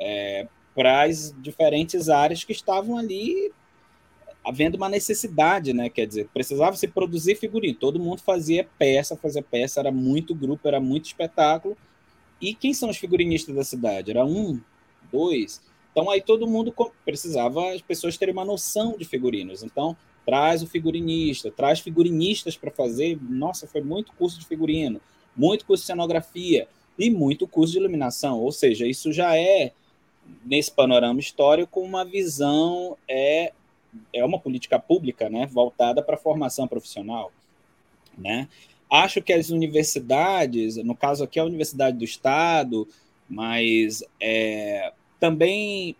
é, para as diferentes áreas que estavam ali havendo uma necessidade, né? Quer dizer, precisava se produzir figurino. Todo mundo fazia peça, fazia peça, era muito grupo, era muito espetáculo. E quem são os figurinistas da cidade? Era um, dois. Então aí todo mundo precisava as pessoas terem uma noção de figurinos. Então traz o figurinista, traz figurinistas para fazer. Nossa, foi muito curso de figurino, muito curso de cenografia e muito curso de iluminação. Ou seja, isso já é nesse panorama histórico, uma visão é, é uma política pública né, voltada para a formação profissional. Né? Acho que as universidades, no caso aqui a Universidade do Estado, mas é, também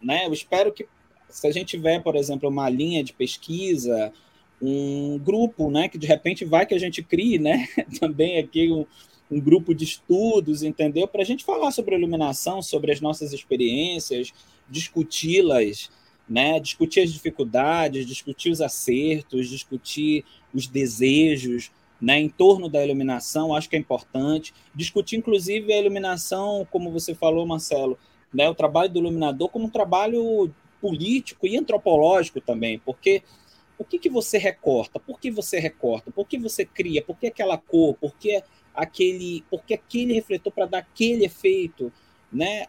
né, eu espero que se a gente tiver, por exemplo, uma linha de pesquisa, um grupo né, que de repente vai que a gente crie né, também aqui um, um grupo de estudos, entendeu? Para a gente falar sobre iluminação, sobre as nossas experiências, discuti-las, né? discutir as dificuldades, discutir os acertos, discutir os desejos né? em torno da iluminação, acho que é importante. Discutir, inclusive, a iluminação, como você falou, Marcelo, né? o trabalho do iluminador como um trabalho político e antropológico também, porque o que, que você recorta? Por que você recorta? Por que você cria? Por que aquela cor? Por que aquele, por que aquele refletor para dar aquele efeito? Né?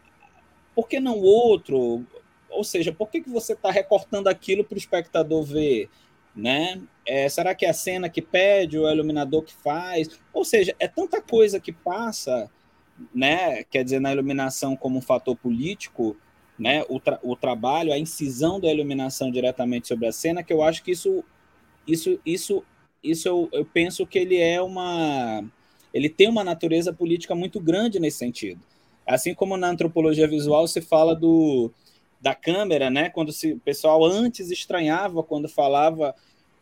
Por que não outro? Ou seja, por que, que você está recortando aquilo para o espectador ver? Né? É, será que é a cena que pede ou é o iluminador que faz? Ou seja, é tanta coisa que passa, né? quer dizer, na iluminação como um fator político, né, o, tra o trabalho, a incisão da iluminação diretamente sobre a cena, que eu acho que isso, isso, isso, isso eu, eu penso que ele é uma, ele tem uma natureza política muito grande nesse sentido. Assim como na antropologia visual se fala do da câmera, né? Quando se, o pessoal antes estranhava quando falava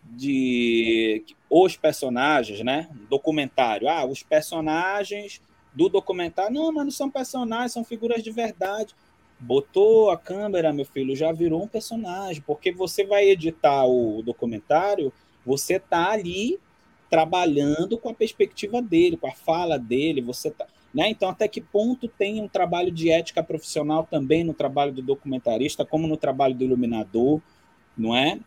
de os personagens, né? Documentário. Ah, os personagens do documentário. Não, mas não são personagens, são figuras de verdade botou a câmera, meu filho, já virou um personagem, porque você vai editar o documentário, você tá ali trabalhando com a perspectiva dele, com a fala dele, você tá, né? Então, até que ponto tem um trabalho de ética profissional também no trabalho do documentarista, como no trabalho do iluminador, não é?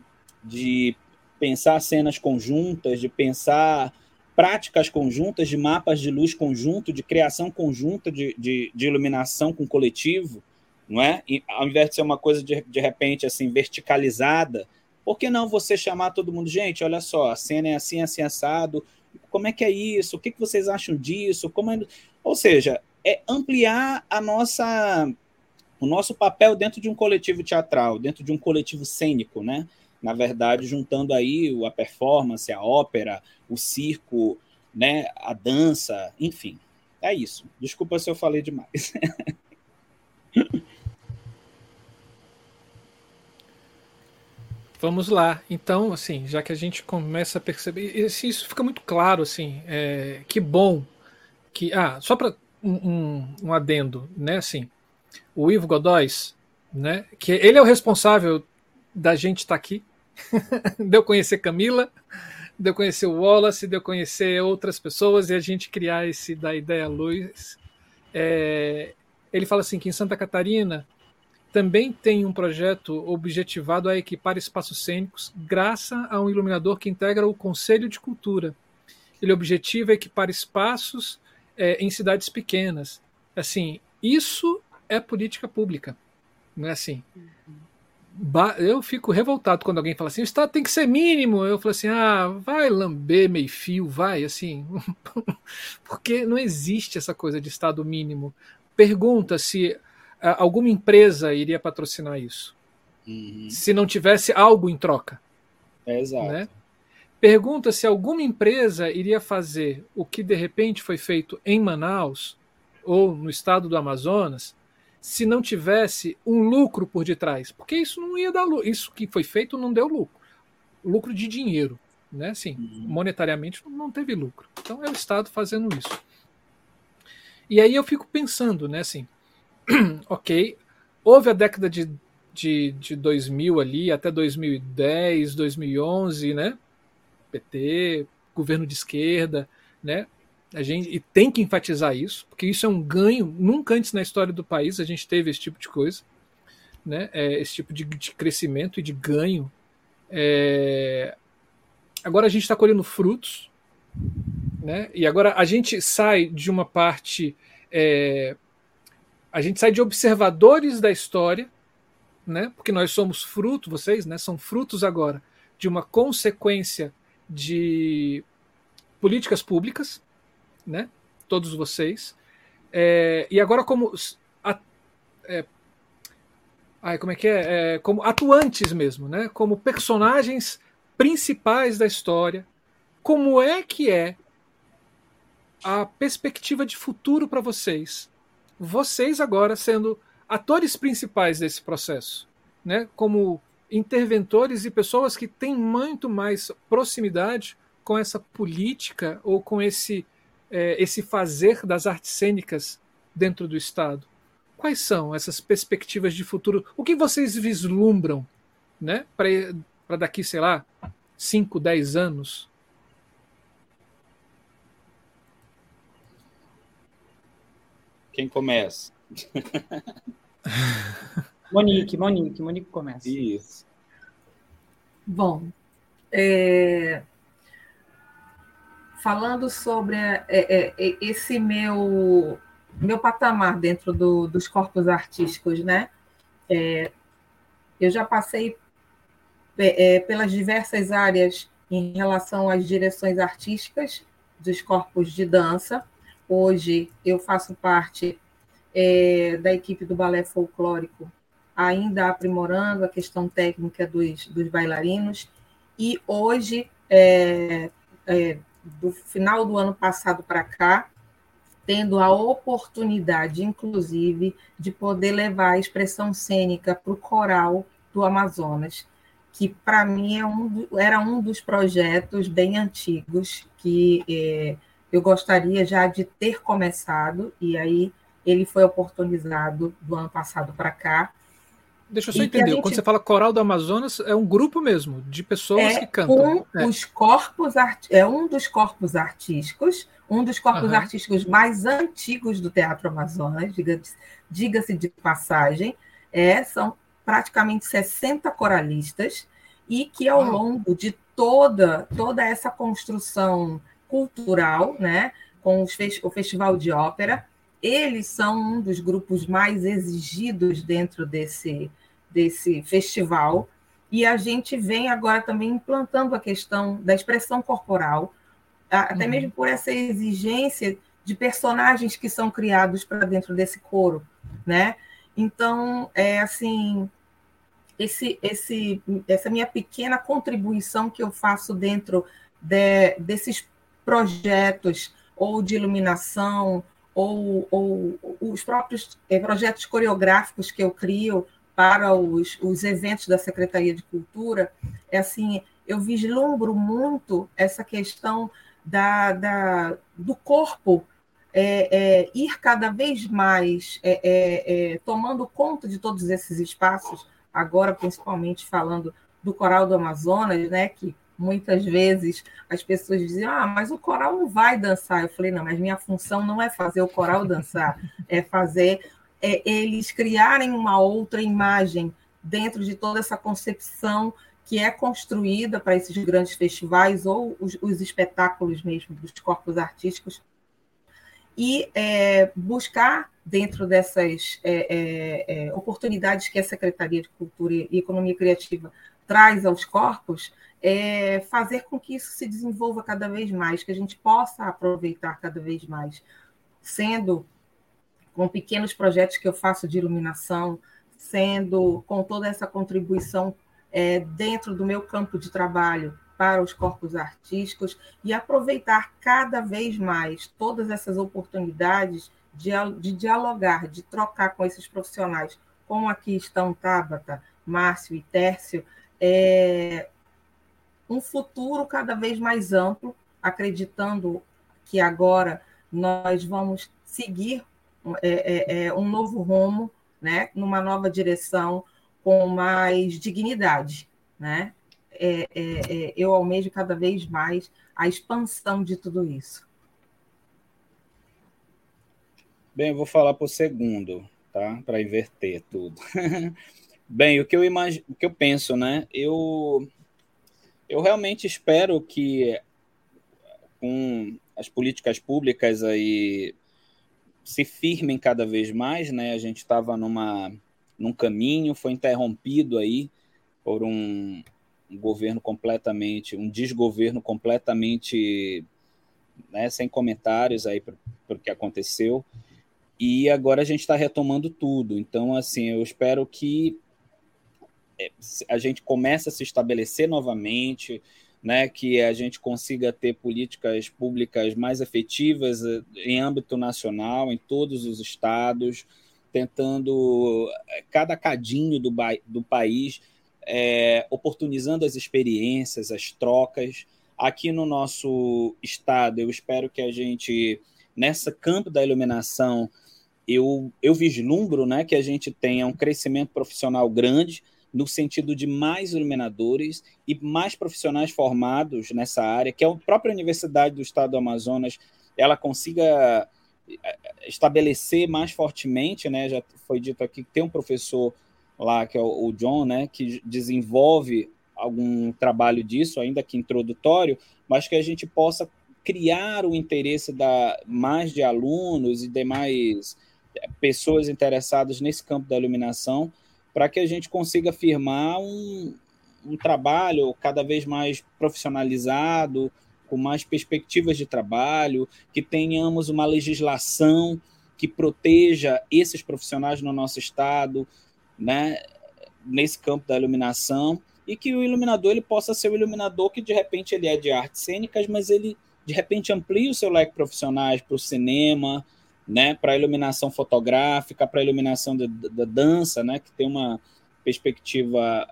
De pensar cenas conjuntas, de pensar práticas conjuntas, de mapas de luz conjunto, de criação conjunta de, de, de iluminação com coletivo, não é? E, ao invés de ser uma coisa de, de repente assim verticalizada, por que não você chamar todo mundo, gente, olha só, a cena é assim, assim, assado, como é que é isso? O que, que vocês acham disso? Como é... Ou seja, é ampliar a nossa o nosso papel dentro de um coletivo teatral, dentro de um coletivo cênico, né? Na verdade, juntando aí a performance, a ópera, o circo, né, a dança, enfim. É isso. Desculpa se eu falei demais. Vamos lá. Então, assim, já que a gente começa a perceber, assim, isso fica muito claro, assim, é, que bom que, ah, só para um, um, adendo, né, assim, o Ivo Godóis, né, que ele é o responsável da gente estar tá aqui, de eu conhecer Camila, de eu conhecer o Wallace, de eu conhecer outras pessoas e a gente criar esse da ideia luz. É, ele fala assim que em Santa Catarina também tem um projeto objetivado a equipar espaços cênicos, graças a um iluminador que integra o Conselho de Cultura. Ele objetiva equipar espaços é, em cidades pequenas. Assim, isso é política pública, não é assim? Eu fico revoltado quando alguém fala assim: o Estado tem que ser mínimo. Eu falo assim: ah, vai lamber meio fio, vai, assim. Porque não existe essa coisa de Estado mínimo. Pergunta se alguma empresa iria patrocinar isso. Uhum. Se não tivesse algo em troca. É, exato. Né? Pergunta se alguma empresa iria fazer o que de repente foi feito em Manaus ou no estado do Amazonas se não tivesse um lucro por detrás. Porque isso não ia dar lucro. Isso que foi feito não deu lucro. Lucro de dinheiro. Né? Assim, uhum. monetariamente não teve lucro. Então é o Estado fazendo isso. E aí eu fico pensando, né, assim, ok, houve a década de, de, de 2000 ali, até 2010, 2011, né? PT, governo de esquerda, né? A gente, e tem que enfatizar isso, porque isso é um ganho. Nunca antes na história do país a gente teve esse tipo de coisa, né? É, esse tipo de, de, crescimento e de ganho. É... Agora a gente está colhendo frutos, né? E agora a gente sai de uma parte é, a gente sai de observadores da história, né? Porque nós somos fruto, vocês, né? São frutos agora de uma consequência de políticas públicas, né? Todos vocês. É, e agora como a, é, ai, como é que é? é? Como atuantes mesmo, né? Como personagens principais da história. Como é que é a perspectiva de futuro para vocês vocês agora sendo atores principais desse processo, né? Como interventores e pessoas que têm muito mais proximidade com essa política ou com esse é, esse fazer das artes cênicas dentro do Estado? Quais são essas perspectivas de futuro? O que vocês vislumbram né, para daqui, sei lá, 5, 10 anos? Quem começa? Monique, Monique, Monique começa. Isso. Bom, é, falando sobre é, é, é, esse meu meu patamar dentro do, dos corpos artísticos, né? É, eu já passei é, pelas diversas áreas em relação às direções artísticas dos corpos de dança. Hoje eu faço parte da equipe do balé folclórico, ainda aprimorando a questão técnica dos, dos bailarinos. E hoje, é, é, do final do ano passado para cá, tendo a oportunidade, inclusive, de poder levar a expressão cênica para o coral do Amazonas, que para mim é um, era um dos projetos bem antigos que é, eu gostaria já de ter começado, e aí ele foi oportunizado do ano passado para cá. Deixa eu só entender, gente... quando você fala coral do Amazonas, é um grupo mesmo de pessoas é que cantam. Um, é. Os corpos art... É um dos corpos artísticos, um dos corpos uhum. artísticos mais antigos do Teatro Amazonas, diga-se diga de passagem. É, são praticamente 60 coralistas, e que ao longo de toda, toda essa construção cultural, né, com o Festival de Ópera, eles são um dos grupos mais exigidos dentro desse, desse festival. E a gente vem agora também implantando a questão da expressão corporal, até uhum. mesmo por essa exigência de personagens que são criados para dentro desse coro, né? Então, é assim, esse, esse, essa minha pequena contribuição que eu faço dentro de, desses projetos ou de iluminação ou, ou os próprios eh, projetos coreográficos que eu crio para os, os eventos da Secretaria de Cultura, é assim, eu vislumbro muito essa questão da, da do corpo é, é, ir cada vez mais é, é, é tomando conta de todos esses espaços, agora principalmente falando do Coral do Amazonas, né, que muitas vezes as pessoas diziam: ah, mas o coral não vai dançar. Eu falei: não, mas minha função não é fazer o coral dançar, é fazer é, eles criarem uma outra imagem dentro de toda essa concepção que é construída para esses grandes festivais ou os, os espetáculos mesmo dos corpos artísticos e é, buscar dentro dessas é, é, é oportunidades que a Secretaria de Cultura e Economia Criativa traz aos corpos, é, fazer com que isso se desenvolva cada vez mais, que a gente possa aproveitar cada vez mais, sendo com pequenos projetos que eu faço de iluminação, sendo com toda essa contribuição é, dentro do meu campo de trabalho para os corpos artísticos e aproveitar cada vez mais todas essas oportunidades de, de dialogar, de trocar com esses profissionais, como aqui estão Tabata, Márcio e Tércio, é, um futuro cada vez mais amplo, acreditando que agora nós vamos seguir é, é, é, um novo rumo, né, numa nova direção, com mais dignidade. Né? É, é, é, eu almejo cada vez mais a expansão de tudo isso. Bem, eu vou falar o segundo, tá? Para inverter tudo. Bem, o que eu imagino, o que eu penso, né? Eu eu realmente espero que com as políticas públicas aí se firmem cada vez mais, né? A gente estava numa num caminho, foi interrompido aí por um, um governo completamente, um desgoverno completamente, né, sem comentários aí para o que aconteceu. E agora a gente está retomando tudo. Então, assim, eu espero que a gente começa a se estabelecer novamente, né, que a gente consiga ter políticas públicas mais efetivas eh, em âmbito nacional, em todos os estados, tentando eh, cada cadinho do, do país, é, oportunizando as experiências, as trocas, aqui no nosso estado, eu espero que a gente, nessa campo da iluminação, eu, eu vislumbro né, que a gente tenha um crescimento profissional grande, no sentido de mais iluminadores e mais profissionais formados nessa área, que a própria Universidade do Estado do Amazonas ela consiga eh, estabelecer mais fortemente, né? Já foi dito aqui que tem um professor lá que é o John, né, que desenvolve algum trabalho disso, ainda que introdutório, mas que a gente possa criar o interesse da mais de alunos e demais eh, pessoas interessadas nesse campo da iluminação para que a gente consiga firmar um, um trabalho cada vez mais profissionalizado, com mais perspectivas de trabalho, que tenhamos uma legislação que proteja esses profissionais no nosso estado, né, nesse campo da iluminação, e que o iluminador ele possa ser o iluminador que de repente ele é de artes cênicas, mas ele de repente amplia o seu leque profissionais para o cinema, né, para iluminação fotográfica, para iluminação da, da, dança, né, que tem uma perspectiva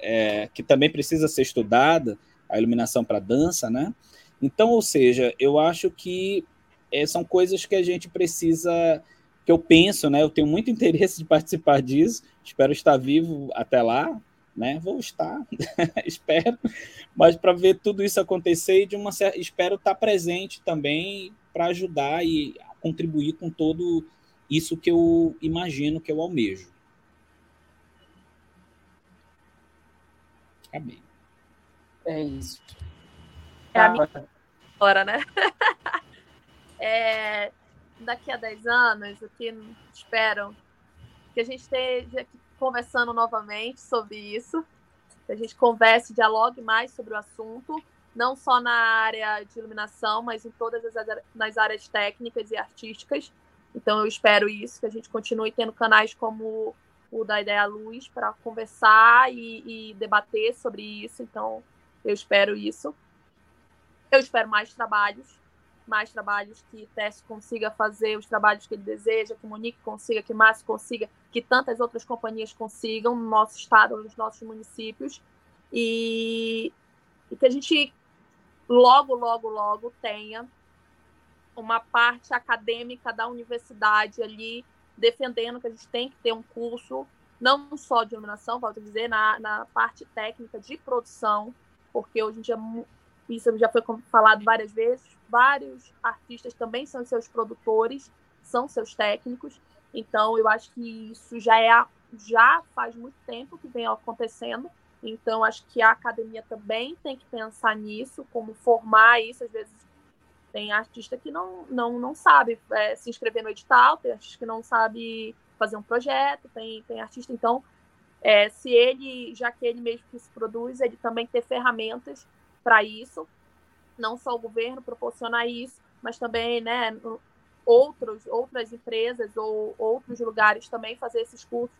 é, que também precisa ser estudada, a iluminação para dança, né? Então, ou seja, eu acho que é, são coisas que a gente precisa, que eu penso, né? Eu tenho muito interesse de participar disso, espero estar vivo até lá, né? Vou estar, espero, mas para ver tudo isso acontecer e de uma espero estar presente também para ajudar e contribuir com todo isso que eu imagino que eu almejo. Acabei. É isso. É a minha hora, né? é, daqui a 10 anos, o que espero que a gente esteja aqui conversando novamente sobre isso, que a gente converse, dialogue mais sobre o assunto, não só na área de iluminação, mas em todas as nas áreas técnicas e artísticas. Então eu espero isso, que a gente continue tendo canais como o da Ideia Luz para conversar e, e, debater sobre isso. Então eu espero isso. Eu espero mais trabalhos, mais trabalhos que Tess consiga fazer os trabalhos que ele deseja, que Monique consiga, que Márcio consiga, que tantas outras companhias consigam no nosso estado, nos nossos municípios. E, e que a gente logo, logo, logo tenha uma parte acadêmica da universidade ali defendendo que a gente tem que ter um curso não só de iluminação, volto a dizer, na, na parte técnica de produção, porque hoje em dia isso já foi falado várias vezes, vários artistas também são seus produtores, são seus técnicos, então eu acho que isso já é já faz muito tempo que vem acontecendo então, acho que a academia também tem que pensar nisso, como formar isso. Às vezes, tem artista que não, não, não sabe é, se inscrever no edital, tem artista que não sabe fazer um projeto, tem, tem artista. Então, é, se ele, já que ele mesmo que se produz, ele também ter ferramentas para isso, não só o governo proporcionar isso, mas também né, outros, outras empresas ou outros lugares também fazer esses cursos,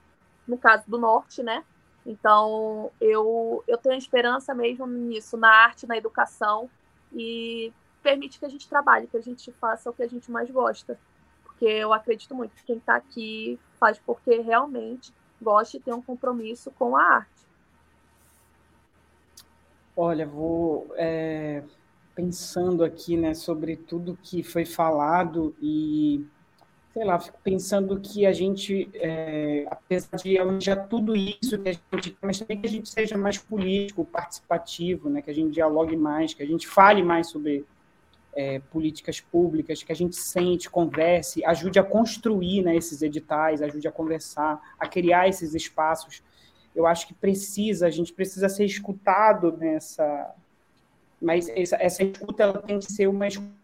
no caso do Norte, né? Então, eu, eu tenho esperança mesmo nisso, na arte, na educação, e permite que a gente trabalhe, que a gente faça o que a gente mais gosta. Porque eu acredito muito que quem está aqui faz porque realmente gosta e tem um compromisso com a arte. Olha, vou é, pensando aqui né, sobre tudo que foi falado e sei lá, fico pensando que a gente, é, apesar de almejar tudo isso que a gente mas também que a gente seja mais político, participativo, né, que a gente dialogue mais, que a gente fale mais sobre é, políticas públicas, que a gente sente, converse, ajude a construir né, esses editais, ajude a conversar, a criar esses espaços. Eu acho que precisa, a gente precisa ser escutado nessa. Mas essa, essa escuta ela tem que ser uma escuta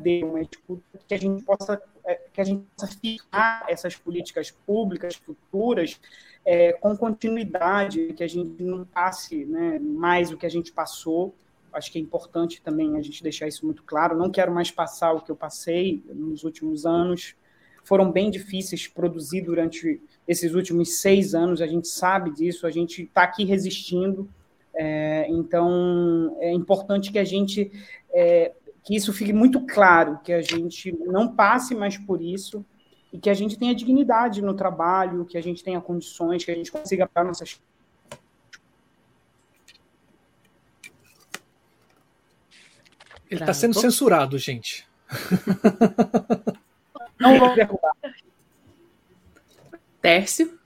de uma escuta que a gente possa é, que a gente possa ficar essas políticas públicas futuras é, com continuidade, que a gente não passe né, mais o que a gente passou. Acho que é importante também a gente deixar isso muito claro. Não quero mais passar o que eu passei nos últimos anos. Foram bem difíceis produzir durante esses últimos seis anos. A gente sabe disso. A gente está aqui resistindo. É, então, é importante que a gente é, que isso fique muito claro, que a gente não passe mais por isso e que a gente tenha dignidade no trabalho, que a gente tenha condições, que a gente consiga para nossas Ele está sendo censurado, gente. Não vou derrubar. Tércio.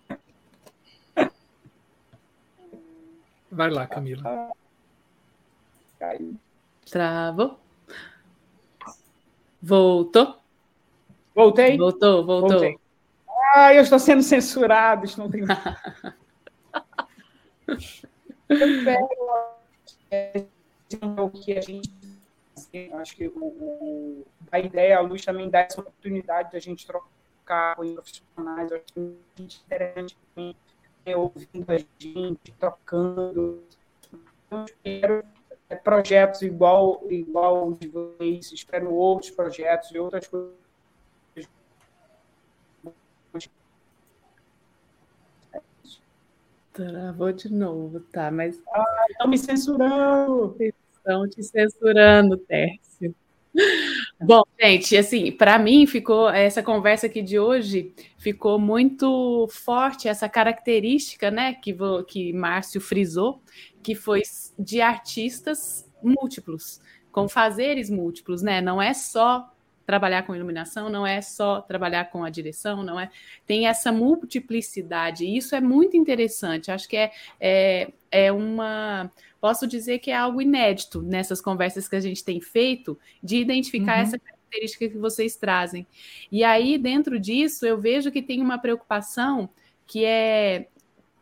Vai lá, Camila. Travou. Voltou. Voltei? Voltou, voltou. Voltei. Ah, eu estou sendo censurado. Isso não tem. eu o que a gente acho que o, a ideia, a luz também dá essa oportunidade de a gente trocar com profissionais, acho que é interessante ouvindo a gente, trocando. Eu espero projetos igual, igual de vocês, espero outros projetos e outras coisas. Travou de novo, tá? Mas. Ah, estão me censurando! Estão te censurando, Tércio. Bom, gente, assim, para mim ficou essa conversa aqui de hoje ficou muito forte essa característica, né, que que Márcio frisou, que foi de artistas múltiplos, com fazeres múltiplos, né? Não é só trabalhar com iluminação, não é só trabalhar com a direção, não é. Tem essa multiplicidade, e isso é muito interessante. Acho que é, é, é uma posso dizer que é algo inédito nessas conversas que a gente tem feito, de identificar uhum. essa característica que vocês trazem. E aí, dentro disso, eu vejo que tem uma preocupação que é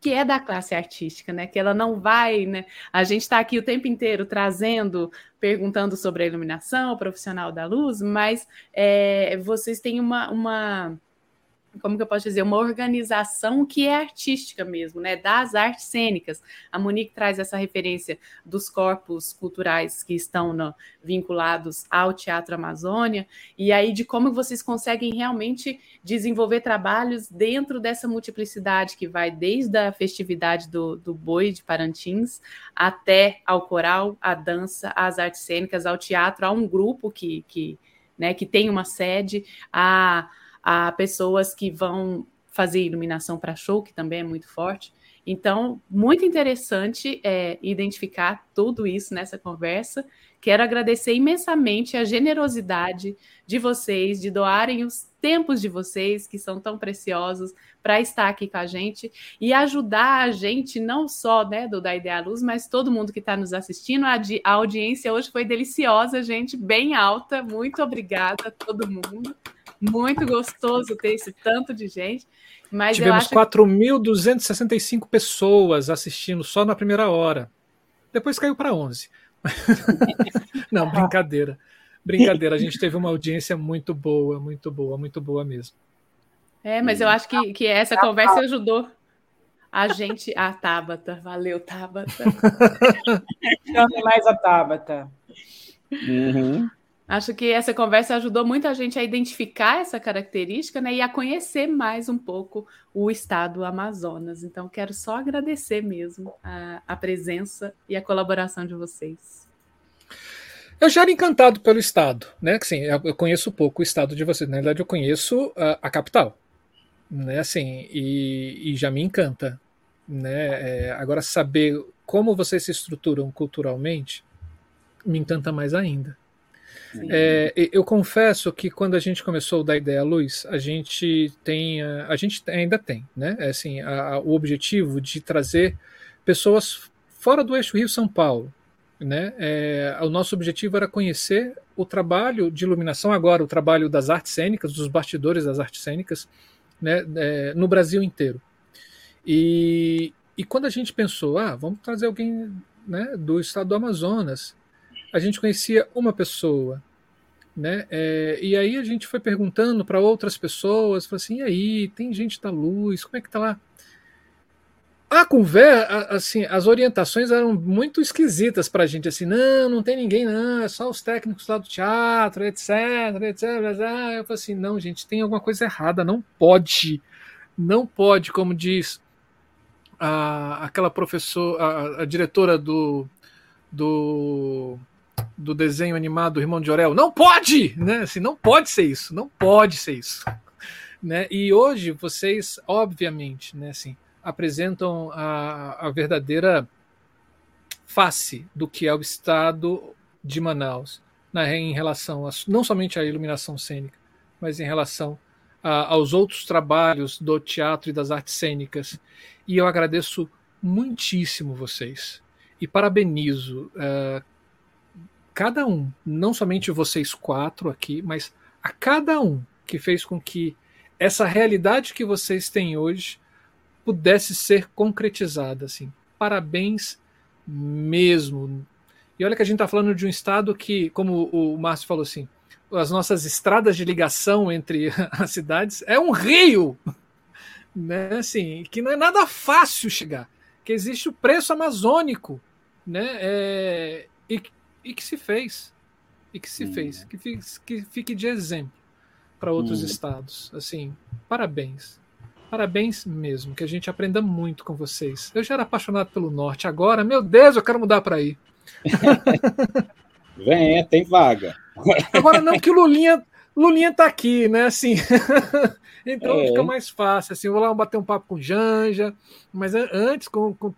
que é da classe artística, né? Que ela não vai, né? A gente está aqui o tempo inteiro trazendo, perguntando sobre a iluminação, o profissional da luz, mas é, vocês têm uma, uma como que eu posso dizer, uma organização que é artística mesmo, né, das artes cênicas. A Monique traz essa referência dos corpos culturais que estão no, vinculados ao Teatro Amazônia, e aí de como vocês conseguem realmente desenvolver trabalhos dentro dessa multiplicidade que vai desde a festividade do, do Boi de Parantins até ao coral, à dança, às artes cênicas, ao teatro, a um grupo que, que, né, que tem uma sede, a a pessoas que vão fazer iluminação para show, que também é muito forte. Então, muito interessante é, identificar tudo isso nessa conversa. Quero agradecer imensamente a generosidade de vocês, de doarem os tempos de vocês, que são tão preciosos, para estar aqui com a gente e ajudar a gente, não só né, do Da Ideia Luz, mas todo mundo que está nos assistindo. A, a audiência hoje foi deliciosa, gente, bem alta. Muito obrigada a todo mundo. Muito gostoso ter esse tanto de gente. Mas Tivemos acho... 4.265 pessoas assistindo só na primeira hora. Depois caiu para 11. Não, brincadeira. Brincadeira, a gente teve uma audiência muito boa, muito boa, muito boa mesmo. É, mas eu acho que, que essa conversa ajudou a gente. A Tabata, valeu, Tabata. Chame mais a Tabata. Uhum. Acho que essa conversa ajudou muita gente a identificar essa característica né, e a conhecer mais um pouco o estado Amazonas. Então, quero só agradecer mesmo a, a presença e a colaboração de vocês. Eu já era encantado pelo estado, né? Assim, eu conheço pouco o estado de vocês. Na verdade, eu conheço a, a capital, né? Assim, e, e, já me encanta, né? É, agora saber como vocês se estruturam culturalmente me encanta mais ainda. É, eu confesso que quando a gente começou da ideia à luz, a gente tem, a gente ainda tem, né? É assim, a, a, o objetivo de trazer pessoas fora do eixo Rio São Paulo, né? É, o nosso objetivo era conhecer o trabalho de iluminação agora, o trabalho das artes cênicas, dos bastidores das artes cênicas, né? É, no Brasil inteiro. E, e quando a gente pensou, ah, vamos trazer alguém né, do estado do Amazonas, a gente conhecia uma pessoa, né? É, e aí a gente foi perguntando para outras pessoas, falou assim, e aí, tem gente da luz, como é que tá lá? A conversa, assim, as orientações eram muito esquisitas para a gente, assim, não, não tem ninguém, não, é só os técnicos lá do teatro, etc, etc. Eu falei assim, não, gente, tem alguma coisa errada, não pode, não pode, como diz a, aquela professora, a, a diretora do, do do desenho animado do Irmão de Orel. Não pode! Né? Assim, não pode ser isso, não pode ser isso. Né? E hoje vocês, obviamente, né, assim, apresentam a, a verdadeira face do que é o estado de Manaus. na, em relação a, não somente à iluminação cênica, mas em relação a, aos outros trabalhos do teatro e das artes cênicas. E eu agradeço muitíssimo vocês e parabenizo uh, cada um, não somente vocês quatro aqui, mas a cada um que fez com que essa realidade que vocês têm hoje pudesse ser concretizada. Assim. Parabéns mesmo. E olha que a gente está falando de um estado que, como o Márcio falou assim, as nossas estradas de ligação entre as cidades é um rio, né? Assim, que não é nada fácil chegar, que existe o preço amazônico, né? É, e, e que se fez, e que se hum. fez, que fique, que fique de exemplo para outros hum. estados. Assim, parabéns. Parabéns mesmo, que a gente aprenda muito com vocês. Eu já era apaixonado pelo norte, agora, meu Deus, eu quero mudar para aí. Venha, tem vaga. Agora não que o Lulinha, Lulinha tá aqui, né? Assim, então é. fica mais fácil. Assim, vou lá bater um papo com Janja, mas antes com, com,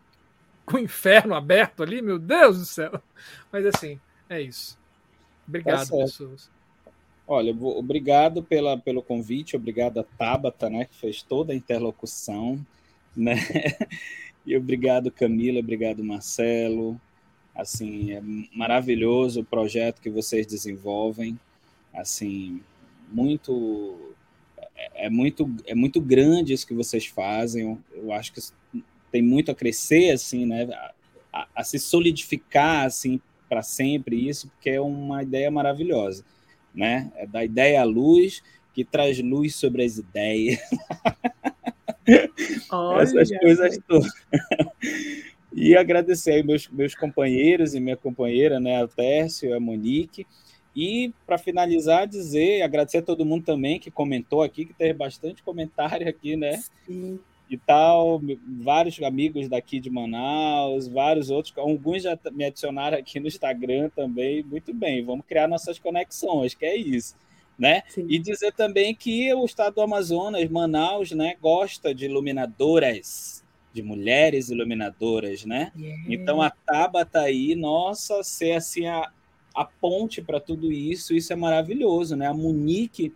com o inferno aberto ali, meu Deus do céu. Mas assim, é isso. Obrigado, tá pessoas. Olha, obrigado pela, pelo convite, obrigado a Tabata, né, que fez toda a interlocução, né? E obrigado Camila, obrigado Marcelo. Assim, é maravilhoso o projeto que vocês desenvolvem. Assim, muito é, é muito é muito grande isso que vocês fazem. Eu acho que tem muito a crescer assim, né? A, a se solidificar assim para sempre isso, porque é uma ideia maravilhosa né? É da ideia à luz, que traz luz sobre as ideias. Olha, Essas coisas todas. e agradecer aí meus, meus companheiros e minha companheira, né, a Tércio, a Monique. E para finalizar, dizer, agradecer a todo mundo também que comentou aqui, que teve bastante comentário aqui, né? Sim e tal, vários amigos daqui de Manaus, vários outros, alguns já me adicionaram aqui no Instagram também, muito bem, vamos criar nossas conexões, que é isso, né? Sim. E dizer também que o estado do Amazonas, Manaus, né, gosta de iluminadoras, de mulheres iluminadoras, né? Yeah. Então a Taba tá aí, nossa, ser assim a, a ponte para tudo isso, isso é maravilhoso, né? A Monique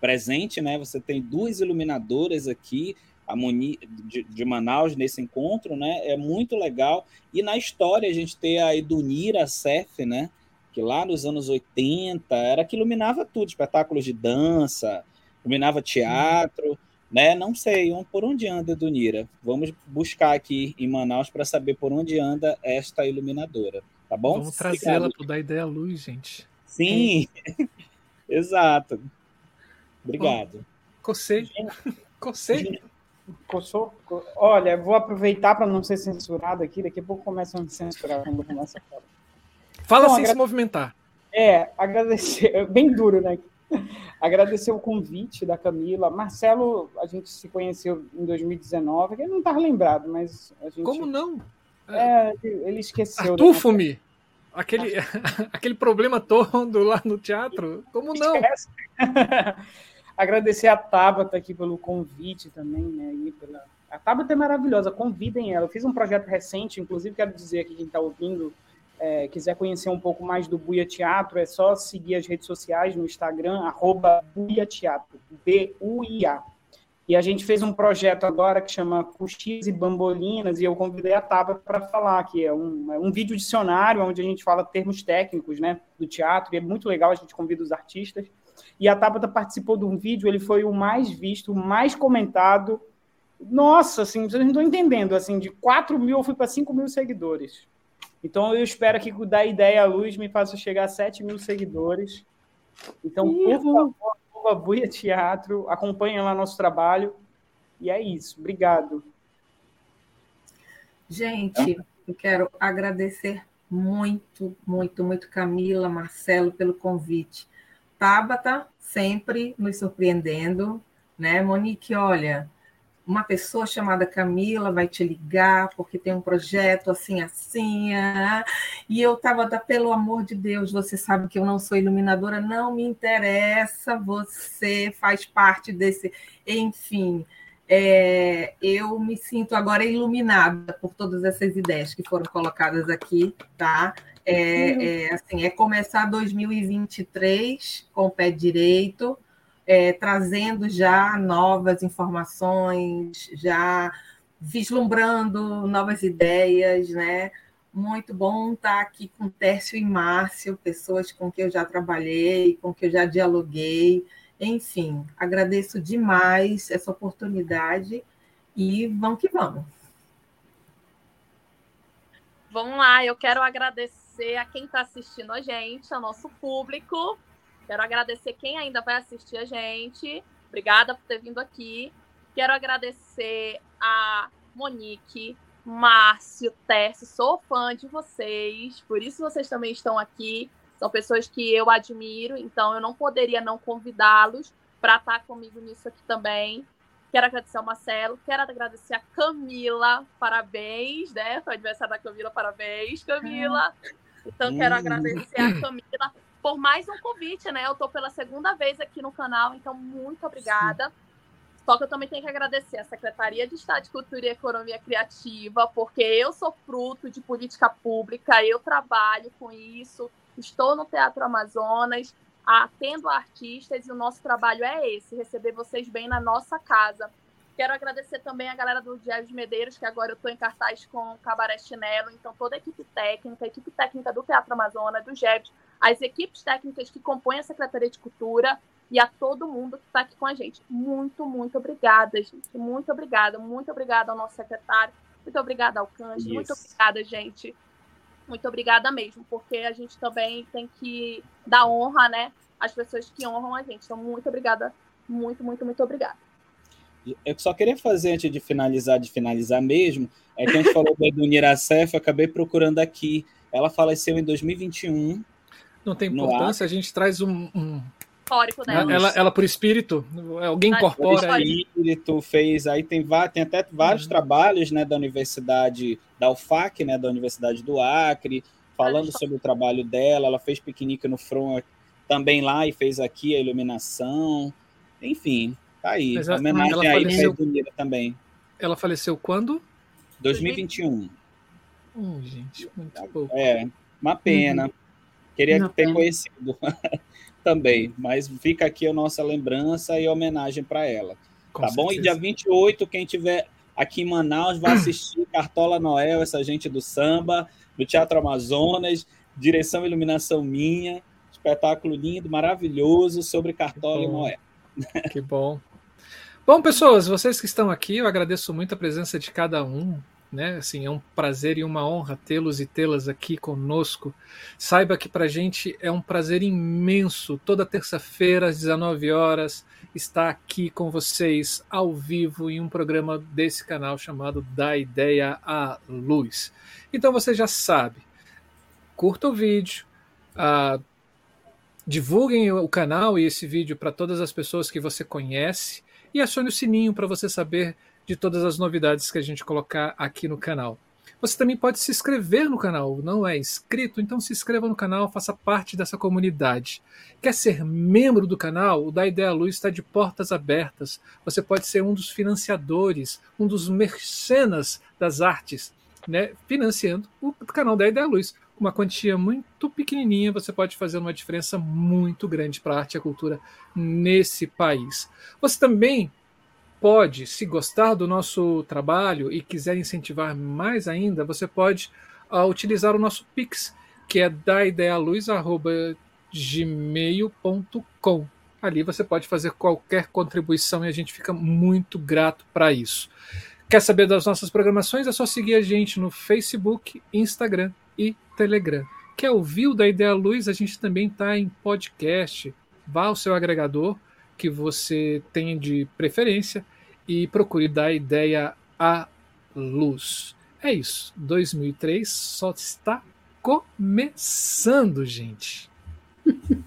presente, né? Você tem duas iluminadoras aqui, a Moni, de, de, Manaus nesse encontro, né? É muito legal. E na história a gente tem a Edunira Cef, né? Que lá nos anos 80 era que iluminava tudo, espetáculos de dança, iluminava teatro, né? Não sei por onde anda Edunira. Vamos buscar aqui em Manaus para saber por onde anda esta iluminadora, tá bom? Vamos trazê-la para dar ideia à luz, gente. Sim, exato. Obrigado. Bom, cocei. Cocei. Coçou? Olha, vou aproveitar para não ser censurado aqui, daqui a pouco começam a me censurar quando começa a falar. Fala então, sem se movimentar. É, agradecer, bem duro, né? Agradecer o convite da Camila. Marcelo, a gente se conheceu em 2019, ele não estava lembrado, mas a gente. Como não? É, ele esqueceu. Artufo-me! Aquele, aquele problema todo lá no teatro? Como não? Agradecer a Tabata aqui pelo convite também, né? E pela... A Tabata é maravilhosa, convidem ela. Eu fiz um projeto recente, inclusive quero dizer aqui quem está ouvindo, é, quiser conhecer um pouco mais do Buia Teatro, é só seguir as redes sociais no Instagram, arroba Buia Teatro, B-U-I-A. E a gente fez um projeto agora que chama Coxias e Bambolinas, e eu convidei a Tabata para falar, que é um, é um vídeo dicionário onde a gente fala termos técnicos né, do teatro, e é muito legal, a gente convida os artistas. E a Tabata participou de um vídeo, ele foi o mais visto, o mais comentado. Nossa, assim, vocês não estão entendendo. Assim, de 4 mil eu fui para 5 mil seguidores. Então eu espero que da ideia à luz me faça chegar a 7 mil seguidores. Então, por favor, Buia Teatro, acompanhem lá nosso trabalho. E é isso. Obrigado. Gente, eu quero agradecer muito, muito, muito Camila, Marcelo, pelo convite. Tabata sempre nos surpreendendo, né? Monique, olha, uma pessoa chamada Camila vai te ligar porque tem um projeto assim, assim. Ah, e eu estava, pelo amor de Deus, você sabe que eu não sou iluminadora, não me interessa, você faz parte desse. Enfim, é, eu me sinto agora iluminada por todas essas ideias que foram colocadas aqui, tá? É, é, assim, é começar 2023 com o pé direito, é, trazendo já novas informações, já vislumbrando novas ideias, né? Muito bom estar aqui com Tércio e Márcio, pessoas com que eu já trabalhei, com que eu já dialoguei. Enfim, agradeço demais essa oportunidade e vamos que vamos. Vamos lá, eu quero agradecer a quem está assistindo a gente, ao nosso público. Quero agradecer quem ainda vai assistir a gente. Obrigada por ter vindo aqui. Quero agradecer a Monique, Márcio, Tércio. Sou fã de vocês, por isso vocês também estão aqui. São pessoas que eu admiro, então eu não poderia não convidá-los para estar comigo nisso aqui também. Quero agradecer ao Marcelo, quero agradecer a Camila, parabéns, né? Foi aniversário da Camila, parabéns, Camila. Então, quero agradecer a Camila por mais um convite, né? Eu estou pela segunda vez aqui no canal, então muito obrigada. Sim. Só que eu também tenho que agradecer a Secretaria de Estado de Cultura e Economia Criativa, porque eu sou fruto de política pública, eu trabalho com isso, estou no Teatro Amazonas, atendo artistas e o nosso trabalho é esse, receber vocês bem na nossa casa. Quero agradecer também a galera do Diário de Medeiros, que agora eu estou em cartaz com o Cabaré Chinelo, então toda a equipe técnica, a equipe técnica do Teatro Amazonas, do GEBS, as equipes técnicas que compõem a Secretaria de Cultura, e a todo mundo que está aqui com a gente. Muito, muito obrigada, gente. Muito obrigada. Muito obrigada ao nosso secretário. Muito obrigada ao Cândido. Muito obrigada, gente. Muito obrigada mesmo, porque a gente também tem que dar honra, né, às pessoas que honram a gente. Então, muito obrigada. Muito, muito, muito obrigada. Eu só queria fazer, antes de finalizar, de finalizar mesmo, é que a gente falou do Niracef, eu acabei procurando aqui. Ela faleceu em 2021. Não tem importância, a gente traz um, um, histórico dela. Ela, ela por espírito, alguém incorpora por espírito fez, aí tem, tem até vários uhum. trabalhos, né, da universidade da UFAC, né, da Universidade do Acre, falando sobre o trabalho dela. Ela fez piquenique no front também lá e fez aqui a iluminação. Enfim, tá aí. Mas homenagem ela aí faleceu... também. Ela faleceu quando? 2021. Hum, gente, muito pouco. É, uma pena. Uhum. Queria uma ter pena. conhecido. também, mas fica aqui a nossa lembrança e homenagem para ela. Com tá certeza. bom? E dia 28, quem tiver aqui em Manaus vai assistir Cartola Noel, essa gente do samba, do Teatro Amazonas, direção e iluminação minha, espetáculo lindo, maravilhoso sobre Cartola e Noel. Que bom. Bom, pessoas, vocês que estão aqui, eu agradeço muito a presença de cada um né? Assim, é um prazer e uma honra tê-los e tê-las aqui conosco. Saiba que para a gente é um prazer imenso. Toda terça-feira às 19 horas estar aqui com vocês ao vivo em um programa desse canal chamado Da Ideia à Luz. Então você já sabe, curta o vídeo, uh, divulguem o canal e esse vídeo para todas as pessoas que você conhece e acione o sininho para você saber de todas as novidades que a gente colocar aqui no canal. Você também pode se inscrever no canal, não é inscrito? Então se inscreva no canal, faça parte dessa comunidade. Quer ser membro do canal? O Da Ideia Luz está de portas abertas. Você pode ser um dos financiadores, um dos mercenas das artes, né? financiando o canal da Ideia Luz. Uma quantia muito pequenininha, você pode fazer uma diferença muito grande para a arte e a cultura nesse país. Você também pode, se gostar do nosso trabalho e quiser incentivar mais ainda, você pode uh, utilizar o nosso Pix, que é daidealuz.gmail.com. Ali você pode fazer qualquer contribuição e a gente fica muito grato para isso. Quer saber das nossas programações? É só seguir a gente no Facebook, Instagram e Telegram. Quer ouvir o da Ideia Luz? A gente também está em podcast. Vá ao seu agregador que você tem de preferência e procure dar ideia à luz. É isso. 2003 só está começando, gente.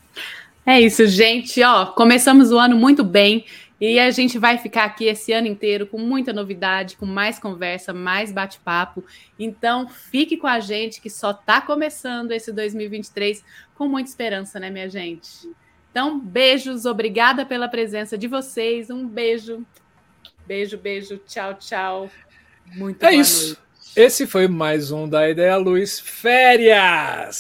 É isso, gente. Ó, começamos o ano muito bem e a gente vai ficar aqui esse ano inteiro com muita novidade, com mais conversa, mais bate-papo. Então, fique com a gente que só está começando esse 2023 com muita esperança, né, minha gente? Então, beijos, obrigada pela presença de vocês. Um beijo Beijo, beijo. Tchau, tchau. Muito é isso. Noite. Esse foi mais um da Ideia Luz Férias.